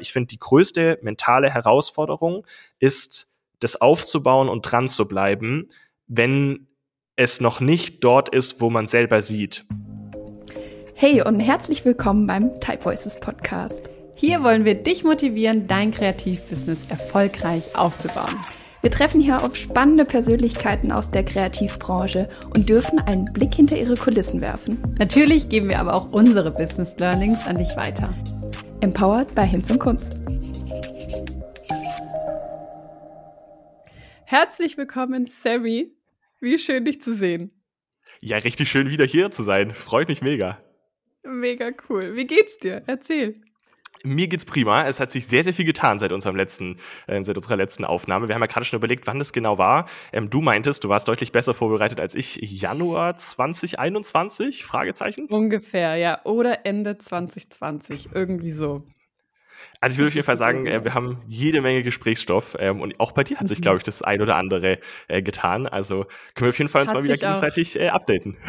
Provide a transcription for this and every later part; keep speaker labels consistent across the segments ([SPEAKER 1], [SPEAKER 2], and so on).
[SPEAKER 1] Ich finde, die größte mentale Herausforderung ist, das aufzubauen und dran zu bleiben, wenn es noch nicht dort ist, wo man selber sieht.
[SPEAKER 2] Hey und herzlich willkommen beim Type Voices Podcast.
[SPEAKER 3] Hier wollen wir dich motivieren, dein Kreativbusiness erfolgreich aufzubauen.
[SPEAKER 2] Wir treffen hier auf spannende Persönlichkeiten aus der Kreativbranche und dürfen einen Blick hinter ihre Kulissen werfen.
[SPEAKER 3] Natürlich geben wir aber auch unsere Business Learnings an dich weiter.
[SPEAKER 2] Empowered bei Hinz und Kunst.
[SPEAKER 3] Herzlich willkommen, Sammy. Wie schön, dich zu sehen.
[SPEAKER 1] Ja, richtig schön, wieder hier zu sein. Freut mich mega.
[SPEAKER 3] Mega cool. Wie geht's dir? Erzähl.
[SPEAKER 1] Mir geht's prima. Es hat sich sehr, sehr viel getan seit unserem letzten, äh, seit unserer letzten Aufnahme. Wir haben ja gerade schon überlegt, wann das genau war. Ähm, du meintest, du warst deutlich besser vorbereitet als ich. Januar 2021? Fragezeichen?
[SPEAKER 3] Ungefähr, ja. Oder Ende 2020. Irgendwie so.
[SPEAKER 1] Also ich würde auf jeden Fall sagen, äh, wir haben jede Menge Gesprächsstoff ähm, und auch bei dir hat sich, mhm. glaube ich, das ein oder andere äh, getan. Also können wir auf jeden Fall uns hat mal wieder gegenseitig äh, updaten.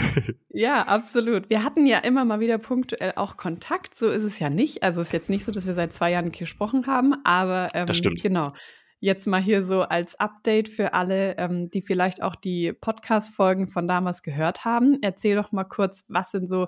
[SPEAKER 3] Ja, absolut. Wir hatten ja immer mal wieder punktuell auch Kontakt. So ist es ja nicht. Also es ist jetzt nicht so, dass wir seit zwei Jahren gesprochen haben, aber ähm,
[SPEAKER 1] das stimmt.
[SPEAKER 3] genau. Jetzt mal hier so als Update für alle, ähm, die vielleicht auch die Podcast-Folgen von damals gehört haben. Erzähl doch mal kurz, was sind so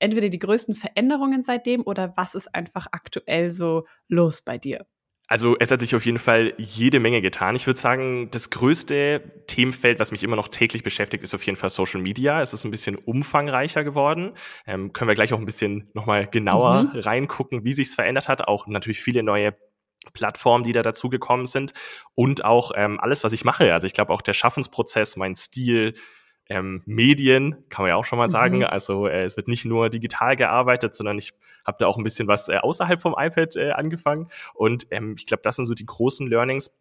[SPEAKER 3] entweder die größten Veränderungen seitdem oder was ist einfach aktuell so los bei dir?
[SPEAKER 1] Also es hat sich auf jeden Fall jede Menge getan. Ich würde sagen, das größte Themenfeld, was mich immer noch täglich beschäftigt, ist auf jeden Fall Social Media. Es ist ein bisschen umfangreicher geworden. Ähm, können wir gleich auch ein bisschen nochmal genauer mhm. reingucken, wie sich's verändert hat. Auch natürlich viele neue Plattformen, die da dazugekommen sind und auch ähm, alles, was ich mache. Also ich glaube auch der Schaffensprozess, mein Stil, ähm, Medien, kann man ja auch schon mal sagen. Mhm. Also äh, es wird nicht nur digital gearbeitet, sondern ich habe da auch ein bisschen was äh, außerhalb vom iPad äh, angefangen. Und ähm, ich glaube, das sind so die großen Learnings.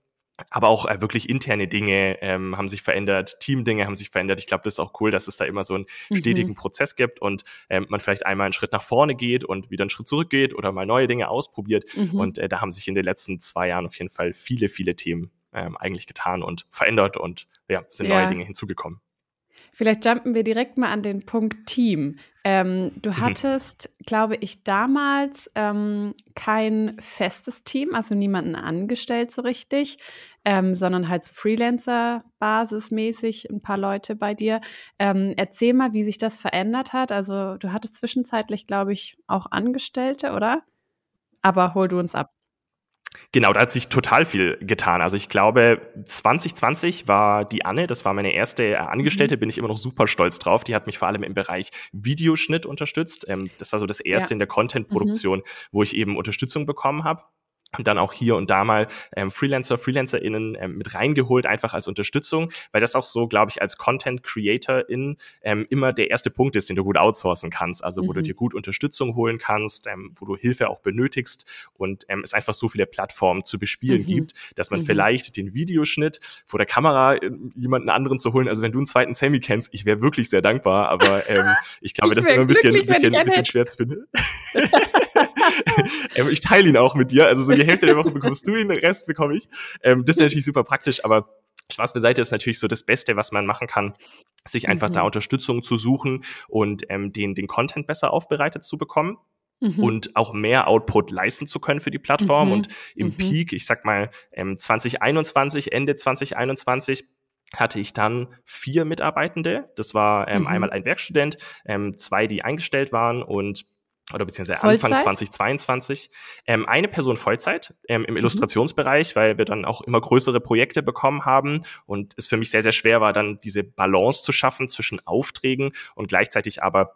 [SPEAKER 1] Aber auch äh, wirklich interne Dinge ähm, haben sich verändert, Teamdinge haben sich verändert. Ich glaube, das ist auch cool, dass es da immer so einen mhm. stetigen mhm. Prozess gibt und ähm, man vielleicht einmal einen Schritt nach vorne geht und wieder einen Schritt zurück geht oder mal neue Dinge ausprobiert. Mhm. Und äh, da haben sich in den letzten zwei Jahren auf jeden Fall viele, viele Themen ähm, eigentlich getan und verändert und ja, sind ja. neue Dinge hinzugekommen.
[SPEAKER 3] Vielleicht jumpen wir direkt mal an den Punkt Team. Ähm, du mhm. hattest, mhm. glaube ich, damals ähm, kein festes Team, also niemanden angestellt so richtig, ähm, sondern halt so Freelancer-basismäßig ein paar Leute bei dir. Ähm, erzähl mal, wie sich das verändert hat. Also du hattest zwischenzeitlich, glaube ich, auch Angestellte, oder? Aber hol du uns ab.
[SPEAKER 1] Genau, da hat sich total viel getan. Also ich glaube, 2020 war die Anne, das war meine erste äh, Angestellte, mhm. bin ich immer noch super stolz drauf. Die hat mich vor allem im Bereich Videoschnitt unterstützt. Ähm, das war so das erste ja. in der Content-Produktion, mhm. wo ich eben Unterstützung bekommen habe dann auch hier und da mal ähm, Freelancer, FreelancerInnen ähm, mit reingeholt, einfach als Unterstützung, weil das auch so, glaube ich, als Content CreatorIn ähm, immer der erste Punkt ist, den du gut outsourcen kannst, also wo mhm. du dir gut Unterstützung holen kannst, ähm, wo du Hilfe auch benötigst und ähm, es einfach so viele Plattformen zu bespielen mhm. gibt, dass man mhm. vielleicht den Videoschnitt vor der Kamera äh, jemanden anderen zu holen, also wenn du einen zweiten Sammy kennst, ich wäre wirklich sehr dankbar, aber ähm, ich glaube, ich das ist immer ein bisschen, bisschen, bisschen schwer zu finden. ähm, ich teile ihn auch mit dir. Also so die Hälfte der Woche bekommst du ihn, den Rest bekomme ich. Ähm, das ist natürlich super praktisch, aber Spaß beiseite ist natürlich so das Beste, was man machen kann, sich einfach mhm. da Unterstützung zu suchen und ähm, den, den Content besser aufbereitet zu bekommen. Mhm. und auch mehr Output leisten zu können für die Plattform. Mhm. Und im mhm. Peak, ich sag mal, ähm, 2021, Ende 2021, hatte ich dann vier Mitarbeitende. Das war ähm, mhm. einmal ein Werkstudent, ähm, zwei, die eingestellt waren und oder beziehungsweise Vollzeit? Anfang 2022 ähm, eine Person Vollzeit ähm, im mhm. Illustrationsbereich, weil wir dann auch immer größere Projekte bekommen haben und es für mich sehr, sehr schwer war, dann diese Balance zu schaffen zwischen Aufträgen und gleichzeitig aber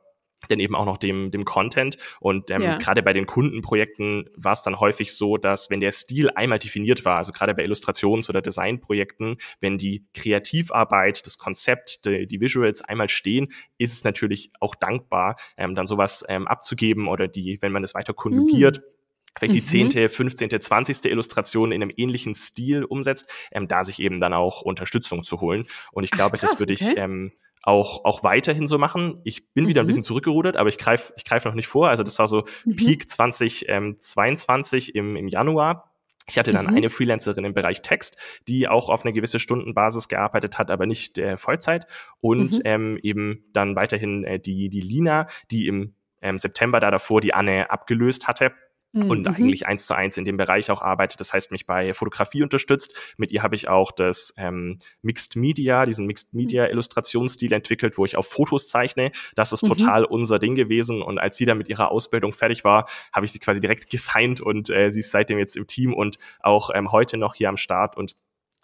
[SPEAKER 1] denn eben auch noch dem, dem Content. Und ähm, ja. gerade bei den Kundenprojekten war es dann häufig so, dass wenn der Stil einmal definiert war, also gerade bei Illustrations- oder Designprojekten, wenn die Kreativarbeit, das Konzept, die, die Visuals einmal stehen, ist es natürlich auch dankbar, ähm, dann sowas ähm, abzugeben oder die, wenn man es weiter konjugiert, mhm vielleicht die mhm. zehnte, fünfzehnte, zwanzigste Illustration in einem ähnlichen Stil umsetzt, ähm, da sich eben dann auch Unterstützung zu holen. Und ich glaube, Ach, krass, das würde ich okay. ähm, auch, auch weiterhin so machen. Ich bin mhm. wieder ein mhm. bisschen zurückgerudert, aber ich greife ich greif noch nicht vor. Also das war so mhm. Peak 2022 ähm, im, im Januar. Ich hatte dann mhm. eine Freelancerin im Bereich Text, die auch auf eine gewisse Stundenbasis gearbeitet hat, aber nicht äh, Vollzeit. Und mhm. ähm, eben dann weiterhin äh, die, die Lina, die im ähm, September da davor die Anne abgelöst hatte mhm. und eigentlich eins zu eins in dem Bereich auch arbeitet. Das heißt, mich bei Fotografie unterstützt. Mit ihr habe ich auch das ähm, Mixed Media, diesen Mixed Media Illustrationsstil entwickelt, wo ich auf Fotos zeichne. Das ist mhm. total unser Ding gewesen. Und als sie dann mit ihrer Ausbildung fertig war, habe ich sie quasi direkt gesigned und äh, sie ist seitdem jetzt im Team und auch ähm, heute noch hier am Start und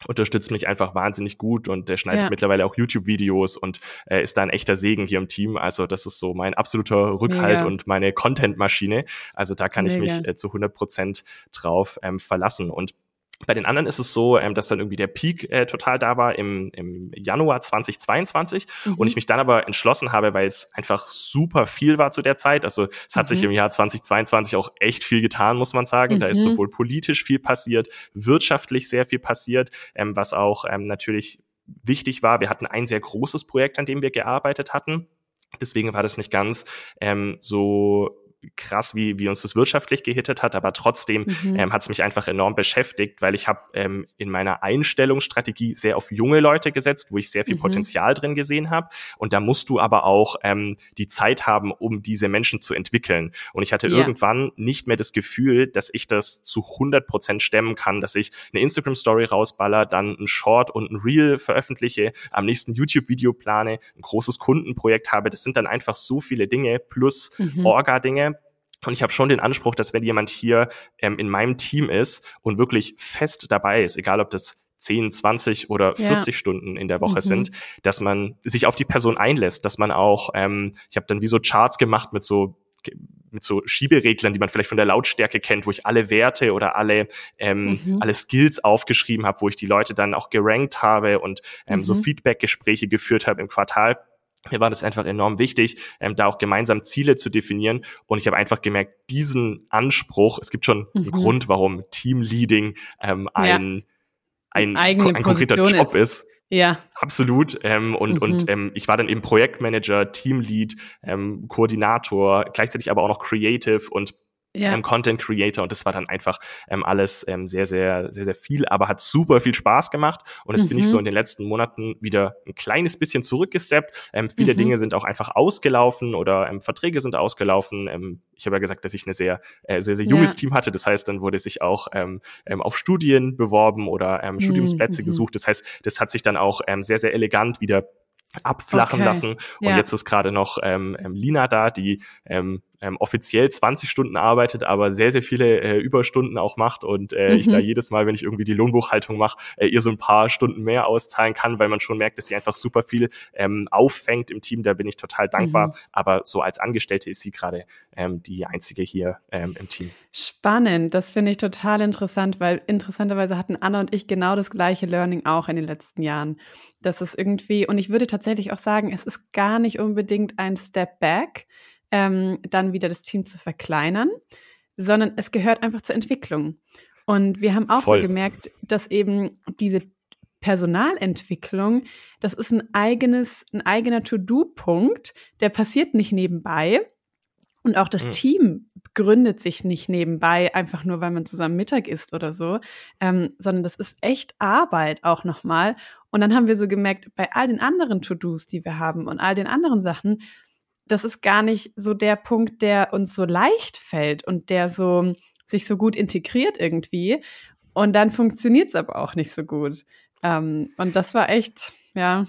[SPEAKER 1] unterstützt mich einfach wahnsinnig gut und der schneidet ja. mittlerweile auch YouTube-Videos und äh, ist da ein echter Segen hier im Team. Also das ist so mein absoluter Rückhalt Mega. und meine Content-Maschine. Also da kann Mega. ich mich äh, zu 100 Prozent drauf ähm, verlassen. Und bei den anderen ist es so, ähm, dass dann irgendwie der Peak äh, total da war im, im Januar 2022 mhm. und ich mich dann aber entschlossen habe, weil es einfach super viel war zu der Zeit. Also es hat mhm. sich im Jahr 2022 auch echt viel getan, muss man sagen. Mhm. Da ist mhm. sowohl politisch viel passiert, wirtschaftlich sehr viel passiert, ähm, was auch ähm, natürlich wichtig war. Wir hatten ein sehr großes Projekt, an dem wir gearbeitet hatten. Deswegen war das nicht ganz ähm, so krass, wie, wie uns das wirtschaftlich gehittet hat, aber trotzdem mhm. ähm, hat es mich einfach enorm beschäftigt, weil ich habe ähm, in meiner Einstellungsstrategie sehr auf junge Leute gesetzt, wo ich sehr viel mhm. Potenzial drin gesehen habe. Und da musst du aber auch ähm, die Zeit haben, um diese Menschen zu entwickeln. Und ich hatte ja. irgendwann nicht mehr das Gefühl, dass ich das zu 100 Prozent stemmen kann, dass ich eine Instagram-Story rausballer, dann ein Short und ein Reel veröffentliche, am nächsten YouTube-Video plane, ein großes Kundenprojekt habe. Das sind dann einfach so viele Dinge plus mhm. Orga-Dinge, und ich habe schon den Anspruch, dass wenn jemand hier ähm, in meinem Team ist und wirklich fest dabei ist, egal ob das 10, 20 oder 40 ja. Stunden in der Woche mhm. sind, dass man sich auf die Person einlässt, dass man auch, ähm, ich habe dann wie so Charts gemacht mit so mit so Schiebereglern, die man vielleicht von der Lautstärke kennt, wo ich alle Werte oder alle ähm, mhm. alle Skills aufgeschrieben habe, wo ich die Leute dann auch gerankt habe und ähm, mhm. so Feedback-Gespräche geführt habe im Quartal mir war das einfach enorm wichtig, ähm, da auch gemeinsam Ziele zu definieren. Und ich habe einfach gemerkt, diesen Anspruch, es gibt schon mhm. einen Grund, warum Teamleading ähm, ein, ja. ein, ein, ein konkreter Job ist. ist.
[SPEAKER 3] Ja.
[SPEAKER 1] Absolut. Ähm, und mhm. und ähm, ich war dann eben Projektmanager, Teamlead, ähm, Koordinator, gleichzeitig aber auch noch Creative und ja. ähm, Content Creator und das war dann einfach ähm, alles ähm, sehr, sehr, sehr, sehr viel, aber hat super viel Spaß gemacht und jetzt mhm. bin ich so mhm. in den letzten Monaten wieder ein kleines bisschen zurückgesteppt. Ähm, viele mhm. Dinge sind auch einfach ausgelaufen oder ähm, Verträge sind ausgelaufen. Ähm, ich habe ja gesagt, dass ich eine sehr, äh, sehr, sehr junges ja. Team hatte. Das heißt, dann wurde sich auch ähm, ähm, auf Studien beworben oder ähm, Studiumsplätze mhm. gesucht. Das heißt, das hat sich dann auch ähm, sehr, sehr elegant wieder abflachen okay. lassen. Und ja. jetzt ist gerade noch ähm, ähm, Lina da, die ähm, ähm, offiziell 20 Stunden arbeitet, aber sehr, sehr viele äh, Überstunden auch macht und äh, mhm. ich da mhm. jedes Mal, wenn ich irgendwie die Lohnbuchhaltung mache, äh, ihr so ein paar Stunden mehr auszahlen kann, weil man schon merkt, dass sie einfach super viel ähm, auffängt im Team. Da bin ich total dankbar. Mhm. Aber so als Angestellte ist sie gerade ähm, die einzige hier ähm, im Team.
[SPEAKER 3] Spannend, das finde ich total interessant, weil interessanterweise hatten Anna und ich genau das gleiche Learning auch in den letzten Jahren. Das ist irgendwie, und ich würde tatsächlich auch sagen, es ist gar nicht unbedingt ein Step Back, ähm, dann wieder das Team zu verkleinern, sondern es gehört einfach zur Entwicklung. Und wir haben auch Voll. so gemerkt, dass eben diese Personalentwicklung, das ist ein eigenes, ein eigener To-Do-Punkt, der passiert nicht nebenbei. Und auch das mhm. Team gründet sich nicht nebenbei, einfach nur, weil man zusammen Mittag isst oder so, ähm, sondern das ist echt Arbeit auch nochmal. Und dann haben wir so gemerkt, bei all den anderen To-Dos, die wir haben und all den anderen Sachen, das ist gar nicht so der Punkt, der uns so leicht fällt und der so sich so gut integriert irgendwie. Und dann funktioniert es aber auch nicht so gut. Ähm, und das war echt, ja,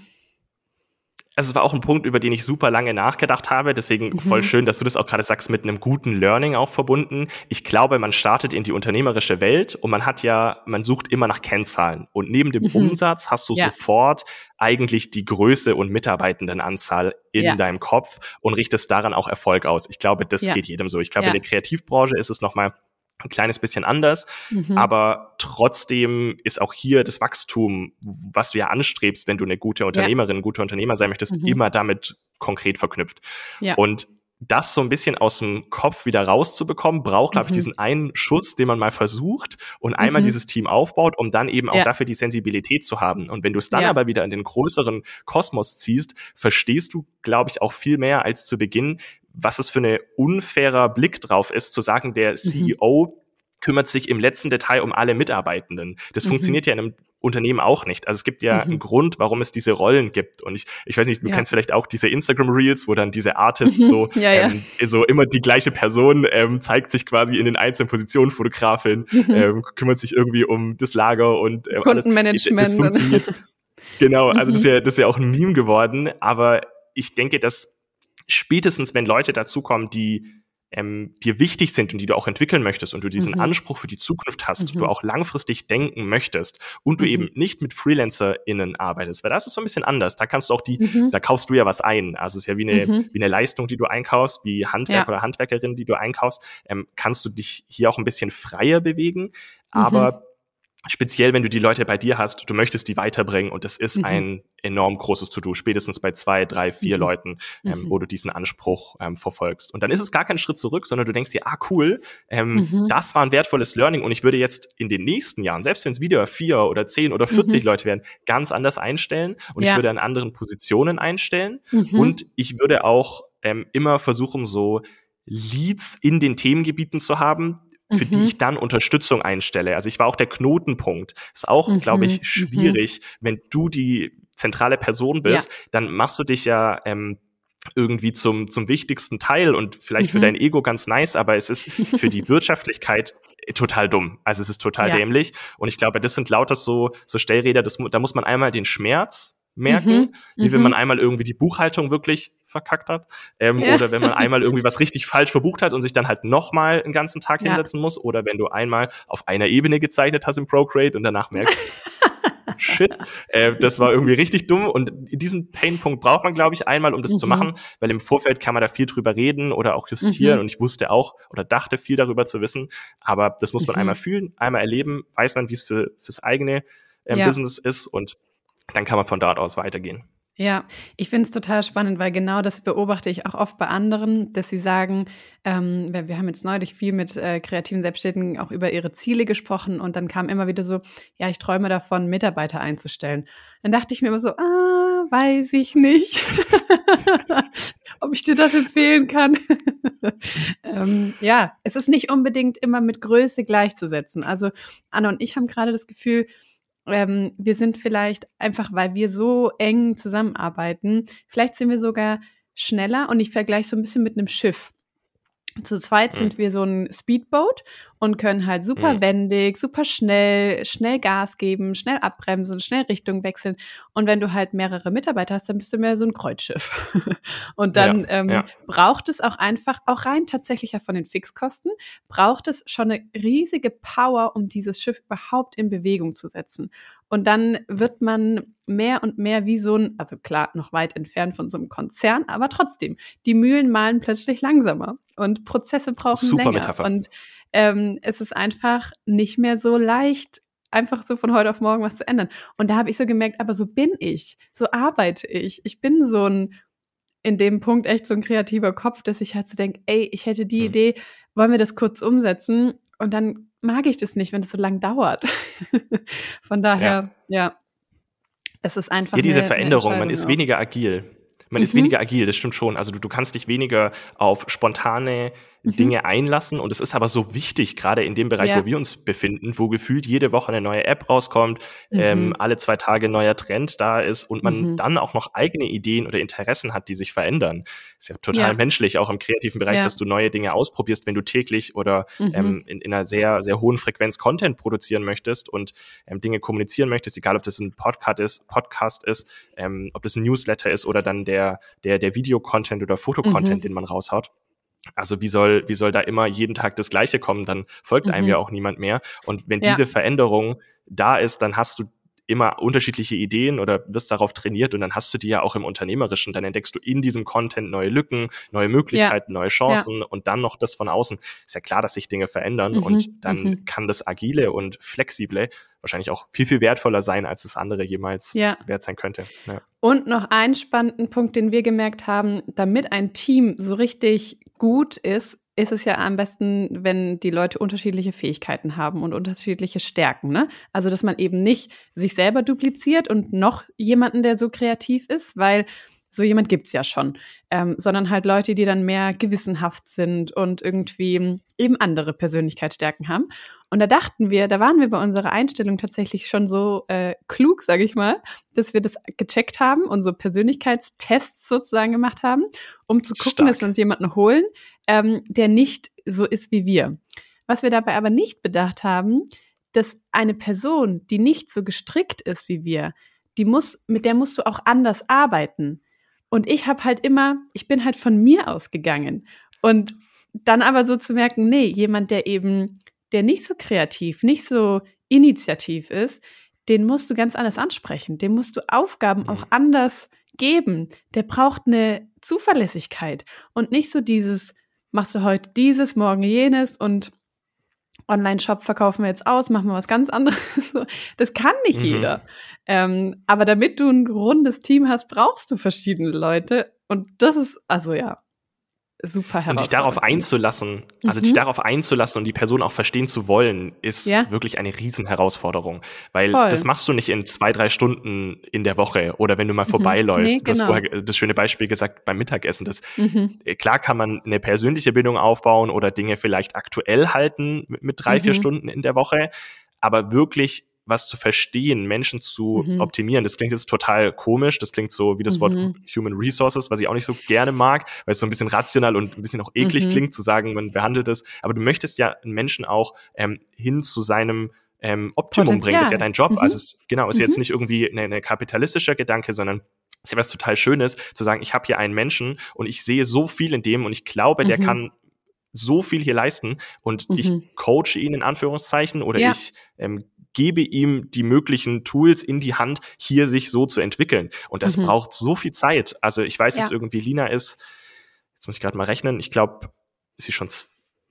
[SPEAKER 1] also es war auch ein Punkt, über den ich super lange nachgedacht habe. Deswegen mhm. voll schön, dass du das auch gerade sagst, mit einem guten Learning auch verbunden. Ich glaube, man startet in die unternehmerische Welt und man hat ja, man sucht immer nach Kennzahlen. Und neben dem mhm. Umsatz hast du ja. sofort eigentlich die Größe und Mitarbeitendenanzahl in ja. deinem Kopf und richtest daran auch Erfolg aus. Ich glaube, das ja. geht jedem so. Ich glaube, in der Kreativbranche ist es nochmal ein kleines bisschen anders, mhm. aber trotzdem ist auch hier das Wachstum, was du ja anstrebst, wenn du eine gute Unternehmerin, ja. guter Unternehmer sein möchtest, mhm. immer damit konkret verknüpft. Ja. Und das so ein bisschen aus dem Kopf wieder rauszubekommen, braucht, glaube ich, mhm. diesen einen Schuss, den man mal versucht und einmal mhm. dieses Team aufbaut, um dann eben auch ja. dafür die Sensibilität zu haben. Und wenn du es dann ja. aber wieder in den größeren Kosmos ziehst, verstehst du, glaube ich, auch viel mehr als zu Beginn, was es für eine unfairer Blick drauf ist, zu sagen, der mhm. CEO kümmert sich im letzten Detail um alle Mitarbeitenden. Das mhm. funktioniert ja in einem Unternehmen auch nicht. Also es gibt ja mhm. einen Grund, warum es diese Rollen gibt. Und ich, ich weiß nicht, du ja. kennst vielleicht auch diese Instagram-Reels, wo dann diese Artists so, ja, ähm, so immer die gleiche Person ähm, zeigt sich quasi in den einzelnen Positionen, Fotografin, mhm. ähm, kümmert sich irgendwie um das Lager und
[SPEAKER 3] ähm, Kundenmanagement.
[SPEAKER 1] Alles, das funktioniert. genau, also das ist, ja, das ist ja auch ein Meme geworden. Aber ich denke, dass spätestens, wenn Leute dazukommen, die ähm, dir wichtig sind und die du auch entwickeln möchtest und du diesen mhm. Anspruch für die Zukunft hast, mhm. du auch langfristig denken möchtest und du mhm. eben nicht mit FreelancerInnen arbeitest, weil das ist so ein bisschen anders. Da kannst du auch die, mhm. da kaufst du ja was ein. Also es ist ja wie eine, mhm. wie eine Leistung, die du einkaufst, wie Handwerk ja. oder Handwerkerin, die du einkaufst, ähm, kannst du dich hier auch ein bisschen freier bewegen. Aber mhm speziell wenn du die Leute bei dir hast, du möchtest die weiterbringen und es ist mhm. ein enorm großes To-Do, spätestens bei zwei, drei, vier mhm. Leuten, ähm, mhm. wo du diesen Anspruch ähm, verfolgst. Und dann ist es gar kein Schritt zurück, sondern du denkst dir, ah cool, ähm, mhm. das war ein wertvolles Learning und ich würde jetzt in den nächsten Jahren, selbst wenn es wieder vier oder zehn oder 40 mhm. Leute werden, ganz anders einstellen und ja. ich würde an anderen Positionen einstellen mhm. und ich würde auch ähm, immer versuchen, so Leads in den Themengebieten zu haben, für mhm. die ich dann Unterstützung einstelle. Also ich war auch der Knotenpunkt. Ist auch, mhm. glaube ich, mhm. schwierig, mhm. wenn du die zentrale Person bist, ja. dann machst du dich ja ähm, irgendwie zum, zum wichtigsten Teil und vielleicht für mhm. dein Ego ganz nice, aber es ist für die Wirtschaftlichkeit total dumm. Also es ist total ja. dämlich. Und ich glaube, das sind lauter so, so Stellräder, das, da muss man einmal den Schmerz merken, mhm, wie wenn man mhm. einmal irgendwie die Buchhaltung wirklich verkackt hat ähm, ja. oder wenn man einmal irgendwie was richtig falsch verbucht hat und sich dann halt nochmal einen ganzen Tag ja. hinsetzen muss oder wenn du einmal auf einer Ebene gezeichnet hast im Procreate und danach merkst, shit, äh, das war irgendwie richtig dumm und diesen Painpunkt braucht man, glaube ich, einmal, um das mhm. zu machen, weil im Vorfeld kann man da viel drüber reden oder auch justieren mhm. und ich wusste auch oder dachte viel darüber zu wissen, aber das muss man mhm. einmal fühlen, einmal erleben, weiß man, wie es für, fürs eigene ähm, ja. Business ist und dann kann man von dort aus weitergehen.
[SPEAKER 3] Ja, ich finde es total spannend, weil genau das beobachte ich auch oft bei anderen, dass sie sagen, ähm, wir, haben jetzt neulich viel mit äh, kreativen Selbstständigen auch über ihre Ziele gesprochen und dann kam immer wieder so, ja, ich träume davon, Mitarbeiter einzustellen. Dann dachte ich mir immer so, ah, weiß ich nicht, ob ich dir das empfehlen kann. ähm, ja, es ist nicht unbedingt immer mit Größe gleichzusetzen. Also Anna und ich haben gerade das Gefühl, ähm, wir sind vielleicht einfach, weil wir so eng zusammenarbeiten, vielleicht sind wir sogar schneller und ich vergleiche so ein bisschen mit einem Schiff. Zu zweit sind hm. wir so ein Speedboat und können halt super mhm. wendig, super schnell, schnell Gas geben, schnell abbremsen, schnell Richtung wechseln. Und wenn du halt mehrere Mitarbeiter hast, dann bist du mehr so ein Kreuzschiff. und dann ja, ähm, ja. braucht es auch einfach, auch rein tatsächlich ja von den Fixkosten, braucht es schon eine riesige Power, um dieses Schiff überhaupt in Bewegung zu setzen. Und dann wird man mehr und mehr wie so ein, also klar, noch weit entfernt von so einem Konzern, aber trotzdem, die Mühlen malen plötzlich langsamer und Prozesse brauchen Super länger. Metapher. Und ähm, es ist einfach nicht mehr so leicht, einfach so von heute auf morgen was zu ändern. Und da habe ich so gemerkt, aber so bin ich, so arbeite ich. Ich bin so ein, in dem Punkt echt so ein kreativer Kopf, dass ich halt so denke, ey, ich hätte die mhm. Idee, wollen wir das kurz umsetzen? Und dann mag ich das nicht, wenn es so lang dauert. von daher, ja. ja. Es ist einfach.
[SPEAKER 1] Ja, diese eine, Veränderung, eine man ist auch. weniger agil. Man mhm. ist weniger agil, das stimmt schon. Also du, du kannst dich weniger auf spontane mhm. Dinge einlassen. Und es ist aber so wichtig, gerade in dem Bereich, ja. wo wir uns befinden, wo gefühlt jede Woche eine neue App rauskommt, mhm. ähm, alle zwei Tage ein neuer Trend da ist und man mhm. dann auch noch eigene Ideen oder Interessen hat, die sich verändern. Ist ja total ja. menschlich, auch im kreativen Bereich, ja. dass du neue Dinge ausprobierst, wenn du täglich oder mhm. ähm, in, in, einer sehr, sehr hohen Frequenz Content produzieren möchtest und ähm, Dinge kommunizieren möchtest, egal ob das ein Podcast ist, Podcast ist, ähm, ob das ein Newsletter ist oder dann der, der, der Video-Content oder Fotocontent, mhm. den man raushaut. Also wie soll, wie soll da immer jeden Tag das Gleiche kommen? Dann folgt mhm. einem ja auch niemand mehr. Und wenn ja. diese Veränderung da ist, dann hast du immer unterschiedliche Ideen oder wirst darauf trainiert und dann hast du die ja auch im Unternehmerischen. Dann entdeckst du in diesem Content neue Lücken, neue Möglichkeiten, ja. neue Chancen ja. und dann noch das von außen. Ist ja klar, dass sich Dinge verändern mhm. und dann mhm. kann das Agile und Flexible wahrscheinlich auch viel, viel wertvoller sein, als das andere jemals ja. wert sein könnte.
[SPEAKER 3] Und noch einen spannenden Punkt, den wir gemerkt haben, damit ein Team so richtig gut ist, ist es ja am besten, wenn die Leute unterschiedliche Fähigkeiten haben und unterschiedliche Stärken. Ne? Also, dass man eben nicht sich selber dupliziert und noch jemanden, der so kreativ ist, weil so jemand gibt's ja schon, ähm, sondern halt Leute, die dann mehr gewissenhaft sind und irgendwie eben andere Persönlichkeitsstärken haben. Und da dachten wir, da waren wir bei unserer Einstellung tatsächlich schon so äh, klug, sage ich mal, dass wir das gecheckt haben so Persönlichkeitstests sozusagen gemacht haben, um zu gucken, Stark. dass wir uns jemanden holen, ähm, der nicht so ist wie wir. Was wir dabei aber nicht bedacht haben, dass eine Person, die nicht so gestrickt ist wie wir, die muss, mit der musst du auch anders arbeiten. Und ich habe halt immer, ich bin halt von mir ausgegangen. Und dann aber so zu merken, nee, jemand, der eben, der nicht so kreativ, nicht so initiativ ist, den musst du ganz anders ansprechen. Dem musst du Aufgaben auch mhm. anders geben. Der braucht eine Zuverlässigkeit und nicht so dieses, machst du heute dieses, morgen jenes und Online-Shop verkaufen wir jetzt aus, machen wir was ganz anderes. Das kann nicht mhm. jeder. Ähm, aber damit du ein rundes Team hast, brauchst du verschiedene Leute. Und das ist, also ja, super
[SPEAKER 1] Und dich darauf einzulassen, also mhm. dich darauf einzulassen und die Person auch verstehen zu wollen, ist ja. wirklich eine Riesenherausforderung. Weil Voll. das machst du nicht in zwei, drei Stunden in der Woche oder wenn du mal mhm. vorbeiläufst. Nee, du genau. hast vorher das schöne Beispiel gesagt beim Mittagessen. Das, mhm. Äh, klar kann man eine persönliche Bindung aufbauen oder Dinge vielleicht aktuell halten mit, mit drei, vier mhm. Stunden in der Woche. Aber wirklich was zu verstehen, Menschen zu mhm. optimieren. Das klingt jetzt total komisch. Das klingt so wie das mhm. Wort Human Resources, was ich auch nicht so gerne mag, weil es so ein bisschen rational und ein bisschen auch eklig mhm. klingt, zu sagen, man behandelt es. Aber du möchtest ja einen Menschen auch ähm, hin zu seinem ähm, Optimum Potenzial. bringen. Das ist ja dein Job. Mhm. Also es, genau, ist jetzt mhm. nicht irgendwie ein eine kapitalistischer Gedanke, sondern es ist ja was total Schönes, zu sagen, ich habe hier einen Menschen und ich sehe so viel in dem und ich glaube, der mhm. kann so viel hier leisten und mhm. ich coache ihn in Anführungszeichen oder ja. ich ähm, gebe ihm die möglichen Tools in die Hand, hier sich so zu entwickeln. Und das mhm. braucht so viel Zeit. Also ich weiß ja. jetzt irgendwie, Lina ist, jetzt muss ich gerade mal rechnen, ich glaube, ist sie schon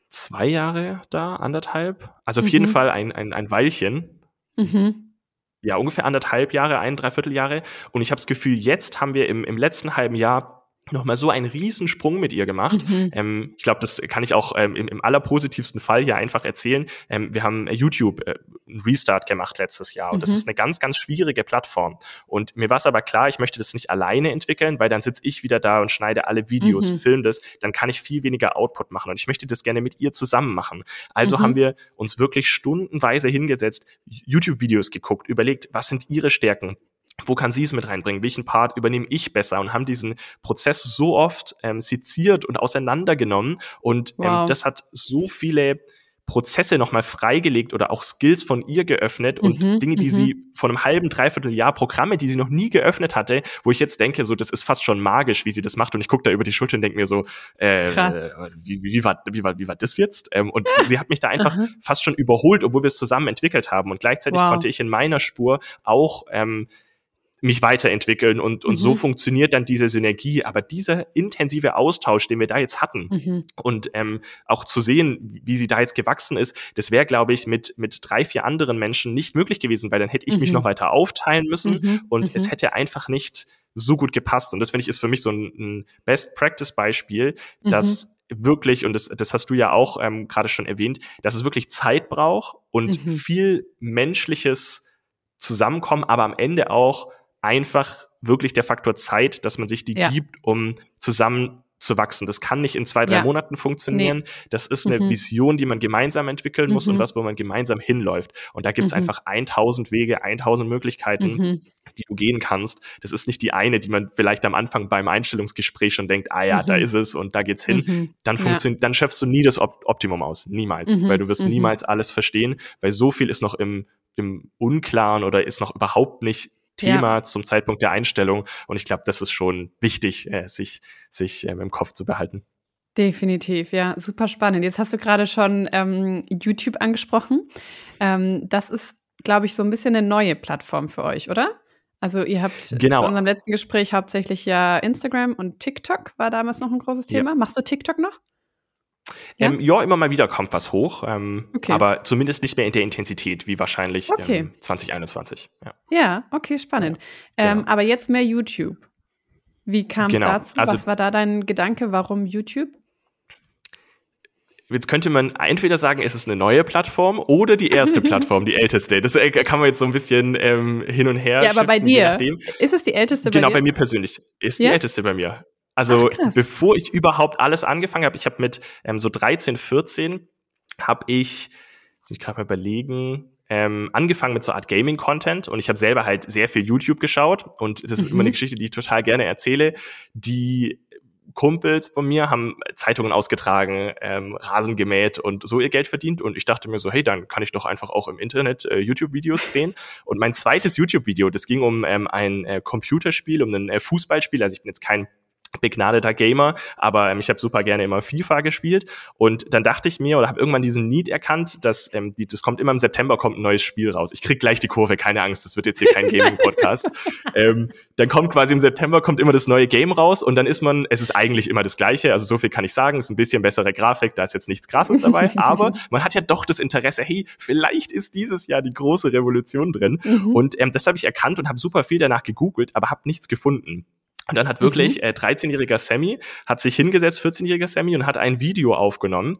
[SPEAKER 1] zwei Jahre da, anderthalb? Also auf mhm. jeden Fall ein, ein, ein Weilchen. Mhm. Ja, ungefähr anderthalb Jahre, ein, dreiviertel Jahre. Und ich habe das Gefühl, jetzt haben wir im, im letzten halben Jahr nochmal so einen Riesensprung mit ihr gemacht. Mhm. Ähm, ich glaube, das kann ich auch ähm, im, im allerpositivsten Fall hier einfach erzählen. Ähm, wir haben äh, YouTube äh, einen Restart gemacht letztes Jahr und mhm. das ist eine ganz, ganz schwierige Plattform. Und mir war es aber klar, ich möchte das nicht alleine entwickeln, weil dann sitze ich wieder da und schneide alle Videos, mhm. film das, dann kann ich viel weniger Output machen und ich möchte das gerne mit ihr zusammen machen. Also mhm. haben wir uns wirklich stundenweise hingesetzt, YouTube-Videos geguckt, überlegt, was sind ihre Stärken, wo kann sie es mit reinbringen? Welchen Part übernehme ich besser? Und haben diesen Prozess so oft ähm, seziert und auseinandergenommen. Und ähm, wow. ähm, das hat so viele Prozesse nochmal freigelegt oder auch Skills von ihr geöffnet und mhm, Dinge, die mhm. sie vor einem halben, dreiviertel Jahr, Programme, die sie noch nie geöffnet hatte, wo ich jetzt denke, so, das ist fast schon magisch, wie sie das macht. Und ich gucke da über die Schulter und denke mir so, äh, Krass. wie, wie, war, wie, war, wie war das jetzt? Ähm, und ja. sie hat mich da einfach Aha. fast schon überholt, obwohl wir es zusammen entwickelt haben. Und gleichzeitig wow. konnte ich in meiner Spur auch ähm, mich weiterentwickeln und, und mhm. so funktioniert dann diese Synergie. Aber dieser intensive Austausch, den wir da jetzt hatten mhm. und ähm, auch zu sehen, wie sie da jetzt gewachsen ist, das wäre, glaube ich, mit, mit drei, vier anderen Menschen nicht möglich gewesen, weil dann hätte ich mhm. mich noch weiter aufteilen müssen mhm. und es mhm. hätte einfach nicht so gut gepasst. Und das finde ich ist für mich so ein, ein Best-Practice-Beispiel, dass mhm. wirklich, und das, das hast du ja auch ähm, gerade schon erwähnt, dass es wirklich Zeit braucht und viel menschliches Zusammenkommen, aber am Ende auch einfach wirklich der Faktor Zeit, dass man sich die ja. gibt, um zusammen zu wachsen. Das kann nicht in zwei, drei ja. Monaten funktionieren. Nee. Das ist eine mhm. Vision, die man gemeinsam entwickeln muss mhm. und was, wo man gemeinsam hinläuft. Und da gibt es mhm. einfach 1000 Wege, 1000 Möglichkeiten, mhm. die du gehen kannst. Das ist nicht die eine, die man vielleicht am Anfang beim Einstellungsgespräch schon denkt, ah ja, da mhm. ist es und da geht's hin. Mhm. Dann funktioniert, ja. dann schöpfst du nie das Op Optimum aus. Niemals. Weil du wirst niemals alles verstehen, weil so viel ist noch im, im Unklaren oder ist noch überhaupt nicht Thema ja. zum Zeitpunkt der Einstellung. Und ich glaube, das ist schon wichtig, äh, sich, sich ähm, im Kopf zu behalten.
[SPEAKER 3] Definitiv, ja, super spannend. Jetzt hast du gerade schon ähm, YouTube angesprochen. Ähm, das ist, glaube ich, so ein bisschen eine neue Plattform für euch, oder? Also ihr habt genau. zu unserem letzten Gespräch hauptsächlich ja Instagram und TikTok war damals noch ein großes Thema. Ja. Machst du TikTok noch?
[SPEAKER 1] Ja? Ähm, ja, immer mal wieder kommt was hoch, ähm, okay. aber zumindest nicht mehr in der Intensität wie wahrscheinlich okay. ähm, 2021.
[SPEAKER 3] Ja. ja, okay, spannend. Ja, genau. Ähm, aber jetzt mehr YouTube. Wie kam es genau. dazu? Also, was war da dein Gedanke? Warum YouTube?
[SPEAKER 1] Jetzt könnte man entweder sagen, es ist eine neue Plattform oder die erste Plattform, die älteste. Das äh, kann man jetzt so ein bisschen ähm, hin und her.
[SPEAKER 3] Ja, aber bei dir ist es die älteste
[SPEAKER 1] bei genau, dir? Genau, bei mir persönlich ist die älteste bei mir. Also Ach, bevor ich überhaupt alles angefangen habe, ich habe mit ähm, so 13, 14 habe ich ich gerade mal überlegen, ähm, angefangen mit so Art Gaming-Content und ich habe selber halt sehr viel YouTube geschaut und das ist mhm. immer eine Geschichte, die ich total gerne erzähle. Die Kumpels von mir haben Zeitungen ausgetragen, ähm, Rasen gemäht und so ihr Geld verdient. Und ich dachte mir so, hey, dann kann ich doch einfach auch im Internet äh, YouTube-Videos drehen. Und mein zweites YouTube-Video, das ging um ähm, ein äh, Computerspiel, um ein äh, Fußballspiel. Also ich bin jetzt kein begnadeter Gamer, aber ähm, ich habe super gerne immer FIFA gespielt und dann dachte ich mir oder habe irgendwann diesen Need erkannt, dass ähm, die, das kommt immer im September kommt ein neues Spiel raus. Ich krieg gleich die Kurve, keine Angst, das wird jetzt hier kein Gaming Podcast. ähm, dann kommt quasi im September kommt immer das neue Game raus und dann ist man, es ist eigentlich immer das gleiche, also so viel kann ich sagen, ist ein bisschen bessere Grafik, da ist jetzt nichts krasses dabei, aber man hat ja doch das Interesse, hey, vielleicht ist dieses Jahr die große Revolution drin mhm. und ähm, das habe ich erkannt und habe super viel danach gegoogelt, aber habe nichts gefunden. Und dann hat wirklich mhm. äh, 13-jähriger Sammy, hat sich hingesetzt, 14-jähriger Sammy, und hat ein Video aufgenommen.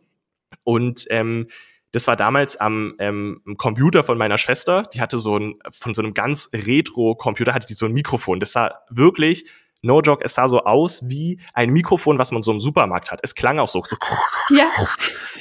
[SPEAKER 1] Und ähm, das war damals am ähm, Computer von meiner Schwester. Die hatte so ein, von so einem ganz Retro-Computer hatte die so ein Mikrofon. Das sah wirklich No joke, es sah so aus wie ein Mikrofon, was man so im Supermarkt hat. Es klang auch so. Ja.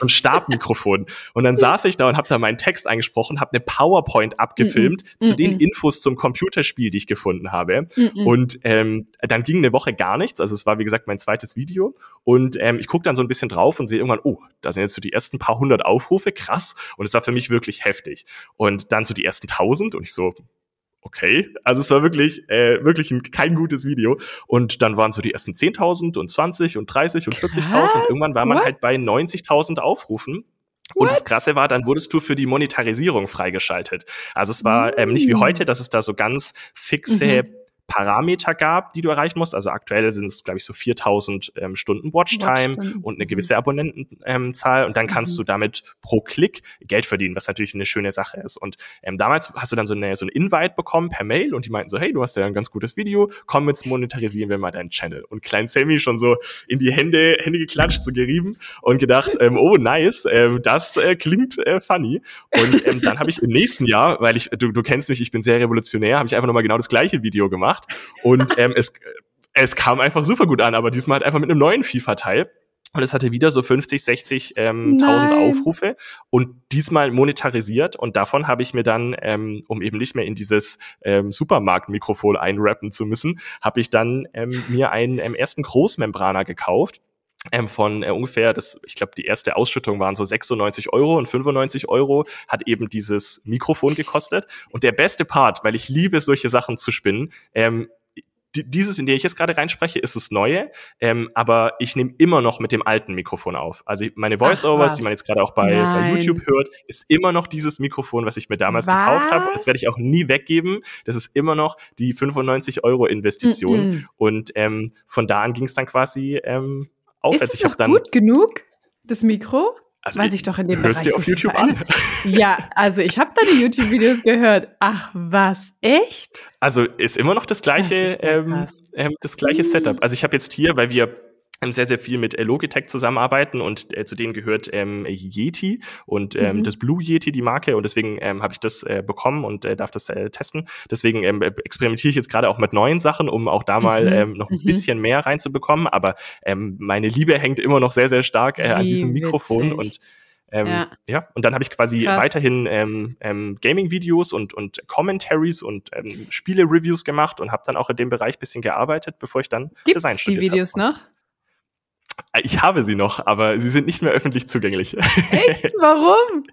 [SPEAKER 1] Ein Stabmikrofon. Und dann saß ich da und habe da meinen Text eingesprochen, habe eine PowerPoint abgefilmt mm -mm. zu den Infos zum Computerspiel, die ich gefunden habe. Und ähm, dann ging eine Woche gar nichts. Also es war, wie gesagt, mein zweites Video. Und ähm, ich gucke dann so ein bisschen drauf und sehe irgendwann, oh, da sind jetzt so die ersten paar hundert Aufrufe, krass. Und es war für mich wirklich heftig. Und dann so die ersten tausend und ich so, okay. Also es war wirklich, äh, wirklich ein, kein gutes Video. Und dann waren so die ersten 10.000 und 20 und 30 und 40.000. Und irgendwann war man What? halt bei 90.000 Aufrufen. What? Und das Krasse war, dann wurdest du für die Monetarisierung freigeschaltet. Also es war ähm, nicht wie heute, dass es da so ganz fixe mhm. Parameter gab, die du erreichen musst. Also aktuell sind es, glaube ich, so 4000 ähm, Stunden Watchtime Watch und eine gewisse Abonnentenzahl. Ähm, und dann kannst mhm. du damit pro Klick Geld verdienen, was natürlich eine schöne Sache ist. Und ähm, damals hast du dann so eine so ein Invite bekommen per Mail und die meinten so, hey, du hast ja ein ganz gutes Video, komm, jetzt monetarisieren wir mal deinen Channel. Und Klein Sammy schon so in die Hände, Hände geklatscht, so gerieben und gedacht, ähm, oh, nice, ähm, das äh, klingt äh, funny. Und ähm, dann habe ich im nächsten Jahr, weil ich, du, du kennst mich, ich bin sehr revolutionär, habe ich einfach nochmal genau das gleiche Video gemacht gemacht. Und ähm, es, es kam einfach super gut an, aber diesmal halt einfach mit einem neuen FIFA-Teil. Und es hatte wieder so 50, 60 ähm, tausend Aufrufe und diesmal monetarisiert. Und davon habe ich mir dann, ähm, um eben nicht mehr in dieses ähm, Supermarktmikrofon einrappen zu müssen, habe ich dann ähm, mir einen ähm, ersten Großmembraner gekauft ähm, von äh, ungefähr, das, ich glaube, die erste Ausschüttung waren so 96 Euro und 95 Euro hat eben dieses Mikrofon gekostet. Und der beste Part, weil ich liebe solche Sachen zu spinnen, ähm, dieses, in der ich jetzt gerade reinspreche, ist das neue, ähm, aber ich nehme immer noch mit dem alten Mikrofon auf. Also meine Voiceovers, die man jetzt gerade auch bei, bei, YouTube hört, ist immer noch dieses Mikrofon, was ich mir damals was? gekauft habe. Das werde ich auch nie weggeben. Das ist immer noch die 95 Euro Investition. Mm -mm. Und ähm, von da an ging es dann quasi ähm, auf.
[SPEAKER 3] Ist
[SPEAKER 1] also
[SPEAKER 3] ich habe dann gut genug das Mikro. Also Weiß ich, ich doch in dem
[SPEAKER 1] hörst Bereich.
[SPEAKER 3] dir
[SPEAKER 1] auf so YouTube an?
[SPEAKER 3] Ja, also ich habe da die YouTube-Videos gehört. Ach was, echt?
[SPEAKER 1] Also ist immer noch das gleiche, das, ähm, ähm, das gleiche Setup. Also ich habe jetzt hier, weil wir sehr, sehr viel mit äh, Logitech zusammenarbeiten und äh, zu denen gehört ähm, Yeti und ähm, mhm. das Blue Yeti, die Marke. Und deswegen ähm, habe ich das äh, bekommen und äh, darf das äh, testen. Deswegen ähm, experimentiere ich jetzt gerade auch mit neuen Sachen, um auch da mal mhm. ähm, noch ein mhm. bisschen mehr reinzubekommen. Aber ähm, meine Liebe hängt immer noch sehr, sehr stark äh, an diesem Mikrofon witzig. und ähm, ja. ja. und dann habe ich quasi Krass. weiterhin ähm, ähm, Gaming-Videos und, und Commentaries und ähm, Spiele-Reviews gemacht und habe dann auch in dem Bereich bisschen gearbeitet, bevor ich dann
[SPEAKER 3] Gibt's Design studiert habe. die Videos hab. noch?
[SPEAKER 1] Ich habe sie noch, aber sie sind nicht mehr öffentlich zugänglich.
[SPEAKER 3] Echt? Warum?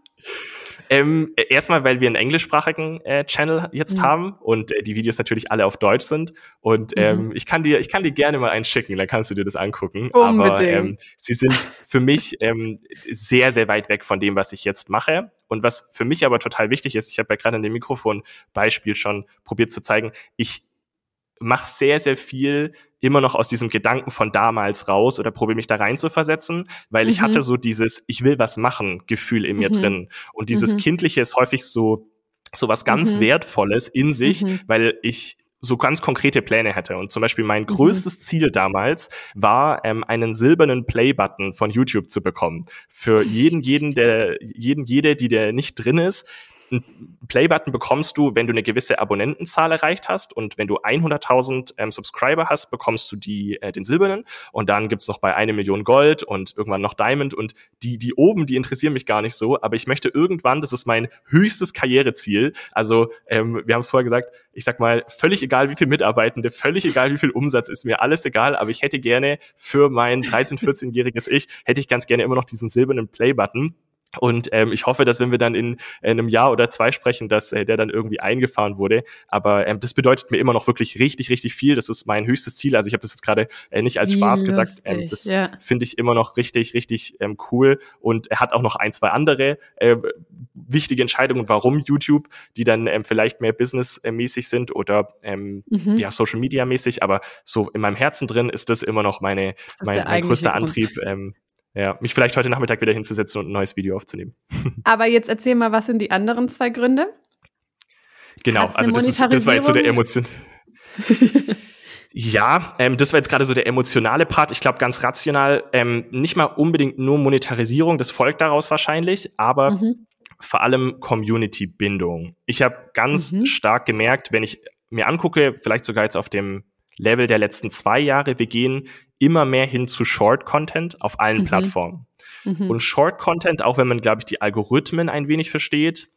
[SPEAKER 1] Ähm, erstmal, weil wir einen englischsprachigen äh, Channel jetzt mhm. haben und äh, die Videos natürlich alle auf Deutsch sind. Und ähm, mhm. ich kann dir, ich kann dir gerne mal einen schicken, dann kannst du dir das angucken. Unbedingt. Aber ähm, sie sind für mich ähm, sehr, sehr weit weg von dem, was ich jetzt mache. Und was für mich aber total wichtig ist, ich habe ja gerade an dem Mikrofon-Beispiel schon probiert zu zeigen, ich mache sehr, sehr viel immer noch aus diesem Gedanken von damals raus oder probiere mich da rein zu versetzen, weil mhm. ich hatte so dieses Ich will was machen Gefühl in mir mhm. drin. Und dieses mhm. Kindliche ist häufig so, so was ganz mhm. Wertvolles in sich, mhm. weil ich so ganz konkrete Pläne hätte. Und zum Beispiel mein mhm. größtes Ziel damals war, ähm, einen silbernen Play-Button von YouTube zu bekommen. Für jeden, jeden, der, jeden, jede, die der nicht drin ist, einen Play-Button bekommst du, wenn du eine gewisse Abonnentenzahl erreicht hast. Und wenn du 100.000 ähm, Subscriber hast, bekommst du die, äh, den silbernen. Und dann gibt's noch bei eine Million Gold und irgendwann noch Diamond. Und die, die oben, die interessieren mich gar nicht so, aber ich möchte irgendwann, das ist mein höchstes Karriereziel, also ähm, wir haben vorher gesagt, ich sag mal, völlig egal wie viel Mitarbeitende, völlig egal wie viel Umsatz, ist mir alles egal, aber ich hätte gerne für mein 13-, 14-jähriges Ich, hätte ich ganz gerne immer noch diesen silbernen Play-Button und ähm, ich hoffe, dass wenn wir dann in, in einem Jahr oder zwei sprechen, dass äh, der dann irgendwie eingefahren wurde. Aber ähm, das bedeutet mir immer noch wirklich richtig, richtig viel. Das ist mein höchstes Ziel. Also ich habe das jetzt gerade äh, nicht als Spaß Wie gesagt. Ähm, das ja. finde ich immer noch richtig, richtig ähm, cool. Und er hat auch noch ein, zwei andere äh, wichtige Entscheidungen, warum YouTube, die dann ähm, vielleicht mehr businessmäßig sind oder ähm, mhm. ja Social Media mäßig. Aber so in meinem Herzen drin ist das immer noch meine, mein, mein größter Grund. Antrieb. Ähm, ja, mich vielleicht heute Nachmittag wieder hinzusetzen und ein neues Video aufzunehmen.
[SPEAKER 3] Aber jetzt erzähl mal, was sind die anderen zwei Gründe?
[SPEAKER 1] Genau, also das, ist, das war jetzt so der Emotion. ja, ähm, das war jetzt gerade so der emotionale Part. Ich glaube, ganz rational, ähm, nicht mal unbedingt nur Monetarisierung, das folgt daraus wahrscheinlich, aber mhm. vor allem Community-Bindung. Ich habe ganz mhm. stark gemerkt, wenn ich mir angucke, vielleicht sogar jetzt auf dem Level der letzten zwei Jahre, wir gehen immer mehr hin zu Short-Content auf allen mhm. Plattformen. Mhm. Und Short-Content, auch wenn man, glaube ich, die Algorithmen ein wenig versteht,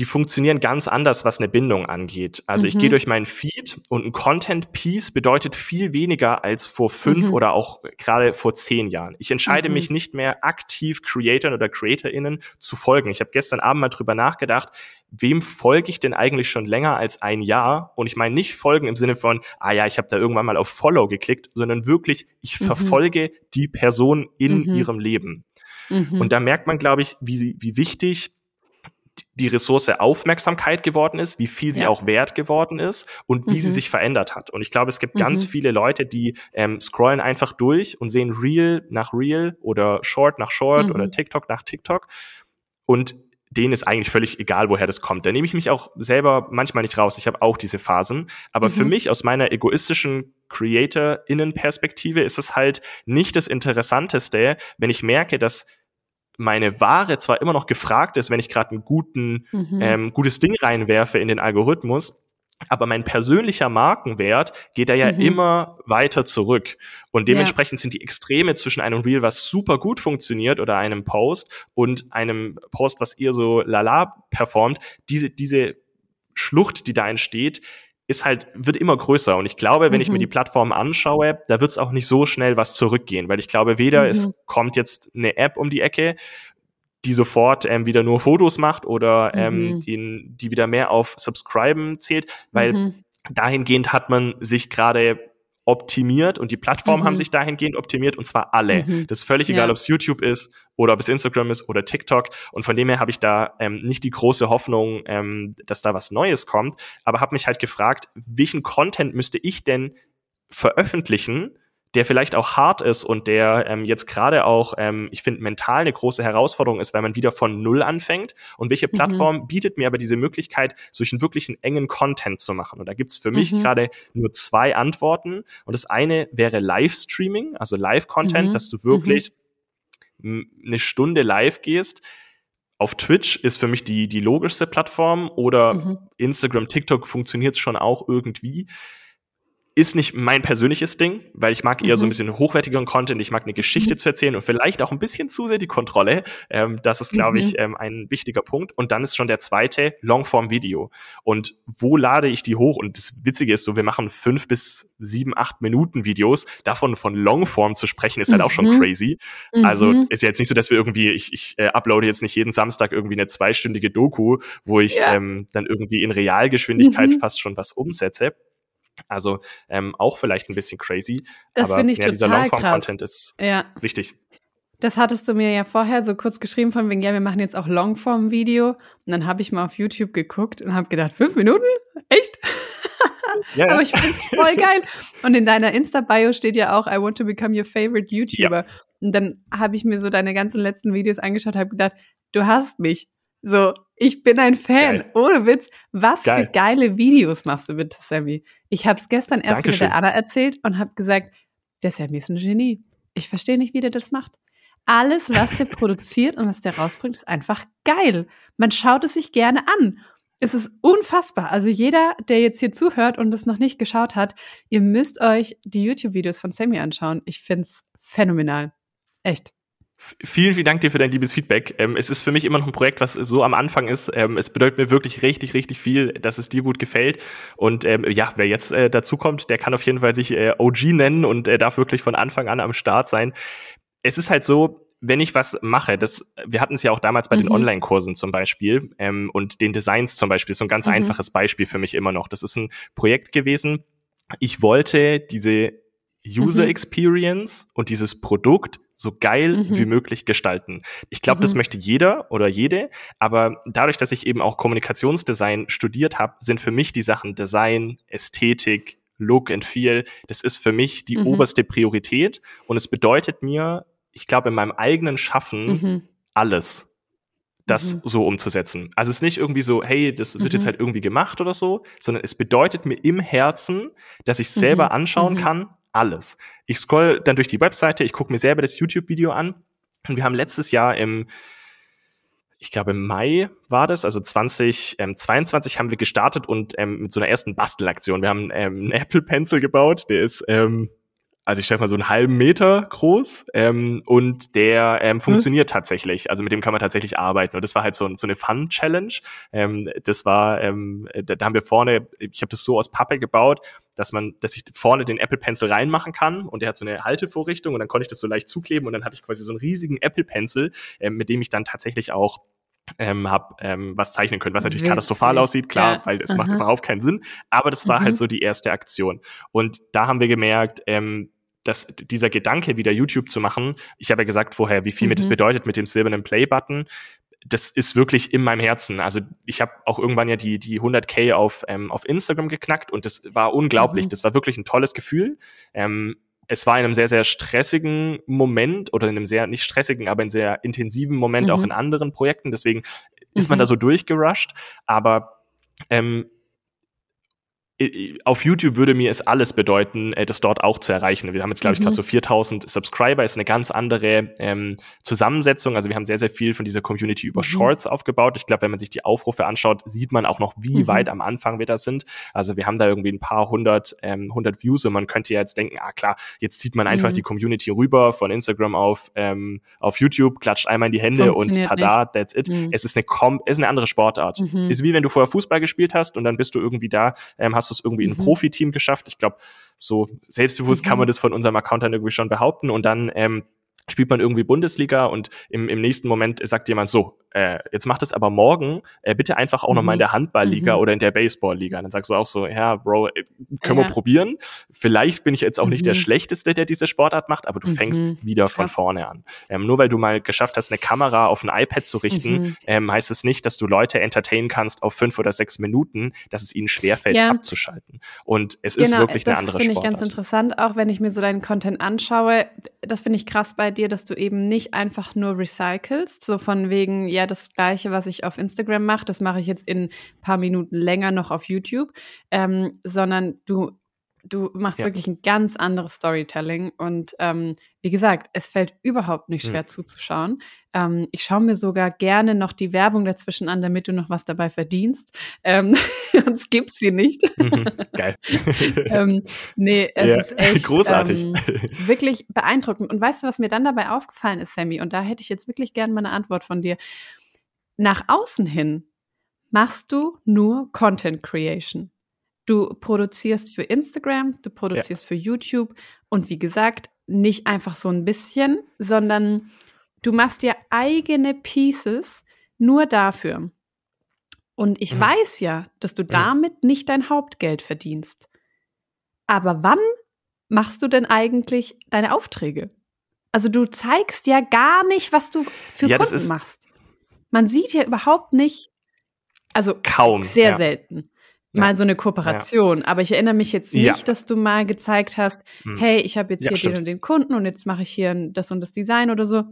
[SPEAKER 1] die funktionieren ganz anders, was eine Bindung angeht. Also mhm. ich gehe durch meinen Feed und ein Content Piece bedeutet viel weniger als vor fünf mhm. oder auch gerade vor zehn Jahren. Ich entscheide mhm. mich nicht mehr aktiv Creatoren oder CreatorInnen zu folgen. Ich habe gestern Abend mal drüber nachgedacht, wem folge ich denn eigentlich schon länger als ein Jahr? Und ich meine nicht folgen im Sinne von, ah ja, ich habe da irgendwann mal auf Follow geklickt, sondern wirklich, ich mhm. verfolge die Person in mhm. ihrem Leben. Mhm. Und da merkt man, glaube ich, wie, wie wichtig die Ressource Aufmerksamkeit geworden ist, wie viel sie ja. auch wert geworden ist und wie mhm. sie sich verändert hat. Und ich glaube, es gibt mhm. ganz viele Leute, die ähm, scrollen einfach durch und sehen Reel nach Reel oder Short nach Short mhm. oder TikTok nach TikTok. Und denen ist eigentlich völlig egal, woher das kommt. Da nehme ich mich auch selber manchmal nicht raus. Ich habe auch diese Phasen. Aber für mhm. mich aus meiner egoistischen Creator-Innen-Perspektive ist es halt nicht das Interessanteste, wenn ich merke, dass meine Ware zwar immer noch gefragt ist, wenn ich gerade ein guten, mhm. ähm, gutes Ding reinwerfe in den Algorithmus, aber mein persönlicher Markenwert geht da ja mhm. immer weiter zurück. Und dementsprechend ja. sind die Extreme zwischen einem Reel, was super gut funktioniert, oder einem Post und einem Post, was eher so lala performt, diese, diese Schlucht, die da entsteht, ist halt, wird immer größer. Und ich glaube, wenn mhm. ich mir mhm. die Plattform anschaue, da wird es auch nicht so schnell was zurückgehen, weil ich glaube, weder mhm. es kommt jetzt eine App um die Ecke, die sofort ähm, wieder nur Fotos macht oder ähm, mhm. die, die wieder mehr auf Subscriben zählt, weil mhm. dahingehend hat man sich gerade optimiert und die Plattformen mhm. haben sich dahingehend optimiert und zwar alle. Mhm. Das ist völlig egal, ja. ob es YouTube ist oder ob es Instagram ist oder TikTok. Und von dem her habe ich da ähm, nicht die große Hoffnung, ähm, dass da was Neues kommt, aber habe mich halt gefragt, welchen Content müsste ich denn veröffentlichen, der vielleicht auch hart ist und der ähm, jetzt gerade auch, ähm, ich finde, mental eine große Herausforderung ist, weil man wieder von Null anfängt. Und welche mhm. Plattform mhm. bietet mir aber diese Möglichkeit, solchen wirklichen engen Content zu machen? Und da gibt's für mich mhm. gerade nur zwei Antworten. Und das eine wäre Livestreaming, also Live-Content, mhm. dass du wirklich eine Stunde live gehst. Auf Twitch ist für mich die, die logischste Plattform oder mhm. Instagram, TikTok funktioniert schon auch irgendwie. Ist nicht mein persönliches Ding, weil ich mag eher mhm. so ein mhm. bisschen hochwertigeren Content. Ich mag eine Geschichte mhm. zu erzählen und vielleicht auch ein bisschen zu sehr die Kontrolle. Ähm, das ist, glaube mhm. ich, ähm, ein wichtiger Punkt. Und dann ist schon der zweite Longform-Video. Und wo lade ich die hoch? Und das Witzige ist so, wir machen fünf bis sieben, acht Minuten Videos. Davon von Longform zu sprechen, ist halt auch schon mhm. crazy. Also mhm. ist ja jetzt nicht so, dass wir irgendwie, ich, ich äh, uploade jetzt nicht jeden Samstag irgendwie eine zweistündige Doku, wo ich ja. ähm, dann irgendwie in Realgeschwindigkeit fast schon was umsetze. Also ähm, auch vielleicht ein bisschen crazy.
[SPEAKER 3] Das finde ich ja, total dieser
[SPEAKER 1] Longform-Content ist
[SPEAKER 3] ja.
[SPEAKER 1] wichtig.
[SPEAKER 3] Das hattest du mir ja vorher so kurz geschrieben von wegen, ja, wir machen jetzt auch Longform-Video. Und dann habe ich mal auf YouTube geguckt und habe gedacht, fünf Minuten? Echt? Ja, ja. Aber ich finde es voll geil. Und in deiner Insta-Bio steht ja auch, I want to become your favorite YouTuber. Ja. Und dann habe ich mir so deine ganzen letzten Videos angeschaut, habe gedacht, du hast mich. So, ich bin ein Fan. Geil. Ohne Witz. Was Geil. für geile Videos machst du bitte, Sammy? Ich habe es gestern erst Dankeschön. mit der Anna erzählt und habe gesagt, der Sammy ist ein Genie. Ich verstehe nicht, wie der das macht. Alles, was der produziert und was der rausbringt, ist einfach geil. Man schaut es sich gerne an. Es ist unfassbar. Also jeder, der jetzt hier zuhört und es noch nicht geschaut hat, ihr müsst euch die YouTube-Videos von Sammy anschauen. Ich find's phänomenal. Echt.
[SPEAKER 1] Vielen, vielen Dank dir für dein liebes Feedback. Ähm, es ist für mich immer noch ein Projekt, was so am Anfang ist. Ähm, es bedeutet mir wirklich richtig, richtig viel, dass es dir gut gefällt. Und ähm, ja, wer jetzt äh, dazu kommt, der kann auf jeden Fall sich äh, OG nennen und äh, darf wirklich von Anfang an am Start sein. Es ist halt so, wenn ich was mache, das, wir hatten es ja auch damals bei mhm. den Online-Kursen zum Beispiel ähm, und den Designs zum Beispiel, so ein ganz mhm. einfaches Beispiel für mich immer noch. Das ist ein Projekt gewesen. Ich wollte diese User mhm. Experience und dieses Produkt so geil mhm. wie möglich gestalten. Ich glaube, mhm. das möchte jeder oder jede, aber dadurch, dass ich eben auch Kommunikationsdesign studiert habe, sind für mich die Sachen Design, Ästhetik, Look and Feel, das ist für mich die mhm. oberste Priorität und es bedeutet mir, ich glaube, in meinem eigenen Schaffen mhm. alles das mhm. so umzusetzen. Also es ist nicht irgendwie so, hey, das wird mhm. jetzt halt irgendwie gemacht oder so, sondern es bedeutet mir im Herzen, dass ich selber mhm. anschauen kann, alles. Ich scroll dann durch die Webseite, ich gucke mir selber das YouTube-Video an und wir haben letztes Jahr im ich glaube im Mai war das, also 2022 ähm, haben wir gestartet und ähm, mit so einer ersten Bastelaktion. Wir haben ähm, einen Apple Pencil gebaut, der ist ähm, also ich schätze mal so einen halben Meter groß ähm, und der ähm, hm. funktioniert hm. tatsächlich. Also mit dem kann man tatsächlich arbeiten und das war halt so, so eine Fun-Challenge. Ähm, das war, ähm, da, da haben wir vorne, ich habe das so aus Pappe gebaut, dass man, dass ich vorne den Apple Pencil reinmachen kann und der hat so eine Haltevorrichtung und dann konnte ich das so leicht zukleben und dann hatte ich quasi so einen riesigen Apple Pencil, ähm, mit dem ich dann tatsächlich auch ähm, habe ähm, was zeichnen können, was natürlich Witzig. katastrophal aussieht, klar, ja. weil es macht überhaupt keinen Sinn. Aber das war halt mhm. halt so die erste Aktion. Und da haben wir gemerkt, ähm, dass dieser Gedanke, wieder YouTube zu machen, ich habe ja gesagt vorher, wie viel mhm. mir das mhm. bedeutet mit dem silbernen Play-Button, das ist wirklich in meinem Herzen. Also ich habe auch irgendwann ja die die 100k auf ähm, auf Instagram geknackt und das war unglaublich. Mhm. Das war wirklich ein tolles Gefühl. Ähm, es war in einem sehr, sehr stressigen Moment oder in einem sehr, nicht stressigen, aber in sehr intensiven Moment mhm. auch in anderen Projekten. Deswegen ist mhm. man da so durchgerusht. Aber ähm, auf YouTube würde mir es alles bedeuten, äh, das dort auch zu erreichen. Wir haben jetzt, glaube ich, mhm. gerade so 4000 Subscriber, ist eine ganz andere ähm, Zusammensetzung. Also wir haben sehr, sehr viel von dieser Community über mhm. Shorts aufgebaut. Ich glaube, wenn man sich die Aufrufe anschaut, sieht man auch noch, wie mhm. weit am Anfang wir da sind. Also wir haben da irgendwie ein paar hundert, ähm, hundert Views und man könnte ja jetzt denken, ah klar, jetzt zieht man einfach mhm. die Community rüber von Instagram auf, ähm, auf YouTube, klatscht einmal in die Hände und tada, nicht. that's it. Mhm. Es ist eine, Com es ist eine andere Sportart. Mhm. Ist wie wenn du vorher Fußball gespielt hast und dann bist du irgendwie da, ähm, hast du es irgendwie in ein mhm. Profiteam geschafft. Ich glaube, so selbstbewusst mhm. kann man das von unserem Account dann irgendwie schon behaupten. Und dann ähm, spielt man irgendwie Bundesliga und im, im nächsten Moment sagt jemand so, äh, jetzt macht es aber morgen äh, bitte einfach auch mhm. nochmal in der Handballliga mhm. oder in der Baseballliga. Dann sagst du auch so, ja, Bro, äh, können ja. wir probieren. Vielleicht bin ich jetzt auch mhm. nicht der mhm. Schlechteste, der diese Sportart macht, aber du mhm. fängst wieder Krass. von vorne an. Ähm, nur weil du mal geschafft hast, eine Kamera auf ein iPad zu richten, mhm. ähm, heißt es nicht, dass du Leute entertainen kannst auf fünf oder sechs Minuten, dass es ihnen schwerfällt, ja. abzuschalten. Und es genau, ist wirklich eine andere Sportart. Das finde
[SPEAKER 3] ich ganz interessant, auch wenn ich mir so deinen Content anschaue. Das finde ich krass bei dir, dass du eben nicht einfach nur recycelst, so von wegen, ja, ja das Gleiche, was ich auf Instagram mache. Das mache ich jetzt in ein paar Minuten länger noch auf YouTube, ähm, sondern du du machst ja. wirklich ein ganz anderes Storytelling und ähm, wie gesagt, es fällt überhaupt nicht schwer mhm. zuzuschauen. Ähm, ich schaue mir sogar gerne noch die Werbung dazwischen an, damit du noch was dabei verdienst. Ähm, sonst gibt's sie nicht.
[SPEAKER 1] Mhm. Geil.
[SPEAKER 3] ähm, nee, es
[SPEAKER 1] ja.
[SPEAKER 3] ist echt
[SPEAKER 1] großartig.
[SPEAKER 3] Ähm, wirklich beeindruckend. Und weißt du, was mir dann dabei aufgefallen ist, Sammy? Und da hätte ich jetzt wirklich gerne mal eine Antwort von dir. Nach außen hin machst du nur Content Creation. Du produzierst für Instagram, du produzierst ja. für YouTube und wie gesagt, nicht einfach so ein bisschen, sondern du machst dir eigene Pieces nur dafür. Und ich mhm. weiß ja, dass du damit nicht dein Hauptgeld verdienst. Aber wann machst du denn eigentlich deine Aufträge? Also du zeigst ja gar nicht, was du für ja, Kunden machst. Man sieht ja überhaupt nicht, also
[SPEAKER 1] kaum
[SPEAKER 3] sehr ja. selten mal so eine Kooperation. Ja. Aber ich erinnere mich jetzt nicht, ja. dass du mal gezeigt hast, hm. hey, ich habe jetzt ja, hier stimmt. den und den Kunden und jetzt mache ich hier das und das Design oder so.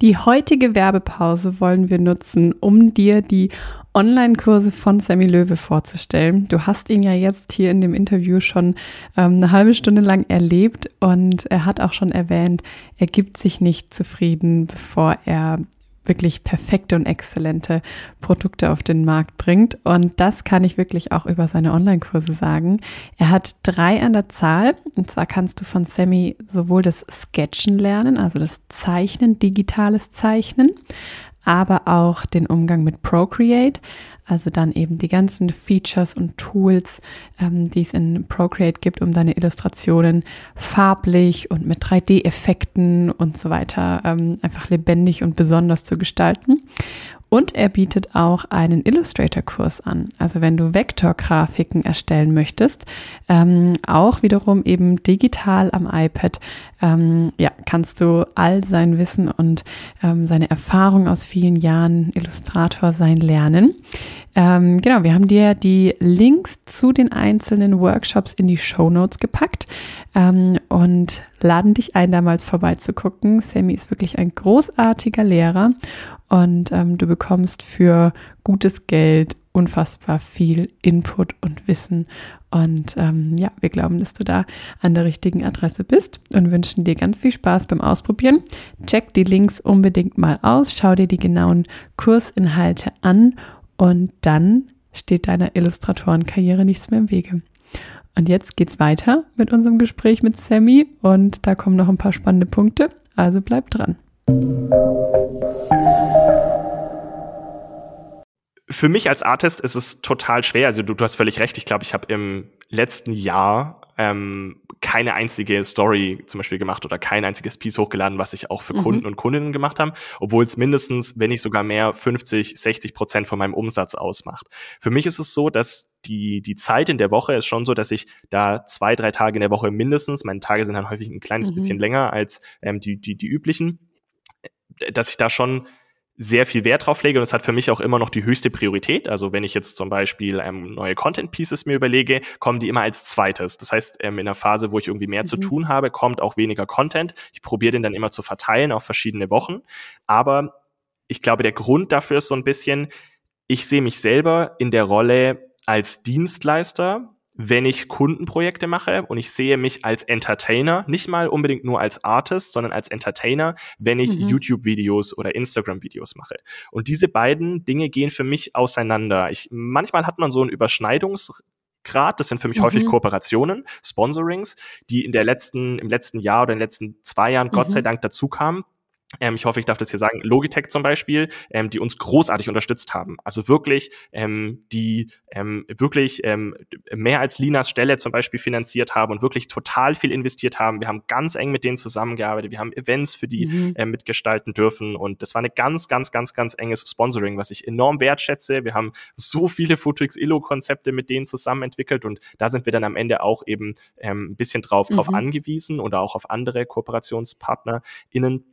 [SPEAKER 3] Die heutige Werbepause wollen wir nutzen, um dir die Online-Kurse von Sammy Löwe vorzustellen. Du hast ihn ja jetzt hier in dem Interview schon ähm, eine halbe Stunde lang erlebt und er hat auch schon erwähnt, er gibt sich nicht zufrieden, bevor er wirklich perfekte und exzellente Produkte auf den Markt bringt. Und das kann ich wirklich auch über seine Online-Kurse sagen. Er hat drei an der Zahl. Und zwar kannst du von Sammy sowohl das Sketchen lernen, also das Zeichnen, digitales Zeichnen, aber auch den Umgang mit Procreate. Also dann eben die ganzen Features und Tools, ähm, die es in Procreate gibt, um deine Illustrationen farblich und mit 3D-Effekten und so weiter ähm, einfach lebendig und besonders zu gestalten. Und er bietet auch einen Illustrator-Kurs an. Also wenn du Vektorgrafiken erstellen möchtest, ähm, auch wiederum eben digital am iPad, ähm, ja, kannst du all sein Wissen und ähm, seine Erfahrung aus vielen Jahren Illustrator sein lernen. Ähm, genau, wir haben dir die Links zu den einzelnen Workshops in die Show Notes gepackt ähm, und laden dich ein, damals vorbeizugucken. Sammy ist wirklich ein großartiger Lehrer und ähm, du bekommst für gutes Geld unfassbar viel Input und Wissen. Und ähm, ja, wir glauben, dass du da an der richtigen Adresse bist und wünschen dir ganz viel Spaß beim Ausprobieren. Check die Links unbedingt mal aus, schau dir die genauen Kursinhalte an und dann steht deiner Illustratorenkarriere nichts mehr im Wege. Und jetzt geht's weiter mit unserem Gespräch mit Sammy und da kommen noch ein paar spannende Punkte. Also bleib dran.
[SPEAKER 1] Für mich als Artist ist es total schwer. Also du, du hast völlig recht. Ich glaube, ich habe im letzten Jahr ähm, keine einzige Story zum Beispiel gemacht oder kein einziges Piece hochgeladen, was ich auch für mhm. Kunden und Kundinnen gemacht haben, obwohl es mindestens, wenn nicht sogar mehr, 50, 60 Prozent von meinem Umsatz ausmacht. Für mich ist es so, dass die, die Zeit in der Woche ist schon so, dass ich da zwei, drei Tage in der Woche mindestens, meine Tage sind dann häufig ein kleines mhm. bisschen länger als ähm, die, die, die üblichen, dass ich da schon sehr viel Wert drauf lege und es hat für mich auch immer noch die höchste Priorität. Also wenn ich jetzt zum Beispiel ähm, neue Content Pieces mir überlege, kommen die immer als zweites. Das heißt, ähm, in einer Phase, wo ich irgendwie mehr mhm. zu tun habe, kommt auch weniger Content. Ich probiere den dann immer zu verteilen auf verschiedene Wochen. Aber ich glaube, der Grund dafür ist so ein bisschen, ich sehe mich selber in der Rolle als Dienstleister wenn ich Kundenprojekte mache und ich sehe mich als Entertainer, nicht mal unbedingt nur als Artist, sondern als Entertainer, wenn ich mhm. YouTube-Videos oder Instagram-Videos mache. Und diese beiden Dinge gehen für mich auseinander. Ich, manchmal hat man so einen Überschneidungsgrad, das sind für mich mhm. häufig Kooperationen, Sponsorings, die in der letzten, im letzten Jahr oder in den letzten zwei Jahren mhm. Gott sei Dank dazu kamen ähm, ich hoffe, ich darf das hier sagen, Logitech zum Beispiel, ähm, die uns großartig unterstützt haben. Also wirklich, ähm, die ähm, wirklich ähm, mehr als Linas Stelle zum Beispiel finanziert haben und wirklich total viel investiert haben. Wir haben ganz eng mit denen zusammengearbeitet. Wir haben Events für die mhm. äh, mitgestalten dürfen und das war eine ganz, ganz, ganz, ganz enges Sponsoring, was ich enorm wertschätze. Wir haben so viele Futrix Illo Konzepte mit denen zusammen entwickelt und da sind wir dann am Ende auch eben ähm, ein bisschen drauf, mhm. drauf angewiesen oder auch auf andere KooperationspartnerInnen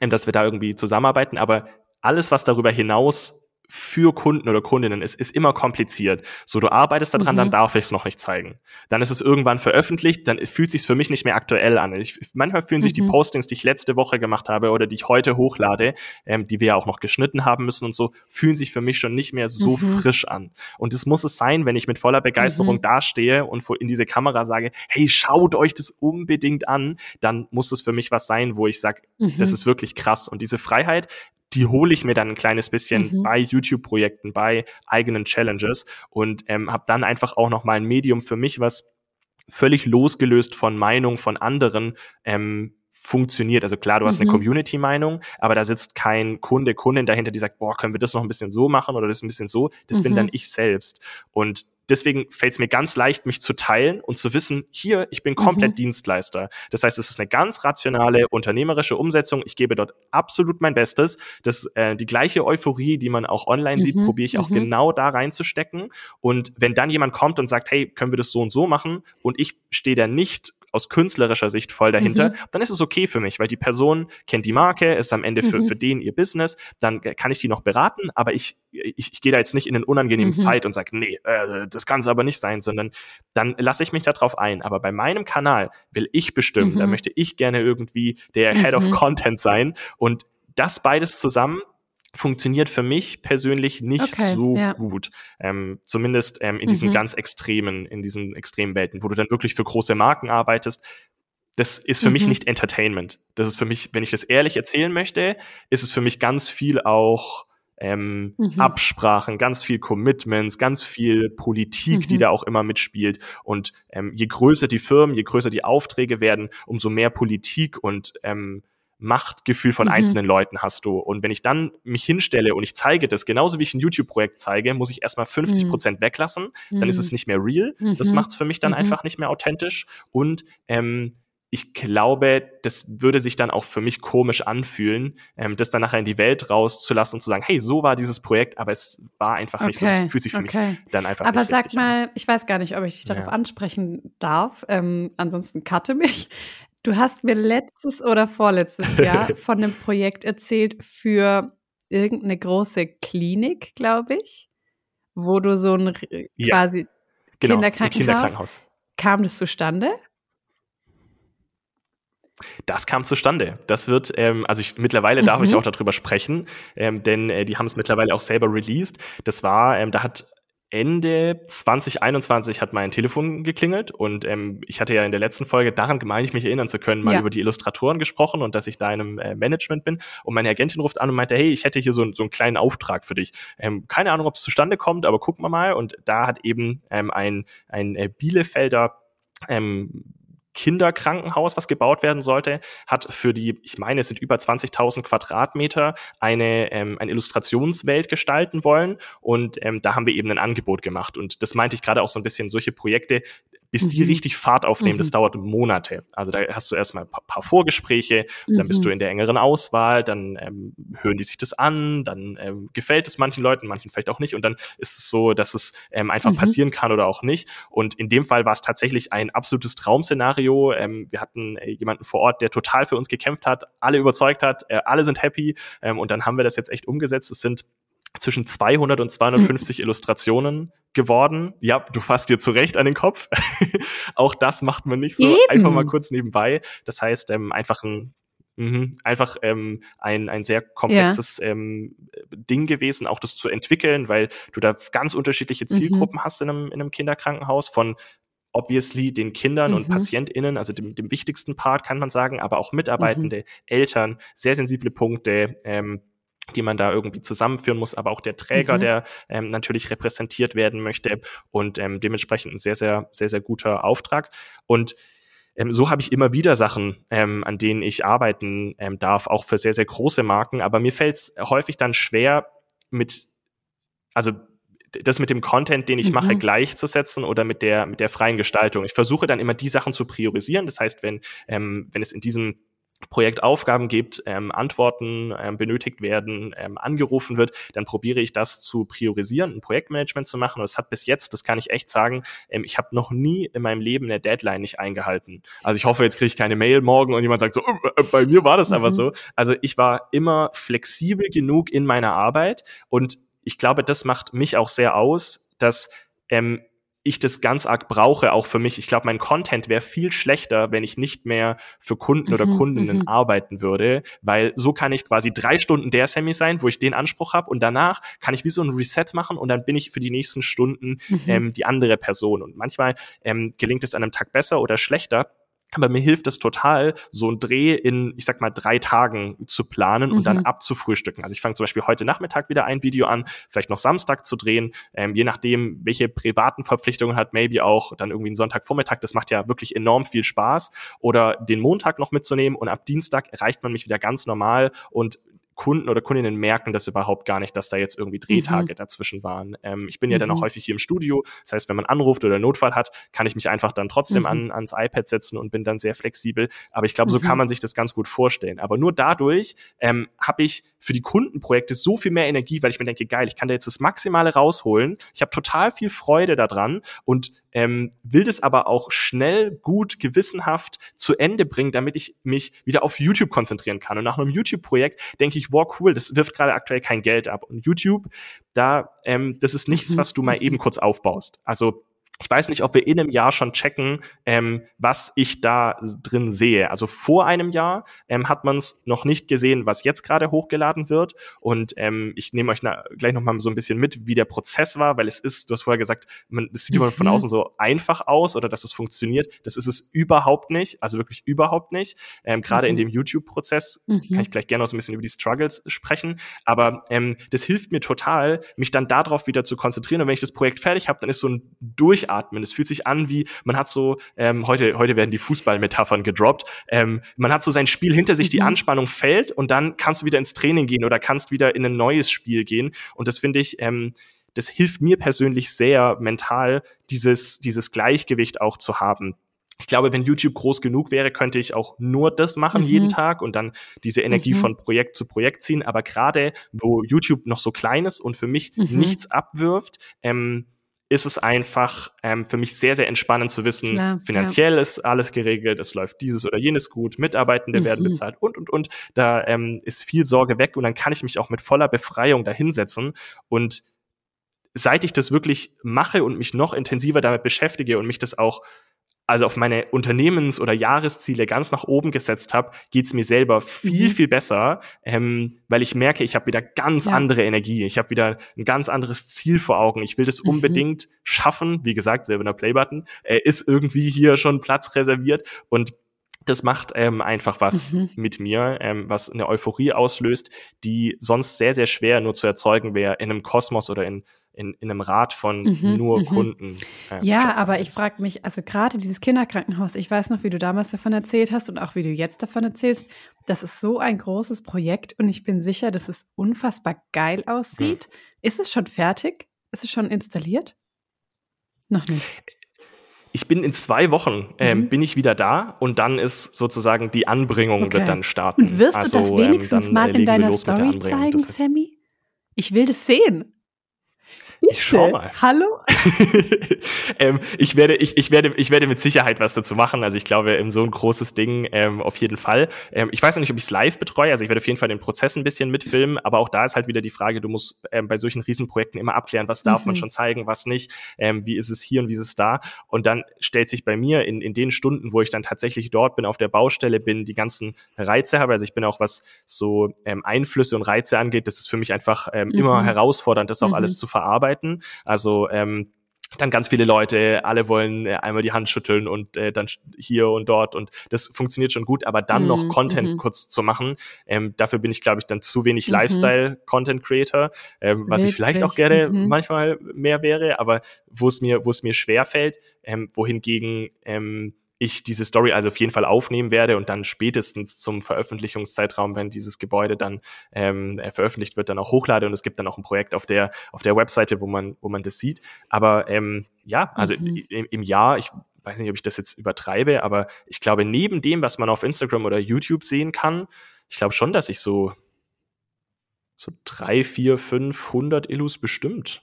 [SPEAKER 1] dass wir da irgendwie zusammenarbeiten. Aber alles, was darüber hinaus für Kunden oder Kundinnen ist, ist immer kompliziert. So, du arbeitest daran, mhm. dann darf ich es noch nicht zeigen. Dann ist es irgendwann veröffentlicht, dann fühlt sich für mich nicht mehr aktuell an. Ich, manchmal fühlen sich mhm. die Postings, die ich letzte Woche gemacht habe oder die ich heute hochlade, ähm, die wir ja auch noch geschnitten haben müssen und so, fühlen sich für mich schon nicht mehr so mhm. frisch an. Und das muss es sein, wenn ich mit voller Begeisterung mhm. dastehe und in diese Kamera sage, hey, schaut euch das unbedingt an, dann muss es für mich was sein, wo ich sage, das mhm. ist wirklich krass. Und diese Freiheit die hole ich mir dann ein kleines bisschen mhm. bei YouTube-Projekten, bei eigenen Challenges und ähm, habe dann einfach auch noch mal ein Medium für mich, was völlig losgelöst von Meinung von anderen ähm, funktioniert. Also klar, du hast mhm. eine Community-Meinung, aber da sitzt kein Kunde, Kundin dahinter, die sagt, boah, können wir das noch ein bisschen so machen oder das ein bisschen so. Das mhm. bin dann ich selbst. Und deswegen fällt es mir ganz leicht, mich zu teilen und zu wissen, hier, ich bin komplett mhm. Dienstleister. Das heißt, es ist eine ganz rationale unternehmerische Umsetzung. Ich gebe dort absolut mein Bestes. Das, äh, die gleiche Euphorie, die man auch online mhm. sieht, probiere ich auch mhm. genau da reinzustecken. Und wenn dann jemand kommt und sagt, hey, können wir das so und so machen? Und ich stehe da nicht aus künstlerischer Sicht voll dahinter, mhm. dann ist es okay für mich, weil die Person kennt die Marke, ist am Ende für, mhm. für den ihr Business, dann kann ich die noch beraten, aber ich, ich, ich gehe da jetzt nicht in einen unangenehmen mhm. Fight und sage, nee, äh, das kann es aber nicht sein, sondern dann lasse ich mich da drauf ein. Aber bei meinem Kanal will ich bestimmen, da mhm. möchte ich gerne irgendwie der Head of mhm. Content sein und das beides zusammen funktioniert für mich persönlich nicht okay, so ja. gut. Ähm, zumindest ähm, in diesen mhm. ganz extremen, in diesen extremen Welten, wo du dann wirklich für große Marken arbeitest. Das ist für mhm. mich nicht Entertainment. Das ist für mich, wenn ich das ehrlich erzählen möchte, ist es für mich ganz viel auch ähm, mhm. Absprachen, ganz viel Commitments, ganz viel Politik, mhm. die da auch immer mitspielt. Und ähm, je größer die Firmen, je größer die Aufträge werden, umso mehr Politik und ähm, Machtgefühl von mhm. einzelnen Leuten hast du. Und wenn ich dann mich hinstelle und ich zeige das, genauso wie ich ein YouTube-Projekt zeige, muss ich erstmal 50 mhm. Prozent mhm. weglassen, dann ist es mhm. nicht mehr real. Das mhm. macht es für mich dann mhm. einfach nicht mehr authentisch. Und ähm, ich glaube, das würde sich dann auch für mich komisch anfühlen, ähm, das dann nachher in die Welt rauszulassen und zu sagen, hey, so war dieses Projekt, aber es war einfach okay. nicht so. Es fühlt sich für okay. mich dann einfach
[SPEAKER 3] aber
[SPEAKER 1] nicht
[SPEAKER 3] sag mal, an. ich weiß gar nicht, ob ich dich darauf ja. ansprechen darf. Ähm, ansonsten cutte mich. Du hast mir letztes oder vorletztes Jahr von einem Projekt erzählt für irgendeine große Klinik, glaube ich, wo du so ein ja. quasi genau, Kinderkrankenhaus, Kinderkrankenhaus. Kam das zustande?
[SPEAKER 1] Das kam zustande. Das wird, ähm, also ich, mittlerweile darf ich mhm. auch darüber sprechen, ähm, denn äh, die haben es mittlerweile auch selber released. Das war, ähm, da hat Ende 2021 hat mein Telefon geklingelt und ähm, ich hatte ja in der letzten Folge, daran meine ich mich erinnern zu können, mal ja. über die Illustratoren gesprochen und dass ich da in einem äh, Management bin. Und meine Agentin ruft an und meinte, hey, ich hätte hier so, so einen kleinen Auftrag für dich. Ähm, keine Ahnung, ob es zustande kommt, aber gucken wir mal. Und da hat eben ähm, ein, ein äh, Bielefelder ähm, Kinderkrankenhaus, was gebaut werden sollte, hat für die, ich meine, es sind über 20.000 Quadratmeter, eine, ähm, eine Illustrationswelt gestalten wollen. Und ähm, da haben wir eben ein Angebot gemacht. Und das meinte ich gerade auch so ein bisschen, solche Projekte, bis die mhm. richtig Fahrt aufnehmen, mhm. das dauert Monate. Also da hast du erstmal ein paar, paar Vorgespräche, mhm. dann bist du mhm. in der engeren Auswahl, dann ähm, hören die sich das an, dann ähm, gefällt es manchen Leuten, manchen vielleicht auch nicht. Und dann ist es so, dass es ähm, einfach mhm. passieren kann oder auch nicht. Und in dem Fall war es tatsächlich ein absolutes Traumszenario. Ähm, wir hatten äh, jemanden vor Ort, der total für uns gekämpft hat, alle überzeugt hat, äh, alle sind happy. Ähm, und dann haben wir das jetzt echt umgesetzt. Es sind zwischen 200 und 250 Illustrationen geworden. Ja, du fasst dir zurecht an den Kopf. auch das macht man nicht so Eben. einfach mal kurz nebenbei. Das heißt, ähm, einfach ein Mhm, einfach ähm, ein, ein sehr komplexes ja. ähm, Ding gewesen, auch das zu entwickeln, weil du da ganz unterschiedliche mhm. Zielgruppen mhm. hast in einem, in einem Kinderkrankenhaus, von obviously den Kindern mhm. und PatientInnen, also dem, dem wichtigsten Part kann man sagen, aber auch Mitarbeitende, mhm. Eltern, sehr sensible Punkte, ähm, die man da irgendwie zusammenführen muss, aber auch der Träger, mhm. der ähm, natürlich repräsentiert werden möchte und ähm, dementsprechend ein sehr, sehr, sehr, sehr guter Auftrag. Und ähm, so habe ich immer wieder Sachen, ähm, an denen ich arbeiten ähm, darf, auch für sehr, sehr große Marken. Aber mir fällt es häufig dann schwer, mit, also das mit dem Content, den ich mhm. mache, gleichzusetzen oder mit der, mit der freien Gestaltung. Ich versuche dann immer die Sachen zu priorisieren. Das heißt, wenn, ähm, wenn es in diesem Projektaufgaben gibt, ähm, Antworten ähm, benötigt werden, ähm, angerufen wird, dann probiere ich das zu priorisieren, ein Projektmanagement zu machen. Und es hat bis jetzt, das kann ich echt sagen, ähm, ich habe noch nie in meinem Leben eine Deadline nicht eingehalten. Also ich hoffe, jetzt kriege ich keine Mail morgen und jemand sagt so, äh, äh bei mir war das mhm. aber so. Also ich war immer flexibel genug in meiner Arbeit und ich glaube, das macht mich auch sehr aus, dass ähm, ich das ganz arg brauche, auch für mich. Ich glaube, mein Content wäre viel schlechter, wenn ich nicht mehr für Kunden oder mhm, Kundinnen mhm. arbeiten würde, weil so kann ich quasi drei Stunden der Semi sein, wo ich den Anspruch habe und danach kann ich wie so ein Reset machen und dann bin ich für die nächsten Stunden mhm. ähm, die andere Person. Und manchmal ähm, gelingt es an einem Tag besser oder schlechter aber mir hilft es total, so ein Dreh in, ich sag mal, drei Tagen zu planen und mhm. dann abzufrühstücken. Also ich fange zum Beispiel heute Nachmittag wieder ein Video an, vielleicht noch Samstag zu drehen, ähm, je nachdem, welche privaten Verpflichtungen hat, maybe auch dann irgendwie einen Sonntagvormittag. Das macht ja wirklich enorm viel Spaß. Oder den Montag noch mitzunehmen und ab Dienstag erreicht man mich wieder ganz normal und Kunden oder Kundinnen merken das überhaupt gar nicht, dass da jetzt irgendwie Drehtage mhm. dazwischen waren. Ähm, ich bin ja mhm. dann auch mhm. häufig hier im Studio. Das heißt, wenn man anruft oder Notfall hat, kann ich mich einfach dann trotzdem mhm. an, ans iPad setzen und bin dann sehr flexibel. Aber ich glaube, so kann mhm. man sich das ganz gut vorstellen. Aber nur dadurch ähm, habe ich für die Kundenprojekte so viel mehr Energie, weil ich mir denke, geil, ich kann da jetzt das Maximale rausholen. Ich habe total viel Freude daran und ähm, will das aber auch schnell, gut, gewissenhaft zu Ende bringen, damit ich mich wieder auf YouTube konzentrieren kann. Und nach einem YouTube-Projekt denke ich, wow, cool, das wirft gerade aktuell kein Geld ab. Und YouTube, da, ähm, das ist nichts, was du mal eben kurz aufbaust. Also ich weiß nicht, ob wir in einem Jahr schon checken, ähm, was ich da drin sehe. Also vor einem Jahr ähm, hat man es noch nicht gesehen, was jetzt gerade hochgeladen wird. Und ähm, ich nehme euch na, gleich noch mal so ein bisschen mit, wie der Prozess war, weil es ist, du hast vorher gesagt, man, es sieht immer von mhm. außen so einfach aus oder dass es funktioniert. Das ist es überhaupt nicht, also wirklich überhaupt nicht. Ähm, gerade mhm. in dem YouTube-Prozess mhm. kann ich gleich gerne noch so ein bisschen über die Struggles sprechen. Aber ähm, das hilft mir total, mich dann darauf wieder zu konzentrieren. Und wenn ich das Projekt fertig habe, dann ist so ein Durch durchatmen. Es fühlt sich an wie, man hat so, ähm, heute, heute werden die Fußballmetaphern gedroppt, ähm, man hat so sein Spiel hinter sich, die mhm. Anspannung fällt und dann kannst du wieder ins Training gehen oder kannst wieder in ein neues Spiel gehen. Und das finde ich, ähm, das hilft mir persönlich sehr mental, dieses, dieses Gleichgewicht auch zu haben ich glaube, wenn YouTube groß genug wäre, könnte ich auch nur das machen mhm. jeden Tag und dann diese Energie mhm. von Projekt zu Projekt ziehen. Aber gerade wo YouTube noch so klein ist und für mich mhm. nichts abwirft, ähm, ist es einfach ähm, für mich sehr, sehr entspannend zu wissen, Klar, finanziell ja. ist alles geregelt, es läuft dieses oder jenes gut, Mitarbeitende mhm. werden bezahlt und, und, und. Da ähm, ist viel Sorge weg und dann kann ich mich auch mit voller Befreiung dahinsetzen und seit ich das wirklich mache und mich noch intensiver damit beschäftige und mich das auch also auf meine Unternehmens- oder Jahresziele ganz nach oben gesetzt habe, geht's mir selber viel, mhm. viel besser, ähm, weil ich merke, ich habe wieder ganz ja. andere Energie. Ich habe wieder ein ganz anderes Ziel vor Augen. Ich will das mhm. unbedingt schaffen. Wie gesagt, selber der Playbutton äh, ist irgendwie hier schon Platz reserviert und das macht ähm, einfach was mhm. mit mir, ähm, was eine Euphorie auslöst, die sonst sehr, sehr schwer nur zu erzeugen wäre in einem Kosmos oder in in, in einem Rad von mhm, nur mhm. Kunden.
[SPEAKER 3] Äh, ja, Jobs aber ich frage mich, also gerade dieses Kinderkrankenhaus, ich weiß noch, wie du damals davon erzählt hast und auch wie du jetzt davon erzählst, das ist so ein großes Projekt und ich bin sicher, dass es unfassbar geil aussieht. Mhm. Ist es schon fertig? Ist es schon installiert? Noch nicht.
[SPEAKER 1] Ich bin in zwei Wochen ähm, mhm. bin ich wieder da und dann ist sozusagen die Anbringung okay. wird dann starten.
[SPEAKER 3] Und wirst also, du das ähm, wenigstens ähm, mal in deiner Story zeigen, Sammy? Ich will das sehen.
[SPEAKER 1] Ich schau mal.
[SPEAKER 3] Hallo?
[SPEAKER 1] ähm, ich werde, ich, ich werde, ich werde mit Sicherheit was dazu machen. Also ich glaube, so ein großes Ding ähm, auf jeden Fall. Ähm, ich weiß noch nicht, ob ich es live betreue. Also ich werde auf jeden Fall den Prozess ein bisschen mitfilmen. Aber auch da ist halt wieder die Frage: Du musst ähm, bei solchen Riesenprojekten immer abklären, was darf mhm. man schon zeigen, was nicht. Ähm, wie ist es hier und wie ist es da? Und dann stellt sich bei mir in, in den Stunden, wo ich dann tatsächlich dort bin, auf der Baustelle bin, die ganzen Reize habe. Also ich bin auch was so ähm, Einflüsse und Reize angeht. Das ist für mich einfach ähm, mhm. immer herausfordernd, das auch mhm. alles zu verarbeiten arbeiten. Also ähm, dann ganz viele Leute, alle wollen äh, einmal die Hand schütteln und äh, dann hier und dort und das funktioniert schon gut, aber dann mm, noch Content mm. kurz zu machen, ähm, dafür bin ich, glaube ich, dann zu wenig mm Lifestyle-Content-Creator, ähm, was Witzig. ich vielleicht auch gerne -hmm. manchmal mehr wäre, aber wo es mir, wo es mir schwer fällt, ähm, wohingegen ähm, ich diese Story also auf jeden Fall aufnehmen werde und dann spätestens zum Veröffentlichungszeitraum, wenn dieses Gebäude dann ähm, äh, veröffentlicht wird, dann auch hochlade und es gibt dann auch ein Projekt auf der auf der Webseite, wo man wo man das sieht. Aber ähm, ja, also mhm. im, im Jahr, ich weiß nicht, ob ich das jetzt übertreibe, aber ich glaube neben dem, was man auf Instagram oder YouTube sehen kann, ich glaube schon, dass ich so so drei, vier, fünf, hundert Illus bestimmt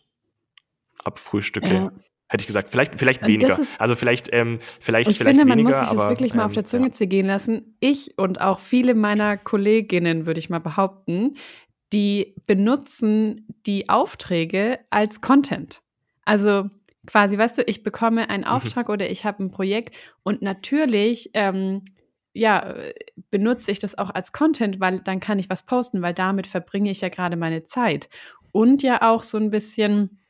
[SPEAKER 1] abfrühstücke. Ja hätte ich gesagt. Vielleicht, vielleicht weniger. Ist, also vielleicht, ähm, vielleicht,
[SPEAKER 3] ich
[SPEAKER 1] vielleicht
[SPEAKER 3] finde,
[SPEAKER 1] man
[SPEAKER 3] muss sich
[SPEAKER 1] aber,
[SPEAKER 3] das wirklich mal auf der ähm, Zunge ja. zergehen lassen. Ich und auch viele meiner Kolleginnen, würde ich mal behaupten, die benutzen die Aufträge als Content. Also quasi, weißt du, ich bekomme einen mhm. Auftrag mhm. oder ich habe ein Projekt und natürlich ähm, ja, benutze ich das auch als Content, weil dann kann ich was posten, weil damit verbringe ich ja gerade meine Zeit. Und ja auch so ein bisschen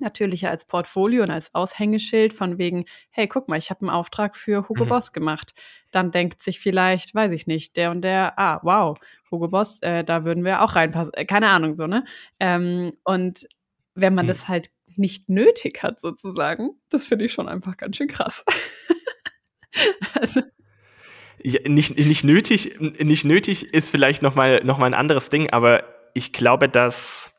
[SPEAKER 3] natürlich als Portfolio und als Aushängeschild von wegen, hey, guck mal, ich habe einen Auftrag für Hugo mhm. Boss gemacht. Dann denkt sich vielleicht, weiß ich nicht, der und der, ah, wow, Hugo Boss, äh, da würden wir auch reinpassen. Äh, keine Ahnung, so, ne? Ähm, und wenn man mhm. das halt nicht nötig hat, sozusagen, das finde ich schon einfach ganz schön krass.
[SPEAKER 1] also. Ja, nicht, nicht nötig, nicht nötig ist vielleicht noch mal, noch mal ein anderes Ding, aber ich glaube, dass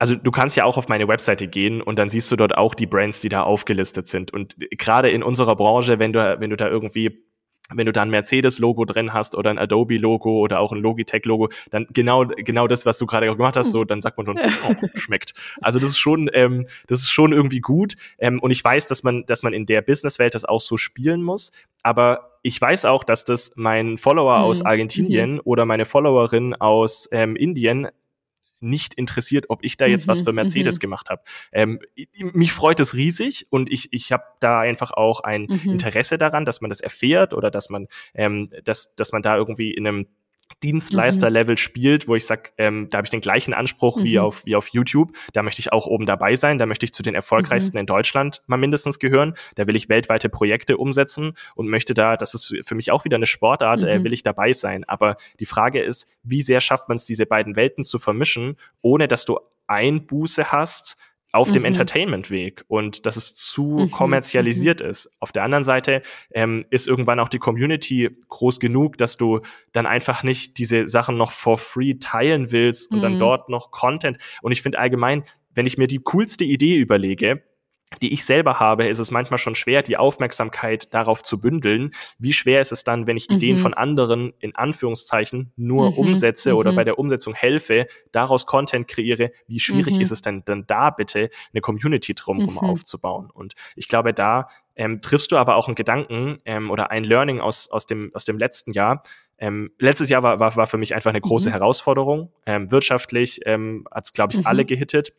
[SPEAKER 1] also du kannst ja auch auf meine Webseite gehen und dann siehst du dort auch die Brands, die da aufgelistet sind. Und gerade in unserer Branche, wenn du, wenn du da irgendwie wenn du da ein Mercedes-Logo drin hast oder ein Adobe-Logo oder auch ein Logitech-Logo, dann genau genau das, was du gerade gemacht hast, so dann sagt man schon, oh, schmeckt. Also das ist schon ähm, das ist schon irgendwie gut ähm, und ich weiß, dass man dass man in der Businesswelt das auch so spielen muss, aber ich weiß auch, dass das mein Follower mhm. aus Argentinien mhm. oder meine Followerin aus ähm, Indien nicht interessiert, ob ich da jetzt mhm, was für Mercedes mhm. gemacht habe. Ähm, mich freut es riesig und ich, ich habe da einfach auch ein mhm. Interesse daran, dass man das erfährt oder dass man, ähm, dass, dass man da irgendwie in einem Dienstleister-Level mhm. spielt, wo ich sag, ähm, da habe ich den gleichen Anspruch mhm. wie auf wie auf YouTube. Da möchte ich auch oben dabei sein. Da möchte ich zu den erfolgreichsten mhm. in Deutschland mal mindestens gehören. Da will ich weltweite Projekte umsetzen und möchte da, das ist für mich auch wieder eine Sportart, äh, mhm. will ich dabei sein. Aber die Frage ist, wie sehr schafft man es, diese beiden Welten zu vermischen, ohne dass du Einbuße hast auf mhm. dem Entertainment-Weg und dass es zu mhm. kommerzialisiert mhm. ist. Auf der anderen Seite ähm, ist irgendwann auch die Community groß genug, dass du dann einfach nicht diese Sachen noch for free teilen willst und dann mhm. dort noch Content. Und ich finde allgemein, wenn ich mir die coolste Idee überlege, die ich selber habe, ist es manchmal schon schwer, die Aufmerksamkeit darauf zu bündeln. Wie schwer ist es dann, wenn ich mhm. Ideen von anderen in Anführungszeichen nur mhm. umsetze oder mhm. bei der Umsetzung helfe, daraus Content kreiere? Wie schwierig mhm. ist es denn dann da bitte, eine Community drumherum mhm. aufzubauen? Und ich glaube, da ähm, triffst du aber auch einen Gedanken ähm, oder ein Learning aus, aus, dem, aus dem letzten Jahr, ähm, letztes Jahr war, war, war für mich einfach eine große mhm. Herausforderung. Ähm, wirtschaftlich ähm, hat es, glaube ich, mhm. alle gehittet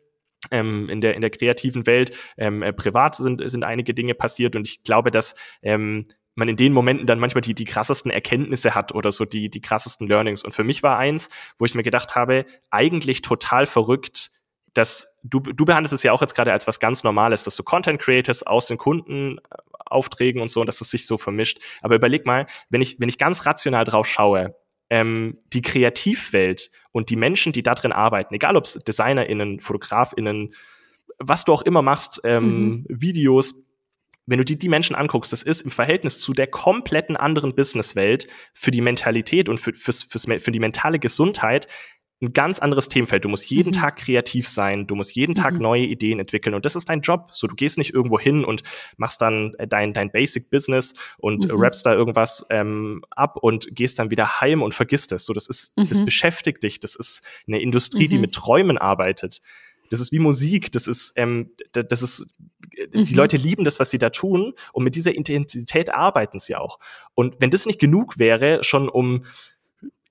[SPEAKER 1] ähm, in der in der kreativen Welt. Ähm, äh, privat sind sind einige Dinge passiert und ich glaube, dass ähm, man in den Momenten dann manchmal die, die krassesten Erkenntnisse hat oder so die, die krassesten Learnings. Und für mich war eins, wo ich mir gedacht habe, eigentlich total verrückt, dass du, du behandelst es ja auch jetzt gerade als was ganz Normales, dass du Content creators aus den Kundenaufträgen äh, und so und dass es sich so vermischt. Aber überleg mal, wenn ich, wenn ich ganz rational drauf schaue, ähm, die Kreativwelt und die Menschen, die da drin arbeiten, egal ob es DesignerInnen, FotografInnen, was du auch immer machst, ähm, mhm. Videos, wenn du dir die Menschen anguckst, das ist im Verhältnis zu der kompletten anderen Businesswelt für die Mentalität und für, fürs, fürs, für die mentale Gesundheit ein ganz anderes Themenfeld. Du musst jeden mhm. Tag kreativ sein, du musst jeden Tag mhm. neue Ideen entwickeln und das ist dein Job. So, du gehst nicht irgendwo hin und machst dann äh, dein, dein Basic Business und mhm. rappst da irgendwas ähm, ab und gehst dann wieder heim und vergisst es. So, das ist, das mhm. beschäftigt dich. Das ist eine Industrie, die mhm. mit Träumen arbeitet. Das ist wie Musik. Das ist, ähm, das ist, äh, die mhm. Leute lieben das, was sie da tun und mit dieser Intensität arbeiten sie auch. Und wenn das nicht genug wäre, schon um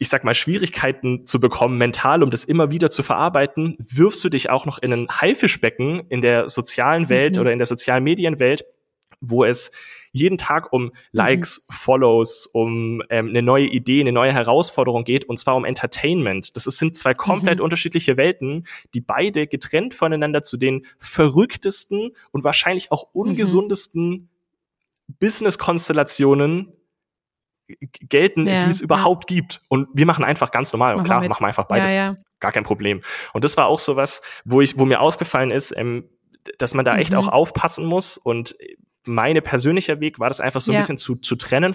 [SPEAKER 1] ich sag mal, Schwierigkeiten zu bekommen, mental, um das immer wieder zu verarbeiten, wirfst du dich auch noch in ein Haifischbecken in der sozialen Welt mhm. oder in der sozialen Medienwelt, wo es jeden Tag um Likes, mhm. Follows, um ähm, eine neue Idee, eine neue Herausforderung geht, und zwar um Entertainment. Das ist, sind zwei komplett mhm. unterschiedliche Welten, die beide getrennt voneinander zu den verrücktesten und wahrscheinlich auch mhm. ungesundesten mhm. Business-Konstellationen gelten, ja, die es überhaupt ja. gibt. Und wir machen einfach ganz normal. Und klar, machen wir einfach beides. Ja, Gar kein Problem. Und das war auch so was, wo ich, wo mir aufgefallen ist, ähm, dass man da echt mhm. auch aufpassen muss. Und meine persönlicher Weg war das einfach so ein bisschen zu, zu trennen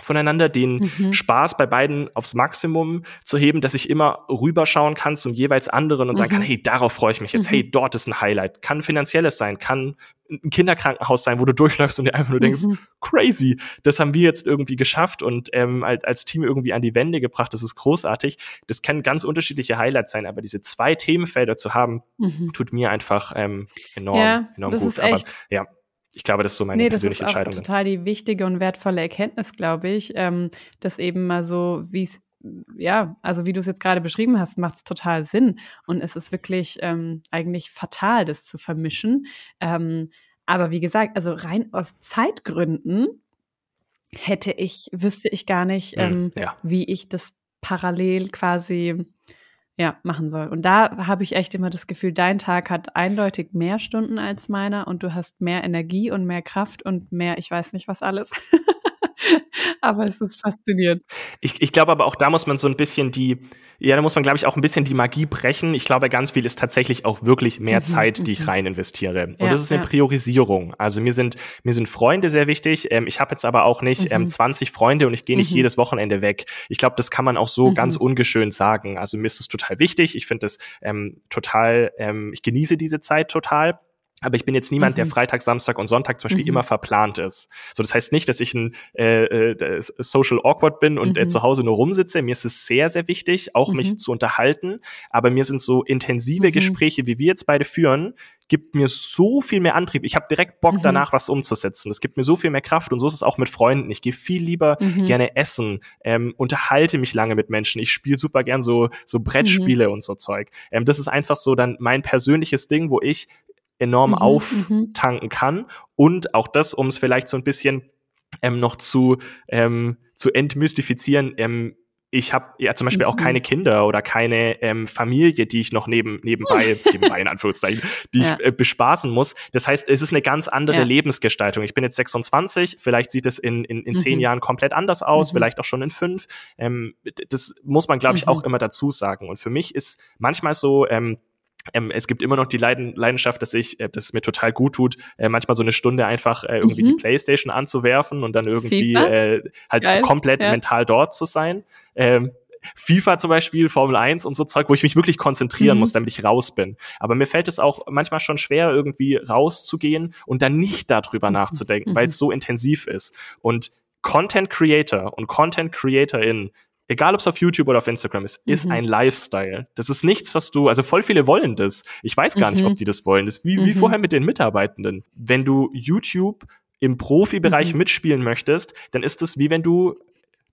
[SPEAKER 1] voneinander, den mhm. Spaß bei beiden aufs Maximum zu heben, dass ich immer rüberschauen kann zum jeweils anderen und mhm. sagen kann, hey, darauf freue ich mich jetzt, mhm. hey, dort ist ein Highlight. Kann finanzielles sein, kann ein Kinderkrankenhaus sein, wo du durchläufst und dir einfach nur denkst, mhm. crazy, das haben wir jetzt irgendwie geschafft und ähm, als, als Team irgendwie an die Wände gebracht, das ist großartig. Das können ganz unterschiedliche Highlights sein, aber diese zwei Themenfelder zu haben, mhm. tut mir einfach ähm, enorm,
[SPEAKER 3] ja,
[SPEAKER 1] enorm
[SPEAKER 3] gut.
[SPEAKER 1] aber ja, ich glaube, das ist so meine nee, persönliche Entscheidung.
[SPEAKER 3] Das ist total die wichtige und wertvolle Erkenntnis, glaube ich, ähm, dass eben mal so, wie es ja, also wie du es jetzt gerade beschrieben hast, macht es total Sinn. Und es ist wirklich ähm, eigentlich fatal, das zu vermischen. Ähm, aber wie gesagt, also rein aus Zeitgründen hätte ich, wüsste ich gar nicht, hm, ähm, ja. wie ich das parallel quasi ja, machen soll. Und da habe ich echt immer das Gefühl, dein Tag hat eindeutig mehr Stunden als meiner und du hast mehr Energie und mehr Kraft und mehr, ich weiß nicht was alles. aber es ist faszinierend.
[SPEAKER 1] Ich, ich glaube aber auch da muss man so ein bisschen die, ja, da muss man, glaube ich, auch ein bisschen die Magie brechen. Ich glaube, ganz viel ist tatsächlich auch wirklich mehr mhm, Zeit, die ich mhm. rein investiere. Und ja, das ist eine ja. Priorisierung. Also mir sind, mir sind Freunde sehr wichtig. Ähm, ich habe jetzt aber auch nicht ähm, mhm. ähm, 20 Freunde und ich gehe nicht mhm. jedes Wochenende weg. Ich glaube, das kann man auch so mhm. ganz ungeschönt sagen. Also mir ist es total wichtig. Ich finde es ähm, total, ähm, ich genieße diese Zeit total. Aber ich bin jetzt niemand, mhm. der Freitag, Samstag und Sonntag zum Beispiel mhm. immer verplant ist. So, das heißt nicht, dass ich ein äh, äh, Social Awkward bin und äh, mhm. äh, zu Hause nur rumsitze. Mir ist es sehr, sehr wichtig, auch mich mhm. zu unterhalten. Aber mir sind so intensive mhm. Gespräche, wie wir jetzt beide führen, gibt mir so viel mehr Antrieb. Ich habe direkt Bock mhm. danach, was umzusetzen. Das gibt mir so viel mehr Kraft und so ist es auch mit Freunden. Ich gehe viel lieber gerne essen, ähm, unterhalte mich lange mit Menschen. Ich spiele super gern so so Brettspiele und so Zeug. Ähm, das ist einfach so dann mein persönliches Ding, wo ich enorm mhm, auftanken kann. Und auch das, um es vielleicht so ein bisschen ähm, noch zu, ähm, zu entmystifizieren, ähm, ich habe ja zum Beispiel auch keine mhm. Kinder oder keine ähm, Familie, die ich noch neben, nebenbei, nebenbei in Anführungszeichen, die ja. ich äh, bespaßen muss. Das heißt, es ist eine ganz andere ja. Lebensgestaltung. Ich bin jetzt 26, vielleicht sieht es in, in, in mhm. zehn Jahren komplett anders aus, mhm. vielleicht auch schon in fünf. Ähm, das muss man, glaube ich, auch mhm. immer dazu sagen. Und für mich ist manchmal so, ähm, ähm, es gibt immer noch die Leiden, Leidenschaft, dass ich, äh, dass es mir total gut tut, äh, manchmal so eine Stunde einfach äh, irgendwie mhm. die Playstation anzuwerfen und dann irgendwie äh, halt Geil. komplett ja. mental dort zu sein. Ähm, FIFA zum Beispiel, Formel 1 und so Zeug, wo ich mich wirklich konzentrieren mhm. muss, damit ich raus bin. Aber mir fällt es auch manchmal schon schwer, irgendwie rauszugehen und dann nicht darüber mhm. nachzudenken, mhm. weil es so intensiv ist. Und Content Creator und Content Creatorin egal ob es auf YouTube oder auf Instagram ist, mhm. ist ein Lifestyle. Das ist nichts, was du, also voll viele wollen das. Ich weiß gar mhm. nicht, ob die das wollen. Das ist wie, mhm. wie vorher mit den Mitarbeitenden. Wenn du YouTube im Profibereich mhm. mitspielen möchtest, dann ist es wie wenn du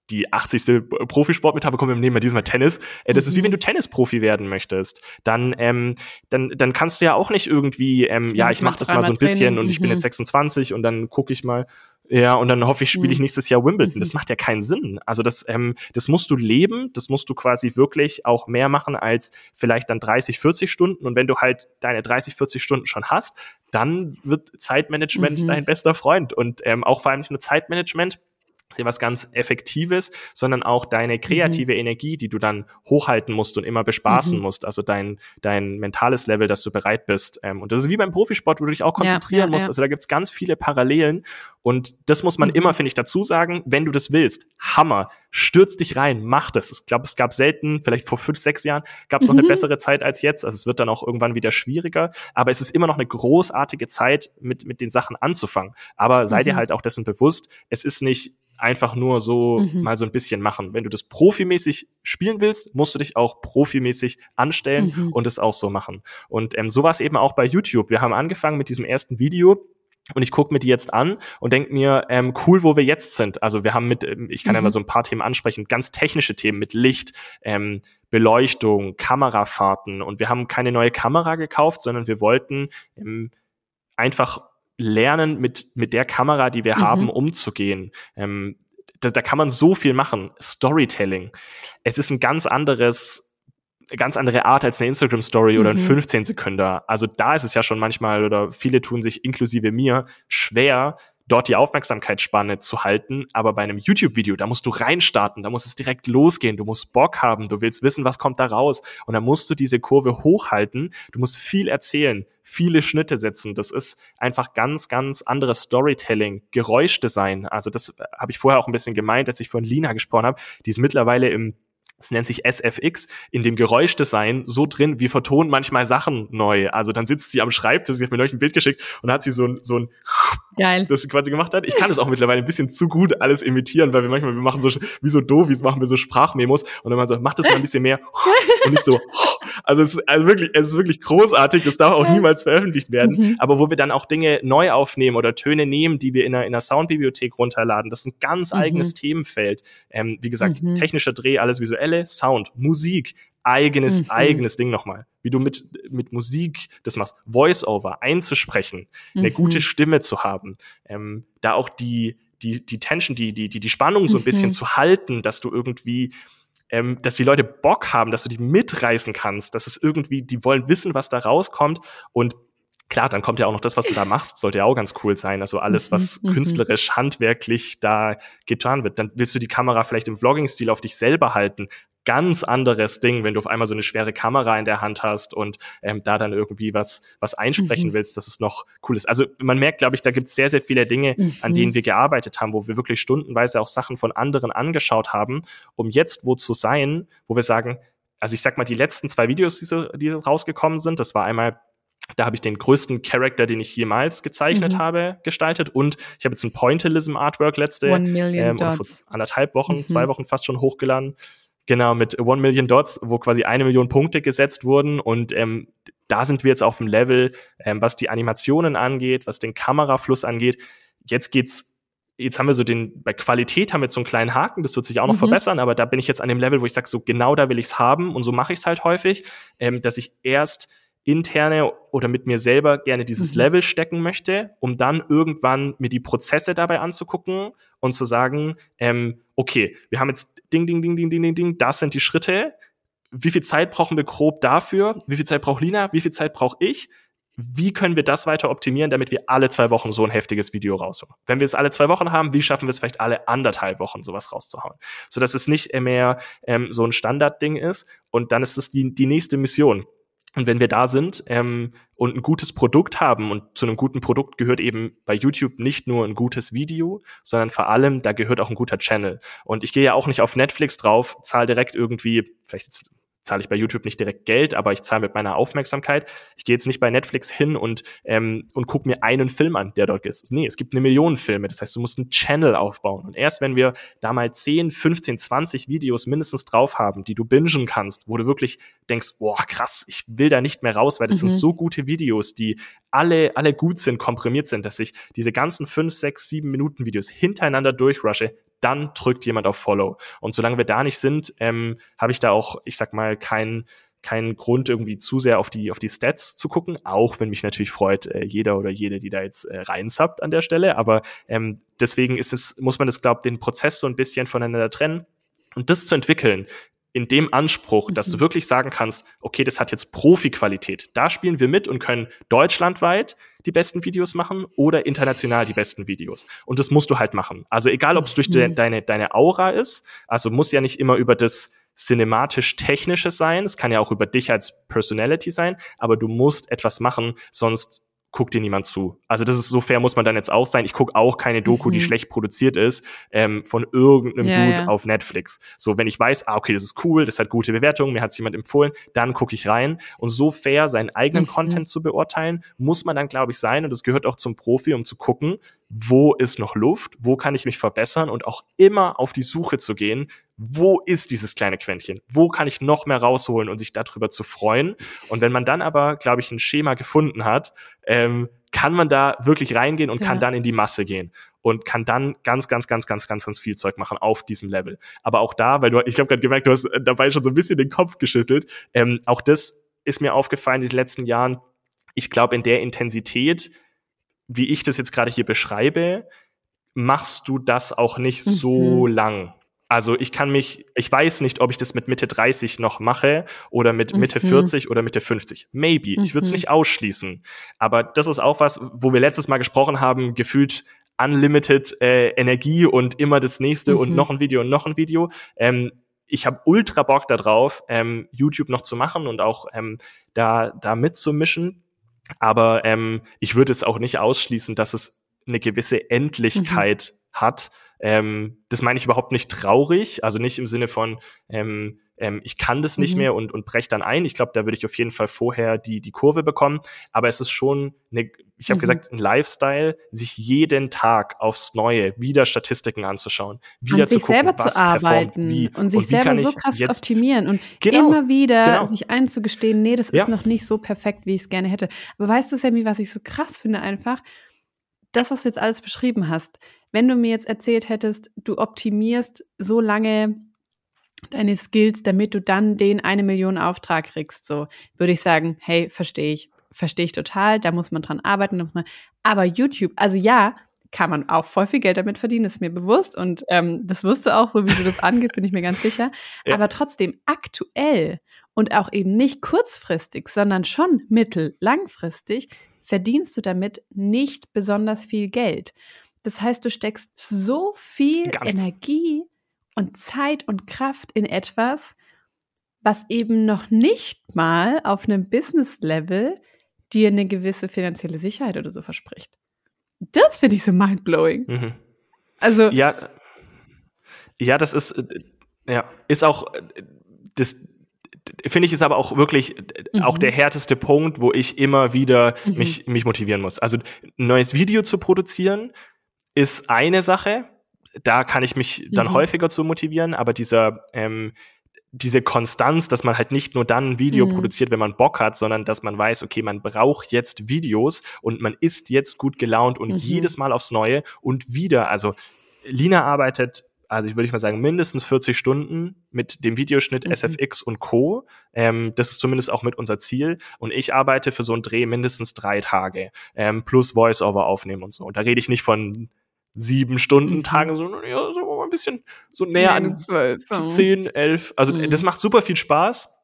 [SPEAKER 1] die 80. Profisportmetapher kommen wir nehmen wir diesmal Tennis. Äh, das mhm. ist wie wenn mhm. du Tennisprofi werden möchtest. Dann, ähm, dann, dann kannst du ja auch nicht irgendwie, ähm, ja, ich mache das mal so ein bisschen Training. und ich bin jetzt 26 mhm. und dann gucke ich mal, ja, und dann hoffe ich, spiele ich mhm. nächstes Jahr Wimbledon. Das macht ja keinen Sinn. Also das, ähm, das musst du leben, das musst du quasi wirklich auch mehr machen als vielleicht dann 30, 40 Stunden. Und wenn du halt deine 30, 40 Stunden schon hast, dann wird Zeitmanagement mhm. dein bester Freund. Und ähm, auch vor allem nicht nur Zeitmanagement, was ganz Effektives, sondern auch deine mhm. kreative mhm. Energie, die du dann hochhalten musst und immer bespaßen mhm. musst, also dein, dein mentales Level, dass du bereit bist. Ähm, und das ist wie beim Profisport, wo du dich auch konzentrieren ja, ja, musst. Ja. Also da gibt's ganz viele Parallelen und das muss man mhm. immer, finde ich, dazu sagen, wenn du das willst. Hammer, stürz dich rein, mach das. Ich glaube, es gab selten, vielleicht vor fünf, sechs Jahren, gab es noch eine mhm. bessere Zeit als jetzt. Also es wird dann auch irgendwann wieder schwieriger, aber es ist immer noch eine großartige Zeit, mit, mit den Sachen anzufangen. Aber sei dir halt auch dessen bewusst, es ist nicht einfach nur so mhm. mal so ein bisschen machen. Wenn du das profimäßig spielen willst, musst du dich auch profimäßig anstellen mhm. und es auch so machen. Und ähm, so war es eben auch bei YouTube. Wir haben angefangen mit diesem ersten Video. Und ich gucke mir die jetzt an und denke mir, ähm, cool, wo wir jetzt sind. Also wir haben mit, ähm, ich kann mhm. ja mal so ein paar Themen ansprechen, ganz technische Themen mit Licht, ähm, Beleuchtung, Kamerafahrten. Und wir haben keine neue Kamera gekauft, sondern wir wollten ähm, einfach lernen, mit, mit der Kamera, die wir mhm. haben, umzugehen. Ähm, da, da kann man so viel machen. Storytelling. Es ist ein ganz anderes ganz andere Art als eine Instagram Story mhm. oder ein 15 Sekunder. Also da ist es ja schon manchmal oder viele tun sich inklusive mir schwer, dort die Aufmerksamkeitsspanne zu halten. Aber bei einem YouTube-Video, da musst du reinstarten, da muss es direkt losgehen, du musst Bock haben, du willst wissen, was kommt da raus. Und dann musst du diese Kurve hochhalten, du musst viel erzählen, viele Schnitte setzen. Das ist einfach ganz, ganz anderes Storytelling, Geräuschdesign. Also das habe ich vorher auch ein bisschen gemeint, als ich von Lina gesprochen habe. Die ist mittlerweile im es nennt sich SFX, in dem Geräuschdesign so drin, wir vertonen manchmal Sachen neu. Also dann sitzt sie am Schreibtisch, sie hat mir neulich ein Bild geschickt und hat sie so ein, so ein Geil. das sie quasi gemacht hat. Ich kann es auch mittlerweile ein bisschen zu gut alles imitieren, weil wir manchmal, wir machen so, wie so Dovis, machen wir so Sprachmemos und dann mal so, mach das mal ein bisschen mehr und nicht so, also es ist also wirklich, es ist wirklich großartig, das darf auch niemals veröffentlicht werden, mhm. aber wo wir dann auch Dinge neu aufnehmen oder Töne nehmen, die wir in einer, in einer Soundbibliothek runterladen, das ist ein ganz mhm. eigenes Themenfeld. Ähm, wie gesagt, mhm. technischer Dreh, alles visuelle, Sound, Musik, eigenes, mhm. eigenes Ding nochmal. Wie du mit, mit Musik das machst, Voice-Over einzusprechen, mhm. eine gute Stimme zu haben, ähm, da auch die, die, die Tension, die, die, die, die Spannung so ein bisschen mhm. zu halten, dass du irgendwie, ähm, dass die Leute Bock haben, dass du die mitreißen kannst, dass es irgendwie, die wollen wissen, was da rauskommt und Klar, dann kommt ja auch noch das, was du da machst, sollte ja auch ganz cool sein. Also alles, mhm, was mhm. künstlerisch, handwerklich da getan wird. Dann willst du die Kamera vielleicht im Vlogging-Stil auf dich selber halten. Ganz anderes Ding, wenn du auf einmal so eine schwere Kamera in der Hand hast und ähm, da dann irgendwie was, was einsprechen mhm. willst, dass es noch cool ist. Also man merkt, glaube ich, da gibt es sehr, sehr viele Dinge, mhm. an denen wir gearbeitet haben, wo wir wirklich stundenweise auch Sachen von anderen angeschaut haben, um jetzt wo zu sein, wo wir sagen, also ich sag mal, die letzten zwei Videos, die, die rausgekommen sind, das war einmal Da habe ich den größten Charakter, den ich jemals gezeichnet mhm. habe, gestaltet. Und ich habe jetzt ein Pointillism Artwork letzte ähm, vor anderthalb Wochen, mhm. zwei Wochen fast schon hochgeladen. Genau, mit One Million Dots, wo quasi eine Million Punkte gesetzt wurden. Und ähm, da sind wir jetzt auf dem Level, ähm, was die Animationen angeht, was den Kamerafluss angeht. Jetzt geht's jetzt haben wir so den, bei Qualität haben wir jetzt so einen kleinen Haken, das wird sich auch noch mhm. verbessern, aber da bin ich jetzt an dem Level, wo ich sage, so genau da will ich's haben und so mache ich es halt häufig, ähm, dass ich erst interne oder mit mir selber gerne dieses mhm. Level stecken möchte, um dann irgendwann mir die Prozesse dabei anzugucken und zu sagen, ähm, okay, wir haben jetzt Ding, Ding, Ding, Ding, Ding, Ding, Ding, das sind die Schritte. Wie viel Zeit brauchen wir grob dafür? Wie viel Zeit braucht Lina? Wie viel Zeit brauche ich? Wie können wir das weiter optimieren, damit wir alle zwei Wochen so ein heftiges Video raushauen? Wenn wir es alle zwei Wochen haben, wie schaffen wir es vielleicht alle anderthalb Wochen sowas rauszuhauen? So dass es nicht mehr ähm, so ein Standardding ist. Und dann ist das die, die nächste Mission und wenn wir da sind ähm, und ein gutes Produkt haben, und zu einem guten Produkt gehört eben bei YouTube nicht nur ein gutes Video, sondern vor allem, da gehört auch ein guter Channel. Und ich gehe ja auch nicht auf Netflix drauf, zahle direkt irgendwie, vielleicht jetzt zahle ich bei YouTube nicht direkt Geld, aber ich zahle mit meiner Aufmerksamkeit. Ich gehe jetzt nicht bei Netflix hin und, ähm, und gucke mir einen Film an, der dort ist. Nee, es gibt eine Million Filme. Das heißt, du musst einen Channel aufbauen. Und erst wenn wir da mal 10, 15, 20 Videos mindestens drauf haben, die du bingen kannst, wo du wirklich denkst, boah, krass, ich will da nicht mehr raus, weil das mhm. sind so gute Videos, die alle, alle gut sind, komprimiert sind, dass ich diese ganzen 5, 6, 7 Minuten Videos hintereinander durchrushe, dann drückt jemand auf Follow. Und solange wir da nicht sind, ähm, habe ich da auch, ich sag mal, keinen keinen Grund, irgendwie zu sehr auf die, auf die Stats zu gucken, auch wenn mich natürlich freut, äh, jeder oder jede, die da jetzt äh, reinsubbt an der Stelle. Aber ähm, deswegen ist es, muss man das, glaube den Prozess so ein bisschen voneinander trennen. Und das zu entwickeln, in dem Anspruch, dass du mhm. wirklich sagen kannst, okay, das hat jetzt Profi-Qualität. Da spielen wir mit und können deutschlandweit die besten Videos machen oder international die besten Videos. Und das musst du halt machen. Also egal, ob es durch de mhm. deine, deine Aura ist, also muss ja nicht immer über das cinematisch-technische sein, es kann ja auch über dich als Personality sein, aber du musst etwas machen, sonst guckt dir niemand zu. Also das ist so fair muss man dann jetzt auch sein. Ich gucke auch keine Doku, mhm. die schlecht produziert ist, ähm, von irgendeinem ja, Dude ja. auf Netflix. So, wenn ich weiß, ah, okay, das ist cool, das hat gute Bewertungen, mir hat jemand empfohlen, dann gucke ich rein. Und so fair seinen eigenen mhm. Content zu beurteilen, muss man dann, glaube ich, sein. Und das gehört auch zum Profi, um zu gucken, wo ist noch Luft, wo kann ich mich verbessern und auch immer auf die Suche zu gehen, wo ist dieses kleine Quäntchen, wo kann ich noch mehr rausholen und sich darüber zu freuen. Und wenn man dann aber, glaube ich, ein Schema gefunden hat, ähm, kann man da wirklich reingehen und ja. kann dann in die Masse gehen und kann dann ganz, ganz, ganz, ganz, ganz, ganz viel Zeug machen auf diesem Level. Aber auch da, weil du, ich habe gerade gemerkt, du hast dabei schon so ein bisschen den Kopf geschüttelt, ähm, auch das ist mir aufgefallen in den letzten Jahren. Ich glaube, in der Intensität wie ich das jetzt gerade hier beschreibe, machst du das auch nicht mhm. so lang. Also ich kann mich, ich weiß nicht, ob ich das mit Mitte 30 noch mache oder mit Mitte mhm. 40 oder Mitte 50. Maybe. Mhm. Ich würde es nicht ausschließen. Aber das ist auch was, wo wir letztes Mal gesprochen haben, gefühlt unlimited äh, Energie und immer das nächste und mhm. noch ein Video und noch ein Video. Ähm, ich habe ultra Bock darauf, ähm, YouTube noch zu machen und auch ähm, da, da mitzumischen. Aber ähm, ich würde es auch nicht ausschließen, dass es eine gewisse Endlichkeit mhm. hat. Ähm, das meine ich überhaupt nicht traurig, also nicht im Sinne von ähm, ähm, ich kann das nicht mhm. mehr und, und brech dann ein. Ich glaube, da würde ich auf jeden Fall vorher die, die Kurve bekommen. Aber es ist schon eine, ich habe mhm. gesagt, ein Lifestyle, sich jeden Tag aufs Neue wieder Statistiken anzuschauen, wieder
[SPEAKER 3] An zu sich gucken, selber was zu arbeiten wie, und sich und selber so krass optimieren und genau, immer wieder genau. sich einzugestehen, nee, das ist ja. noch nicht so perfekt, wie ich es gerne hätte. Aber weißt du, Sammy, was ich so krass finde einfach? Das, was du jetzt alles beschrieben hast, wenn du mir jetzt erzählt hättest, du optimierst so lange deine Skills, damit du dann den eine Million Auftrag kriegst, so würde ich sagen, hey, verstehe ich, verstehe ich total, da muss man dran arbeiten. Aber YouTube, also ja, kann man auch voll viel Geld damit verdienen, ist mir bewusst und ähm, das wirst du auch, so wie du das angehst, bin ich mir ganz sicher. Ja. Aber trotzdem aktuell und auch eben nicht kurzfristig, sondern schon mittel, langfristig verdienst du damit nicht besonders viel Geld. Das heißt, du steckst so viel Ganz. Energie und Zeit und Kraft in etwas, was eben noch nicht mal auf einem Business-Level dir eine gewisse finanzielle Sicherheit oder so verspricht. Das finde ich so mindblowing. Mhm.
[SPEAKER 1] Also ja, ja, das ist äh, ja ist auch äh, das finde ich, ist aber auch wirklich mhm. auch der härteste Punkt, wo ich immer wieder mhm. mich, mich motivieren muss. Also ein neues Video zu produzieren ist eine Sache. Da kann ich mich dann mhm. häufiger zu motivieren, aber dieser, ähm, diese Konstanz, dass man halt nicht nur dann ein Video mhm. produziert, wenn man Bock hat, sondern dass man weiß, okay, man braucht jetzt Videos und man ist jetzt gut gelaunt und mhm. jedes Mal aufs Neue und wieder. Also Lina arbeitet also ich würde mal sagen, mindestens 40 Stunden mit dem Videoschnitt mhm. SFX und Co. Ähm, das ist zumindest auch mit unser Ziel. Und ich arbeite für so einen Dreh mindestens drei Tage ähm, plus Voice-Over aufnehmen und so. Und da rede ich nicht von sieben Stunden mhm. Tagen, sondern ja, so ein bisschen so näher an zwölf, zehn, elf. Also mhm. das macht super viel Spaß.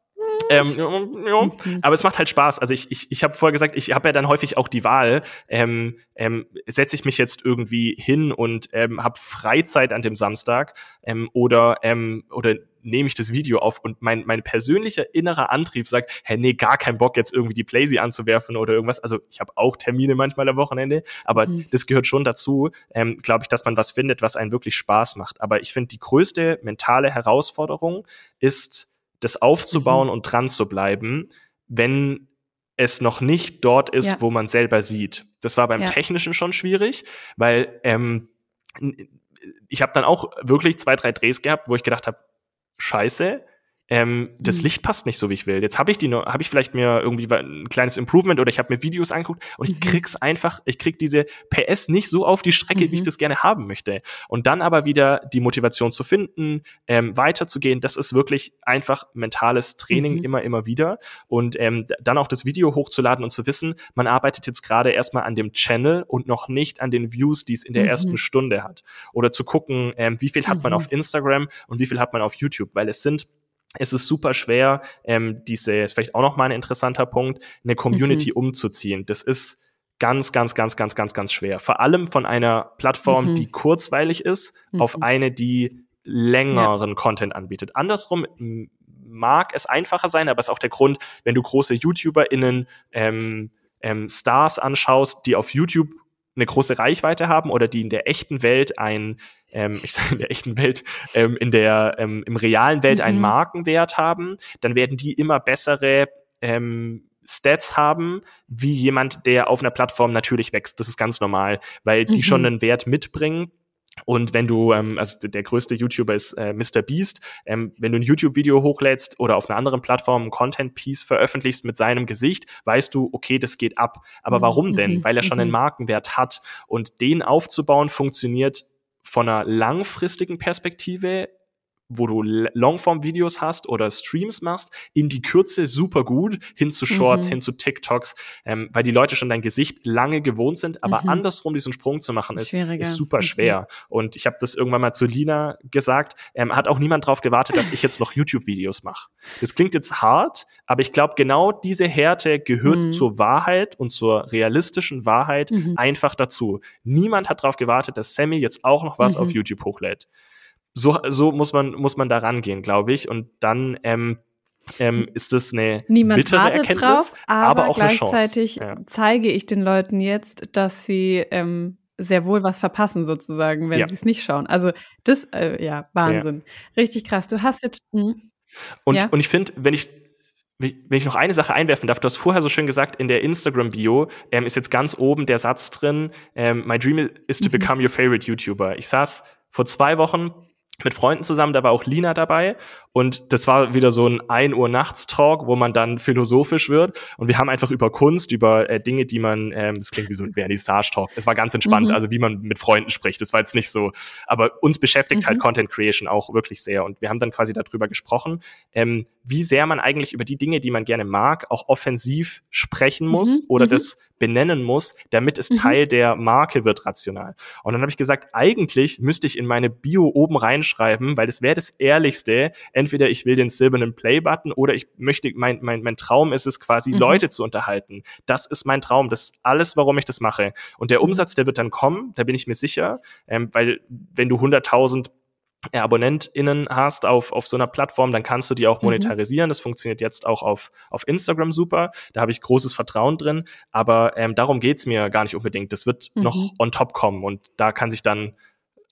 [SPEAKER 1] Ähm. Aber es macht halt Spaß. Also ich, ich, ich habe vorher gesagt, ich habe ja dann häufig auch die Wahl, ähm, ähm, setze ich mich jetzt irgendwie hin und ähm, habe Freizeit an dem Samstag ähm, oder, ähm, oder nehme ich das Video auf und mein, mein persönlicher innerer Antrieb sagt, hey, nee, gar keinen Bock jetzt irgendwie die Playsee anzuwerfen oder irgendwas. Also ich habe auch Termine manchmal am Wochenende, aber mhm. das gehört schon dazu, ähm, glaube ich, dass man was findet, was einen wirklich Spaß macht. Aber ich finde, die größte mentale Herausforderung ist, das aufzubauen mhm. und dran zu bleiben, wenn es noch nicht dort ist, ja. wo man selber sieht. Das war beim ja. Technischen schon schwierig, weil ähm, ich habe dann auch wirklich zwei, drei Drehs gehabt, wo ich gedacht habe, scheiße, ähm, das mhm. Licht passt nicht so, wie ich will. Jetzt habe ich die nur, habe ich vielleicht mir irgendwie ein kleines Improvement oder ich habe mir Videos angeguckt und ich mhm. krieg's einfach, ich krieg diese PS nicht so auf die Strecke, mhm. wie ich mhm. das gerne haben möchte. Und dann aber wieder die Motivation zu finden, ähm, weiterzugehen, das ist wirklich einfach mentales Training mhm. immer, immer wieder. Und ähm, dann auch das Video hochzuladen und zu wissen, man arbeitet jetzt gerade erstmal an dem Channel und noch nicht an den Views, die es in der ersten mhm. Stunde hat. Oder zu gucken, ähm, wie viel hat man auf Instagram und wie viel hat man auf YouTube, weil es sind es ist super schwer, ähm, diese, ist vielleicht auch noch mal ein interessanter Punkt, eine Community mhm. umzuziehen. Das ist ganz, ganz, ganz, ganz, ganz, ganz schwer. Vor allem von einer Plattform, mhm. die kurzweilig ist, mhm. auf eine, die längeren ja. Content anbietet. Andersrum mag es einfacher sein, aber es ist auch der Grund, wenn du große YouTuberInnen ähm, ähm, Stars anschaust, die auf YouTube eine große Reichweite haben oder die in der echten Welt ein ähm, ich sage in der echten Welt, ähm, in der ähm, im realen Welt mhm. einen Markenwert haben, dann werden die immer bessere ähm, Stats haben, wie jemand, der auf einer Plattform natürlich wächst. Das ist ganz normal, weil die mhm. schon einen Wert mitbringen. Und wenn du, ähm, also der größte YouTuber ist äh, Mr. Beast, ähm, wenn du ein YouTube-Video hochlädst oder auf einer anderen Plattform ein Content-Piece veröffentlichst mit seinem Gesicht, weißt du, okay, das geht ab. Aber mhm. warum denn? Mhm. Weil er schon einen mhm. Markenwert hat. Und den aufzubauen funktioniert von einer langfristigen Perspektive wo du Longform-Videos hast oder Streams machst, in die Kürze super gut, hin zu Shorts, mhm. hin zu TikToks, ähm, weil die Leute schon dein Gesicht lange gewohnt sind, aber mhm. andersrum diesen Sprung zu machen, ist, ist super mhm. schwer. Und ich habe das irgendwann mal zu Lina gesagt, ähm, hat auch niemand drauf gewartet, dass ich jetzt noch YouTube-Videos mache. Das klingt jetzt hart, aber ich glaube, genau diese Härte gehört mhm. zur Wahrheit und zur realistischen Wahrheit mhm. einfach dazu. Niemand hat darauf gewartet, dass Sammy jetzt auch noch was auf mhm. YouTube hochlädt so, so muss man, muss man da rangehen, glaube ich. Und dann ähm, ähm, ist das eine
[SPEAKER 3] Niemand
[SPEAKER 1] bittere Erkenntnis, drauf,
[SPEAKER 3] aber, aber auch gleichzeitig eine Chance. Ja. zeige ich den Leuten jetzt, dass sie ähm, sehr wohl was verpassen sozusagen, wenn ja. sie es nicht schauen. Also das, äh, ja, Wahnsinn. Ja. Richtig krass. Du hast jetzt. Mh.
[SPEAKER 1] Und, und ich finde, wenn ich wenn ich noch eine Sache einwerfen darf, du hast vorher so schön gesagt, in der Instagram-Bio ähm, ist jetzt ganz oben der Satz drin, ähm, My dream is to mhm. become your favorite YouTuber. Ich saß vor zwei Wochen mit Freunden zusammen, da war auch Lina dabei und das war wieder so ein 1 Uhr nachts Talk, wo man dann philosophisch wird und wir haben einfach über Kunst, über äh, Dinge, die man, ähm, das klingt wie so ein Vernissage Talk, es war ganz entspannt, mhm. also wie man mit Freunden spricht, das war jetzt nicht so, aber uns beschäftigt halt mhm. halt Content Creation auch wirklich sehr und wir haben dann quasi darüber gesprochen, ähm, wie sehr man eigentlich über die Dinge, die man gerne mag, auch offensiv sprechen muss mhm. oder mhm. das benennen muss, damit es mhm. Teil der Marke wird rational. Und dann habe ich gesagt, eigentlich müsste ich in meine Bio oben reinschreiben, weil das wäre das Ehrlichste. Entweder ich will den silbernen Play-Button oder ich möchte, mein, mein, mein Traum ist es quasi, mhm. Leute zu unterhalten. Das ist mein Traum. Das ist alles, warum ich das mache. Und der mhm. Umsatz, der wird dann kommen, da bin ich mir sicher, ähm, weil wenn du 100.000 äh, AbonnentInnen hast auf, auf so einer Plattform, dann kannst du die auch mhm. monetarisieren. Mhm. Das funktioniert jetzt auch auf, auf Instagram super. Da habe ich großes Vertrauen drin. Aber ähm, darum geht's mir gar nicht unbedingt. Das wird mhm. noch on top kommen und da kann sich dann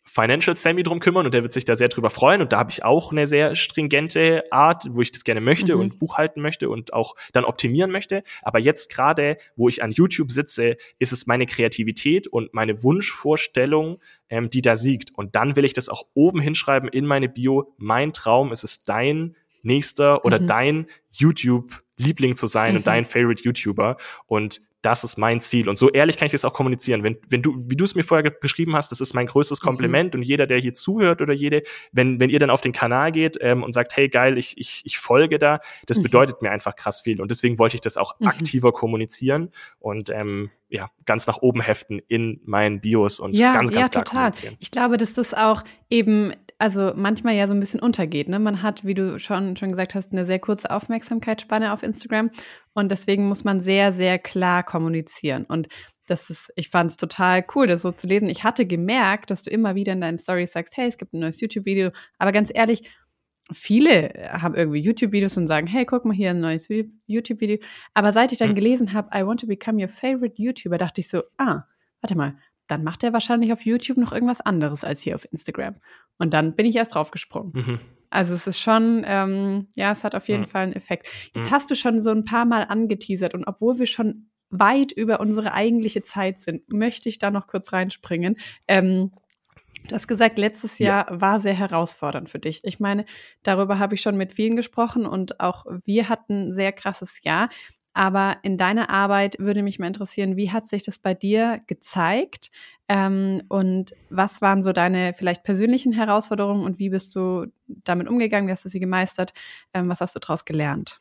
[SPEAKER 1] Financial Sammy drum kümmern und der wird sich da sehr drüber freuen und da habe ich auch eine sehr stringente Art, wo ich das gerne möchte mhm. und buchhalten möchte und auch dann optimieren möchte. Aber jetzt gerade, wo ich an YouTube sitze, ist es meine Kreativität und meine Wunschvorstellung, ähm, die da siegt. Und dann will ich das auch oben hinschreiben in meine Bio. Mein Traum ist es, dein nächster oder mhm. dein YouTube Liebling zu sein mhm. und dein Favorite YouTuber. Und das ist mein Ziel. Und so ehrlich kann ich das auch kommunizieren. Wenn, wenn du, wie du es mir vorher beschrieben hast, das ist mein größtes mhm. Kompliment. Mhm. Und jeder, der hier zuhört oder jede, wenn, wenn ihr dann auf den Kanal geht ähm, und sagt, hey geil, ich, ich, ich folge da, das mhm. bedeutet mir einfach krass viel. Und deswegen wollte ich das auch mhm. aktiver kommunizieren und ähm, ja, ganz nach oben heften in meinen Bios und ja, ganz, ganz ja, klar total. kommunizieren.
[SPEAKER 3] Ich glaube, dass das auch eben also manchmal ja so ein bisschen untergeht. Ne? Man hat, wie du schon, schon gesagt hast, eine sehr kurze Aufmerksamkeitsspanne auf Instagram und deswegen muss man sehr, sehr klar kommunizieren. Und das ist, ich fand es total cool, das so zu lesen. Ich hatte gemerkt, dass du immer wieder in deinen Stories sagst, hey, es gibt ein neues YouTube-Video. Aber ganz ehrlich, viele haben irgendwie YouTube-Videos und sagen, hey, guck mal hier ein neues YouTube-Video. Aber seit ich dann hm. gelesen habe, I want to become your favorite YouTuber, dachte ich so, ah, warte mal, dann macht er wahrscheinlich auf YouTube noch irgendwas anderes als hier auf Instagram. Und dann bin ich erst draufgesprungen. Mhm. Also es ist schon, ähm, ja, es hat auf jeden mhm. Fall einen Effekt. Jetzt mhm. hast du schon so ein paar Mal angeteasert und obwohl wir schon weit über unsere eigentliche Zeit sind, möchte ich da noch kurz reinspringen. Ähm, Du hast gesagt, letztes Jahr ja. war sehr herausfordernd für dich. Ich meine, darüber habe ich schon mit vielen gesprochen und auch wir hatten ein sehr krasses Jahr. Aber in deiner Arbeit würde mich mal interessieren, wie hat sich das bei dir gezeigt? Ähm, und was waren so deine vielleicht persönlichen Herausforderungen und wie bist du damit umgegangen? Wie hast du sie gemeistert? Ähm, was hast du daraus gelernt?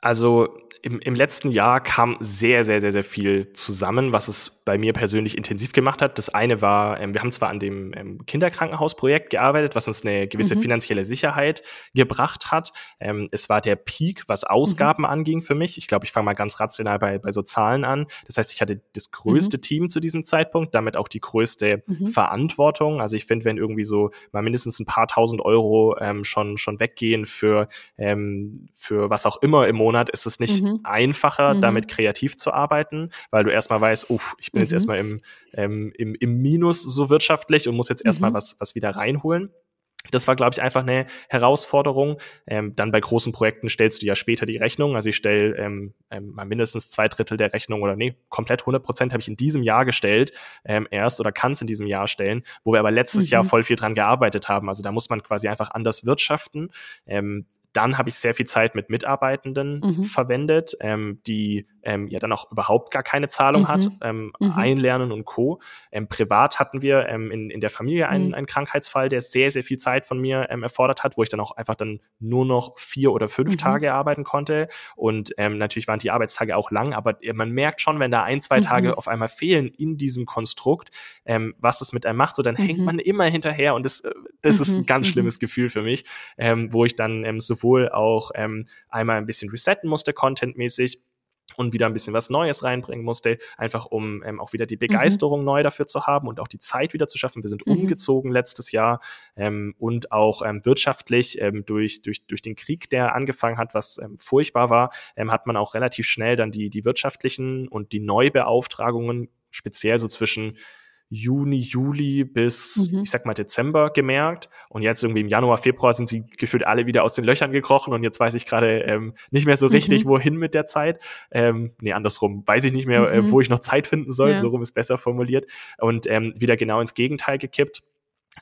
[SPEAKER 1] Also im, im letzten Jahr kam sehr, sehr, sehr, sehr viel zusammen, was es bei mir persönlich intensiv gemacht hat. Das eine war, ähm, wir haben zwar an dem ähm, Kinderkrankenhausprojekt gearbeitet, was uns eine gewisse mhm. finanzielle Sicherheit gebracht hat. Ähm, es war der Peak, was Ausgaben mhm. anging für mich. Ich glaube, ich fange mal ganz rational bei, bei so Zahlen an. Das heißt, ich hatte das größte mhm. Team zu diesem Zeitpunkt, damit auch die größte mhm. Verantwortung. Also ich finde, wenn irgendwie so mal mindestens ein paar tausend Euro ähm, schon, schon weggehen für, ähm, für was auch immer im Monat, ist es nicht mhm. einfacher, mhm. damit kreativ zu arbeiten, weil du erstmal weißt, uff, ich bin mhm. jetzt erstmal im, ähm, im, im Minus so wirtschaftlich und muss jetzt erstmal mhm. was, was wieder reinholen. Das war, glaube ich, einfach eine Herausforderung. Ähm, dann bei großen Projekten stellst du ja später die Rechnung. Also ich stelle ähm, ähm, mal mindestens zwei Drittel der Rechnung oder nee, komplett 100 Prozent habe ich in diesem Jahr gestellt ähm, erst oder kann es in diesem Jahr stellen, wo wir aber letztes mhm. Jahr voll viel dran gearbeitet haben. Also da muss man quasi einfach anders wirtschaften. Ähm, dann habe ich sehr viel Zeit mit Mitarbeitenden mhm. verwendet, ähm, die ähm, ja dann auch überhaupt gar keine Zahlung mhm. hat, ähm, mhm. Einlernen und Co. Ähm, privat hatten wir ähm, in, in der Familie einen, mhm. einen Krankheitsfall, der sehr, sehr viel Zeit von mir ähm, erfordert hat, wo ich dann auch einfach dann nur noch vier oder fünf mhm. Tage arbeiten konnte. Und ähm, natürlich waren die Arbeitstage auch lang, aber man merkt schon, wenn da ein, zwei Tage mhm. auf einmal fehlen in diesem Konstrukt, ähm, was es mit einem macht, so dann hängt man immer hinterher und das, äh, das ist ein ganz schlimmes Gefühl für mich, ähm, wo ich dann ähm, so sowohl auch ähm, einmal ein bisschen resetten musste, contentmäßig, und wieder ein bisschen was Neues reinbringen musste, einfach um ähm, auch wieder die mhm. Begeisterung mhm. neu dafür zu haben und auch die Zeit wieder zu schaffen. Wir sind mhm. umgezogen letztes Jahr ähm, und auch ähm, wirtschaftlich ähm, durch, durch, durch den Krieg, der angefangen hat, was ähm, furchtbar war, ähm, hat man auch relativ schnell dann die, die wirtschaftlichen und die Neubeauftragungen speziell so zwischen Juni, Juli bis, mhm. ich sag mal, Dezember gemerkt. Und jetzt irgendwie im Januar, Februar sind sie gefühlt alle wieder aus den Löchern gekrochen und jetzt weiß ich gerade ähm, nicht mehr so richtig, mhm. wohin mit der Zeit. Ähm, nee, andersrum, weiß ich nicht mehr, äh, mhm. äh, wo ich noch Zeit finden soll, ja. so rum ist besser formuliert. Und ähm, wieder genau ins Gegenteil gekippt.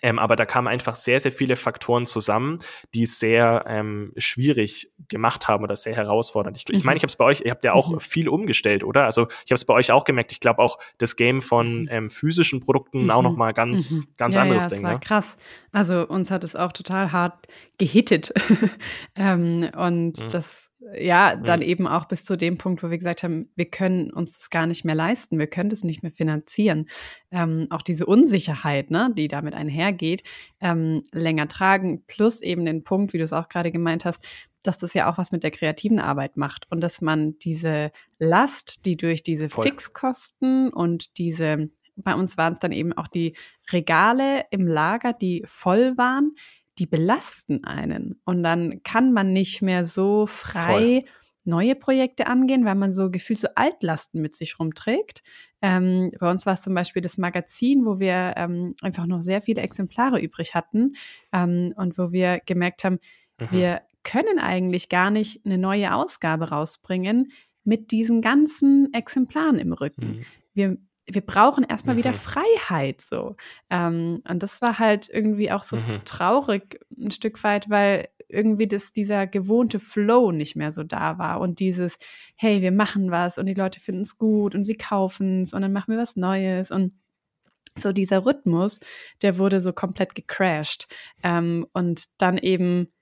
[SPEAKER 1] Ähm, aber da kamen einfach sehr, sehr viele Faktoren zusammen, die es sehr ähm, schwierig gemacht haben oder sehr herausfordernd. Ich, mhm. ich meine, ich habe es bei euch, ihr habt ja auch mhm. viel umgestellt, oder? Also ich habe es bei euch auch gemerkt. Ich glaube auch das Game von mhm. ähm, physischen Produkten mhm. auch noch mal ganz, mhm. ganz ja, anderes
[SPEAKER 3] ja,
[SPEAKER 1] Ding.
[SPEAKER 3] Das war
[SPEAKER 1] ne?
[SPEAKER 3] krass. Also uns hat es auch total hart gehittet. ähm, und mhm. das, ja, dann mhm. eben auch bis zu dem Punkt, wo wir gesagt haben, wir können uns das gar nicht mehr leisten, wir können das nicht mehr finanzieren. Ähm, auch diese Unsicherheit, ne, die damit einhergeht, ähm, länger tragen, plus eben den Punkt, wie du es auch gerade gemeint hast, dass das ja auch was mit der kreativen Arbeit macht und dass man diese Last, die durch diese Voll. Fixkosten und diese bei uns waren es dann eben auch die Regale im Lager, die voll waren, die belasten einen. Und dann kann man nicht mehr so frei Voll. neue Projekte angehen, weil man so gefühlt so Altlasten mit sich rumträgt. Ähm, bei uns war es zum Beispiel das Magazin, wo wir ähm, einfach noch sehr viele Exemplare übrig hatten ähm, und wo wir gemerkt haben, mhm. wir können eigentlich gar nicht eine neue Ausgabe rausbringen mit diesen ganzen Exemplaren im Rücken. Mhm. Wir wir brauchen erstmal mhm. wieder Freiheit so. Ähm, und das war halt irgendwie auch so mhm. traurig ein Stück weit, weil irgendwie das, dieser gewohnte Flow nicht mehr so da war und dieses, hey, wir machen was und die Leute finden es gut und sie kaufen es und dann machen wir was Neues und so dieser Rhythmus, der wurde so komplett gecrashed. Ähm, und dann eben,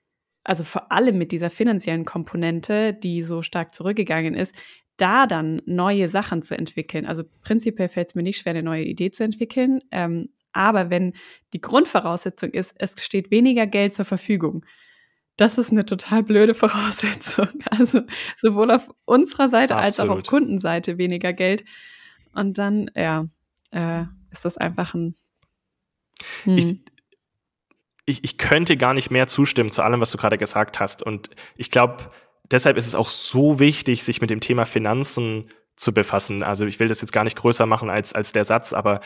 [SPEAKER 3] also vor allem mit dieser finanziellen Komponente, die so stark zurückgegangen ist, da dann neue Sachen zu entwickeln. Also prinzipiell fällt es mir nicht schwer, eine neue Idee zu entwickeln. Ähm, aber wenn die Grundvoraussetzung ist, es steht weniger Geld zur Verfügung, das ist eine total blöde Voraussetzung. Also sowohl auf unserer Seite Absolut. als auch auf Kundenseite weniger Geld. Und dann, ja, äh, ist das einfach ein.
[SPEAKER 1] Hm. Ich, ich, ich könnte gar nicht mehr zustimmen zu allem, was du gerade gesagt hast. Und ich glaube, deshalb ist es auch so wichtig, sich mit dem Thema Finanzen zu befassen. Also ich will das jetzt gar nicht größer machen als, als der Satz, aber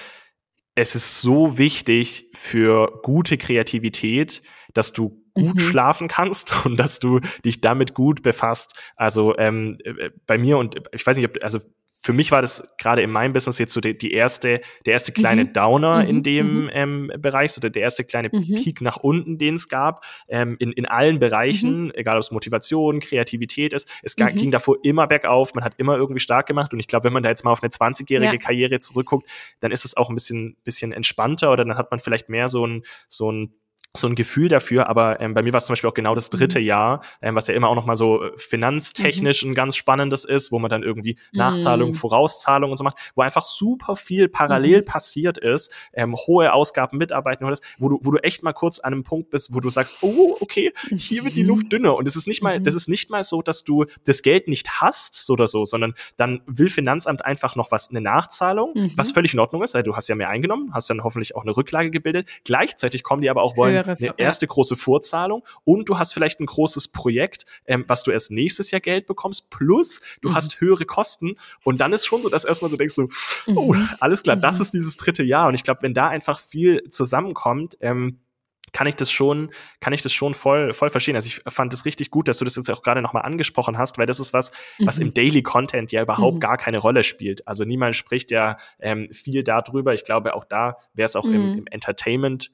[SPEAKER 1] es ist so wichtig für gute Kreativität, dass du gut mhm. schlafen kannst und dass du dich damit gut befasst. Also ähm, äh, bei mir und ich weiß nicht, ob also für mich war das gerade in meinem Business jetzt so die, die erste, der erste kleine mhm. Downer mhm. in dem mhm. ähm, Bereich, so der, der erste kleine mhm. Peak nach unten, den es gab, ähm, in, in allen Bereichen, mhm. egal ob es Motivation, Kreativität ist. Es mhm. ging davor immer bergauf, man hat immer irgendwie stark gemacht und ich glaube, wenn man da jetzt mal auf eine 20-jährige ja. Karriere zurückguckt, dann ist es auch ein bisschen, bisschen entspannter oder dann hat man vielleicht mehr so ein, so ein so ein Gefühl dafür, aber ähm, bei mir war es zum Beispiel auch genau das dritte mhm. Jahr, ähm, was ja immer auch noch mal so äh, finanztechnisch mhm. ein ganz spannendes ist, wo man dann irgendwie Nachzahlung, mhm. Vorauszahlung und so macht, wo einfach super viel parallel mhm. passiert ist, ähm, hohe Ausgaben, Mitarbeiten, wo du, wo du echt mal kurz an einem Punkt bist, wo du sagst, oh, okay, hier wird die mhm. Luft dünner und es ist nicht mal, das mhm. ist nicht mal so, dass du das Geld nicht hast oder so, sondern dann will Finanzamt einfach noch was, eine Nachzahlung, was völlig in Ordnung ist, weil du hast ja mehr eingenommen, hast dann hoffentlich auch eine Rücklage gebildet, gleichzeitig kommen die aber auch wollen, eine erste große Vorzahlung und du hast vielleicht ein großes Projekt, ähm, was du erst nächstes Jahr Geld bekommst, plus du mhm. hast höhere Kosten und dann ist schon so, dass erstmal so denkst du, oh, mhm. alles klar, das mhm. ist dieses dritte Jahr und ich glaube, wenn da einfach viel zusammenkommt, ähm, kann ich das schon, kann ich das schon voll, voll verstehen. Also ich fand es richtig gut, dass du das jetzt auch gerade nochmal angesprochen hast, weil das ist was, mhm. was im Daily Content ja überhaupt mhm. gar keine Rolle spielt. Also niemand spricht ja ähm, viel darüber. Ich glaube, auch da wäre es auch mhm. im, im Entertainment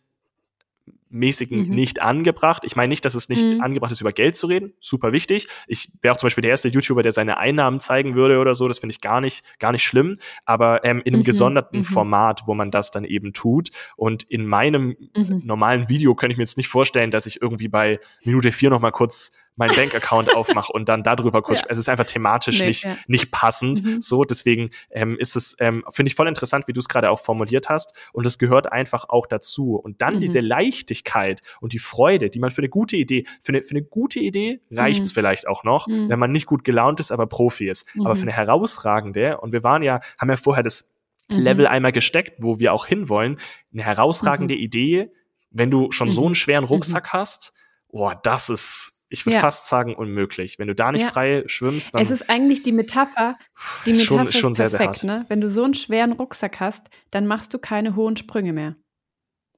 [SPEAKER 1] mäßigen mhm. nicht angebracht. Ich meine nicht, dass es nicht mhm. angebracht ist, über Geld zu reden. Super wichtig. Ich wäre auch zum Beispiel der erste YouTuber, der seine Einnahmen zeigen würde oder so. Das finde ich gar nicht, gar nicht schlimm. Aber ähm, in einem mhm. gesonderten mhm. Format, wo man das dann eben tut. Und in meinem mhm. normalen Video könnte ich mir jetzt nicht vorstellen, dass ich irgendwie bei Minute vier noch mal kurz meinen Bankaccount aufmache und dann darüber kurz. Ja. Es ist einfach thematisch nee, nicht, ja. nicht passend. Mhm. So, deswegen ähm, ist es, ähm, finde ich voll interessant, wie du es gerade auch formuliert hast. Und es gehört einfach auch dazu. Und dann mhm. diese Leichtigkeit und die Freude, die man für eine gute Idee, für eine, für eine gute Idee reicht's mhm. vielleicht auch noch, mhm. wenn man nicht gut gelaunt ist, aber Profi ist. Aber für mhm. eine herausragende, und wir waren ja, haben ja vorher das mhm. Level einmal gesteckt, wo wir auch hinwollen, eine herausragende Idee, wenn du schon so einen schweren Rucksack hast, boah, das ist ich würde ja. fast sagen, unmöglich. Wenn du da nicht ja. frei schwimmst, dann.
[SPEAKER 3] Es ist eigentlich die Metapher, die Metapher schon, ist schon perfekt, sehr, sehr ne? Wenn du so einen schweren Rucksack hast, dann machst du keine hohen Sprünge mehr.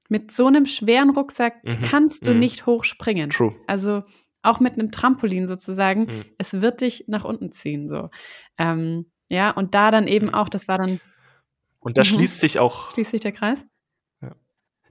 [SPEAKER 3] Mit so einem schweren Rucksack mhm. kannst du mhm. nicht hochspringen. True. Also auch mit einem Trampolin sozusagen, mhm. es wird dich nach unten ziehen. So. Ähm, ja, und da dann eben mhm. auch, das war dann.
[SPEAKER 1] Und da mhm. schließt sich auch.
[SPEAKER 3] Schließt sich der Kreis?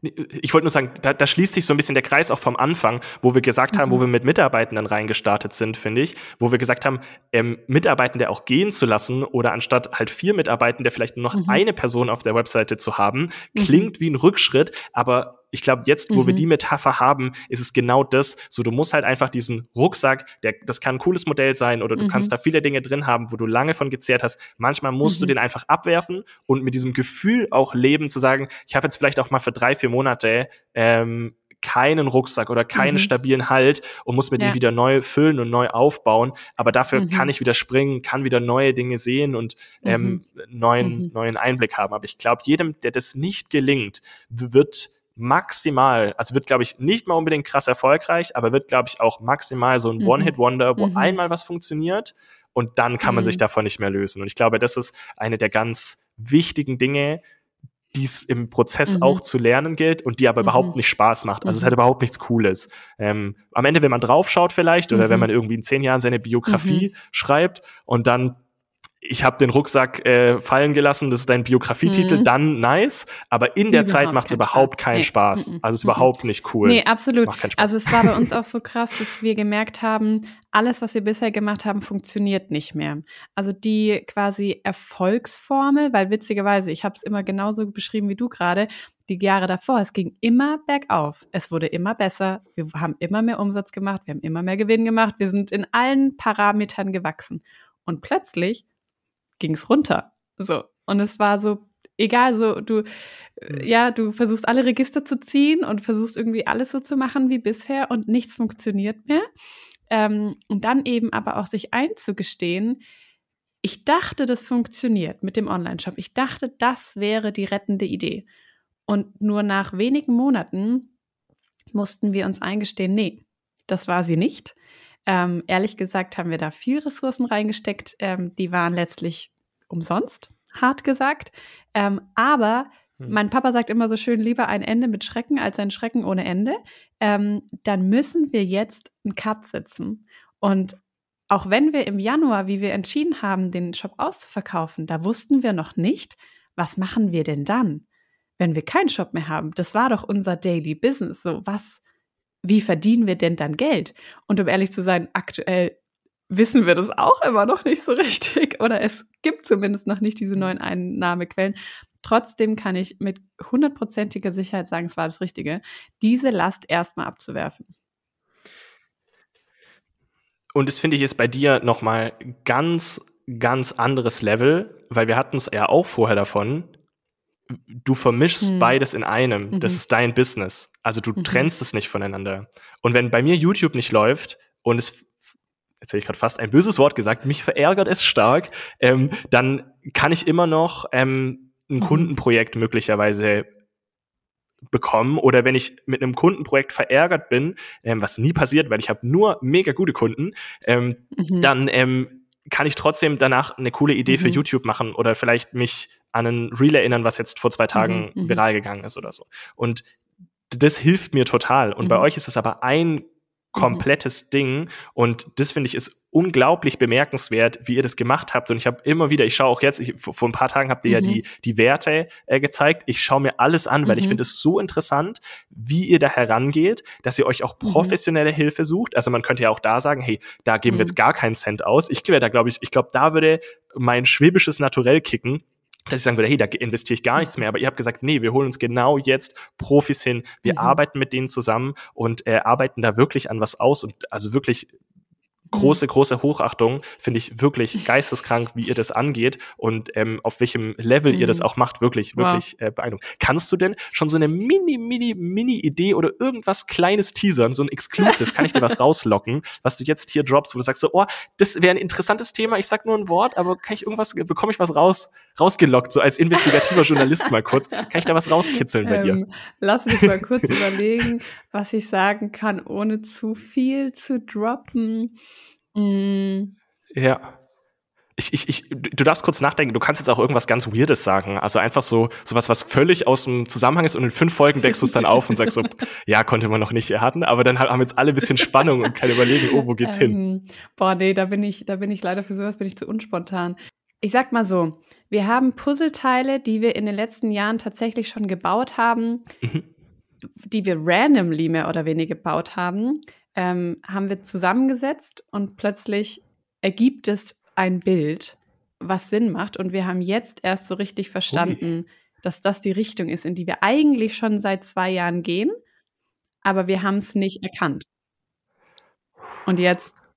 [SPEAKER 1] Ich wollte nur sagen, da, da schließt sich so ein bisschen der Kreis auch vom Anfang, wo wir gesagt haben, wo mhm. wir mit Mitarbeitenden reingestartet sind, finde ich, wo wir gesagt haben, ähm, Mitarbeitende auch gehen zu lassen oder anstatt halt vier Mitarbeitende vielleicht nur noch mhm. eine Person auf der Webseite zu haben, mhm. klingt wie ein Rückschritt, aber ich glaube, jetzt, wo mhm. wir die Metapher haben, ist es genau das. So, du musst halt einfach diesen Rucksack, der, das kann ein cooles Modell sein oder du mhm. kannst da viele Dinge drin haben, wo du lange von gezehrt hast. Manchmal musst mhm. du den einfach abwerfen und mit diesem Gefühl auch leben, zu sagen, ich habe jetzt vielleicht auch mal für drei, vier Monate ähm, keinen Rucksack oder keinen mhm. stabilen Halt und muss mit ja. ihm wieder neu füllen und neu aufbauen. Aber dafür mhm. kann ich wieder springen, kann wieder neue Dinge sehen und ähm, mhm. neuen, mhm. neuen Einblick haben. Aber ich glaube, jedem, der das nicht gelingt, wird maximal, also wird, glaube ich, nicht mal unbedingt krass erfolgreich, aber wird, glaube ich, auch maximal so ein mhm. One-Hit-Wonder, wo mhm. einmal was funktioniert und dann kann man sich mhm. davon nicht mehr lösen. Und ich glaube, das ist eine der ganz wichtigen Dinge, die es im Prozess mhm. auch zu lernen gilt und die aber mhm. überhaupt nicht Spaß macht. Also mhm. es hat überhaupt nichts Cooles. Ähm, am Ende, wenn man draufschaut vielleicht oder wenn mhm. man irgendwie in zehn Jahren seine Biografie mhm. schreibt und dann ich habe den Rucksack äh, fallen gelassen, das ist dein Biografietitel, mhm. dann nice. Aber in der überhaupt Zeit macht es überhaupt keinen nee. Spaß. Also es ist überhaupt nicht cool.
[SPEAKER 3] Nee, absolut. Also es war bei uns auch so krass, dass wir gemerkt haben, alles, was wir bisher gemacht haben, funktioniert nicht mehr. Also die quasi Erfolgsformel, weil witzigerweise, ich habe es immer genauso beschrieben wie du gerade, die Jahre davor, es ging immer bergauf. Es wurde immer besser. Wir haben immer mehr Umsatz gemacht. Wir haben immer mehr Gewinn gemacht. Wir sind in allen Parametern gewachsen. Und plötzlich ging es runter. So. Und es war so, egal, so, du, mhm. ja, du versuchst alle Register zu ziehen und versuchst irgendwie alles so zu machen wie bisher und nichts funktioniert mehr. Ähm, und dann eben aber auch sich einzugestehen, ich dachte, das funktioniert mit dem Online-Shop. Ich dachte, das wäre die rettende Idee. Und nur nach wenigen Monaten mussten wir uns eingestehen, nee, das war sie nicht. Ähm, ehrlich gesagt haben wir da viel Ressourcen reingesteckt. Ähm, die waren letztlich umsonst, hart gesagt. Ähm, aber hm. mein Papa sagt immer so schön, lieber ein Ende mit Schrecken als ein Schrecken ohne Ende. Ähm, dann müssen wir jetzt einen Cut setzen. Und auch wenn wir im Januar, wie wir entschieden haben, den Shop auszuverkaufen, da wussten wir noch nicht, was machen wir denn dann, wenn wir keinen Shop mehr haben? Das war doch unser Daily Business. So, was, wie verdienen wir denn dann Geld? Und um ehrlich zu sein, aktuell wissen wir das auch immer noch nicht so richtig oder es gibt zumindest noch nicht diese neuen Einnahmequellen. Trotzdem kann ich mit hundertprozentiger Sicherheit sagen, es war das Richtige, diese Last erstmal abzuwerfen.
[SPEAKER 1] Und das finde ich ist bei dir nochmal ganz, ganz anderes Level, weil wir hatten es ja auch vorher davon. Du vermischst hm. beides in einem. Mhm. Das ist dein Business. Also du mhm. trennst es nicht voneinander. Und wenn bei mir YouTube nicht läuft und es jetzt hätte ich gerade fast ein böses Wort gesagt, mich verärgert es stark, ähm, dann kann ich immer noch ähm, ein mhm. Kundenprojekt möglicherweise bekommen oder wenn ich mit einem Kundenprojekt verärgert bin, ähm, was nie passiert, weil ich habe nur mega gute Kunden, ähm, mhm. dann ähm, kann ich trotzdem danach eine coole Idee mhm. für YouTube machen oder vielleicht mich an ein Reel erinnern, was jetzt vor zwei Tagen mhm. mhm. viral gegangen ist oder so. Und das hilft mir total. Und bei mhm. euch ist es aber ein Mhm. Komplettes mhm. Ding. Und das finde ich ist unglaublich bemerkenswert, wie ihr das gemacht habt. Und ich habe immer wieder, ich schaue auch jetzt, ich, vor ein paar Tagen habt ihr mhm. ja die, die Werte äh, gezeigt. Ich schaue mir alles an, weil mhm. ich finde es so interessant, wie ihr da herangeht, dass ihr euch auch mhm. professionelle mhm. Hilfe sucht. Also man könnte ja auch da sagen, hey, da geben wir jetzt gar keinen Cent aus. Ich glaube, da glaube ich, ich glaube, da würde mein schwäbisches Naturell kicken dass ich sagen würde, hey, da investiere ich gar nichts mehr. Aber ihr habt gesagt, nee, wir holen uns genau jetzt Profis hin. Wir mhm. arbeiten mit denen zusammen und äh, arbeiten da wirklich an was aus und also wirklich große, große Hochachtung. Finde ich wirklich geisteskrank, wie ihr das angeht und ähm, auf welchem Level mhm. ihr das mhm. auch macht. Wirklich, wirklich wow. äh, beeindruckend. Kannst du denn schon so eine mini, mini, mini Idee oder irgendwas kleines teasern, so ein Exclusive, kann ich dir was rauslocken, was du jetzt hier droppst, wo du sagst so, oh, das wäre ein interessantes Thema, ich sag nur ein Wort, aber kann ich irgendwas, bekomme ich was raus, rausgelockt, so als investigativer Journalist mal kurz. Kann ich da was rauskitzeln bei dir? Ähm,
[SPEAKER 3] lass mich mal kurz überlegen, was ich sagen kann, ohne zu viel zu droppen.
[SPEAKER 1] Mm. Ja. Ich, ich, ich, du darfst kurz nachdenken, du kannst jetzt auch irgendwas ganz Weirdes sagen. Also einfach so, sowas, was völlig aus dem Zusammenhang ist und in fünf Folgen deckst du es dann auf und sagst so, ja, konnte man noch nicht erhatten, aber dann haben jetzt alle ein bisschen Spannung und kann überlegen, oh, wo geht's ähm, hin?
[SPEAKER 3] Boah, nee, da bin ich, da bin ich leider für sowas bin ich zu unspontan. Ich sag mal so, wir haben Puzzleteile, die wir in den letzten Jahren tatsächlich schon gebaut haben, mhm. Die wir randomly mehr oder weniger gebaut haben ähm, haben wir zusammengesetzt und plötzlich ergibt es ein Bild, was Sinn macht. Und wir haben jetzt erst so richtig verstanden, Ui. dass das die Richtung ist, in die wir eigentlich schon seit zwei Jahren gehen, aber wir haben es nicht erkannt. Und jetzt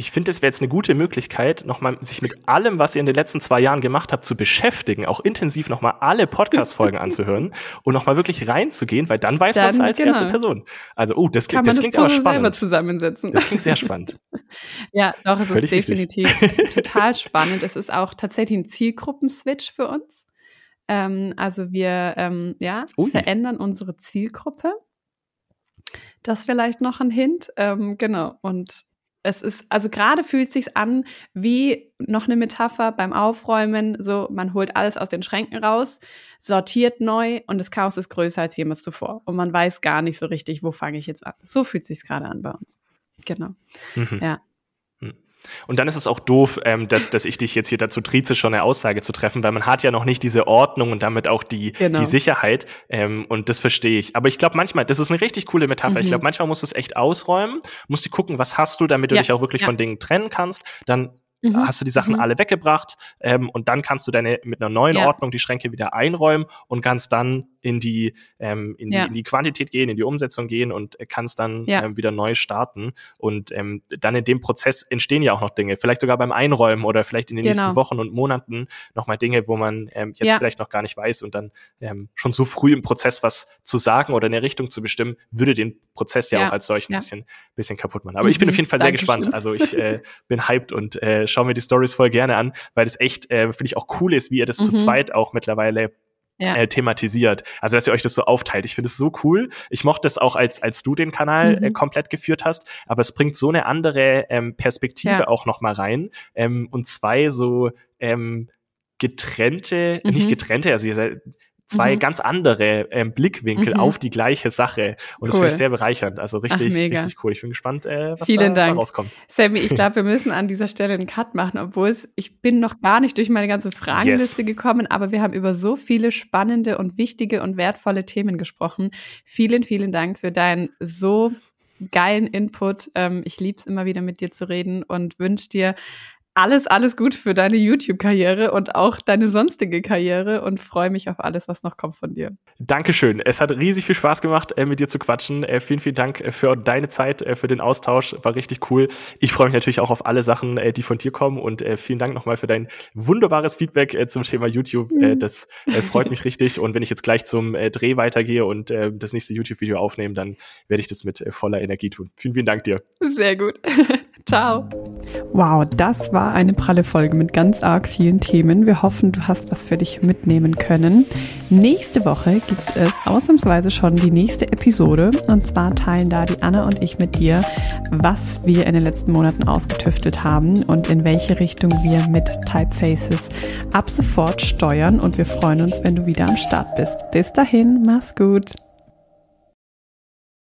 [SPEAKER 1] ich finde, es wäre jetzt eine gute Möglichkeit, nochmal sich mit allem, was ihr in den letzten zwei Jahren gemacht habt, zu beschäftigen, auch intensiv nochmal alle Podcast-Folgen anzuhören und nochmal wirklich reinzugehen, weil dann weiß man es als genau. erste Person. Also, oh, das, Kann das klingt das aber spannend. Selber
[SPEAKER 3] zusammensetzen.
[SPEAKER 1] Das klingt sehr spannend.
[SPEAKER 3] ja, doch, es Völlig ist definitiv total spannend. Es ist auch tatsächlich ein Zielgruppenswitch für uns. Ähm, also wir ähm, ja, Ui. verändern unsere Zielgruppe. Das vielleicht noch ein Hint. Ähm, genau. Und es ist, also gerade fühlt sich's an wie noch eine Metapher beim Aufräumen, so man holt alles aus den Schränken raus, sortiert neu und das Chaos ist größer als jemals zuvor und man weiß gar nicht so richtig, wo fange ich jetzt an. So fühlt sich's gerade an bei uns. Genau. Mhm. Ja.
[SPEAKER 1] Und dann ist es auch doof, ähm, dass, dass ich dich jetzt hier dazu trieze, schon eine Aussage zu treffen, weil man hat ja noch nicht diese Ordnung und damit auch die, genau. die Sicherheit. Ähm, und das verstehe ich. Aber ich glaube manchmal, das ist eine richtig coole Metapher. Mhm. Ich glaube, manchmal musst du es echt ausräumen, musst du gucken, was hast du, damit du ja. dich auch wirklich ja. von Dingen trennen kannst. Dann Mhm. Hast du die Sachen mhm. alle weggebracht ähm, und dann kannst du deine mit einer neuen ja. Ordnung die Schränke wieder einräumen und kannst dann in die, ähm, in, ja. die in die Quantität gehen, in die Umsetzung gehen und kannst dann ja. ähm, wieder neu starten. Und ähm, dann in dem Prozess entstehen ja auch noch Dinge, vielleicht sogar beim Einräumen oder vielleicht in den genau. nächsten Wochen und Monaten nochmal Dinge, wo man ähm, jetzt vielleicht noch gar nicht weiß und dann ähm, schon so früh im Prozess was zu sagen oder eine Richtung zu bestimmen, würde den Prozess ja, auch als solch ein bisschen, bisschen kaputt machen. Aber mhm. ich bin auf jeden Fall sehr Dankeschön. gespannt. Also ich äh, bin hyped und äh, schaue mir die Stories voll gerne an, weil das echt, äh, finde ich, auch cool ist, wie ihr das mhm. zu zweit auch mittlerweile ja. äh, thematisiert. Also dass ihr euch das so aufteilt. Ich finde es so cool. Ich mochte es auch, als, als du den Kanal äh, mhm. äh, komplett geführt hast, aber es bringt so eine andere ähm, Perspektive ja. auch noch mal rein. Ähm, und zwei so ähm, getrennte, mhm. nicht getrennte, also ihr seid zwei mhm. ganz andere ähm, Blickwinkel mhm. auf die gleiche Sache. Und cool. das finde ich sehr bereichernd. Also richtig, Ach, richtig cool. Ich bin gespannt, äh, was,
[SPEAKER 3] Vielen
[SPEAKER 1] da,
[SPEAKER 3] was da
[SPEAKER 1] rauskommt.
[SPEAKER 3] Sammy, ich glaube, wir müssen an dieser Stelle einen Cut machen, obwohl es, ich bin noch gar nicht durch meine ganze Fragenliste yes. gekommen, aber wir haben über so viele spannende und wichtige und wertvolle Themen gesprochen. Vielen, vielen Dank für deinen so geilen Input. Ähm, ich liebe es immer wieder mit dir zu reden und wünsche dir alles, alles gut für deine YouTube-Karriere und auch deine sonstige Karriere und freue mich auf alles, was noch kommt von dir.
[SPEAKER 1] Dankeschön. Es hat riesig viel Spaß gemacht, äh, mit dir zu quatschen. Äh, vielen, vielen Dank äh, für deine Zeit, für den Austausch. War richtig cool. Ich freue mich natürlich auch auf alle Sachen, die von dir kommen und vielen Dank nochmal für dein wunderbares Feedback zum Thema YouTube. Mhm. Das freut mich richtig. Und wenn ich jetzt gleich zum Dreh weitergehe und das nächste YouTube-Video aufnehme, dann werde ich das mit voller Energie tun. Vielen, vielen Dank dir.
[SPEAKER 3] Sehr gut. Ciao. Wow, das eine pralle Folge mit ganz arg vielen Themen. Wir hoffen, du hast was für dich mitnehmen können. Nächste Woche gibt es ausnahmsweise schon die nächste Episode. Und zwar teilen da die Anna und ich mit dir, was wir in den letzten Monaten ausgetüftelt haben und in welche Richtung wir mit Typefaces ab sofort steuern. Und wir freuen uns, wenn du wieder am Start bist. Bis dahin, mach's gut.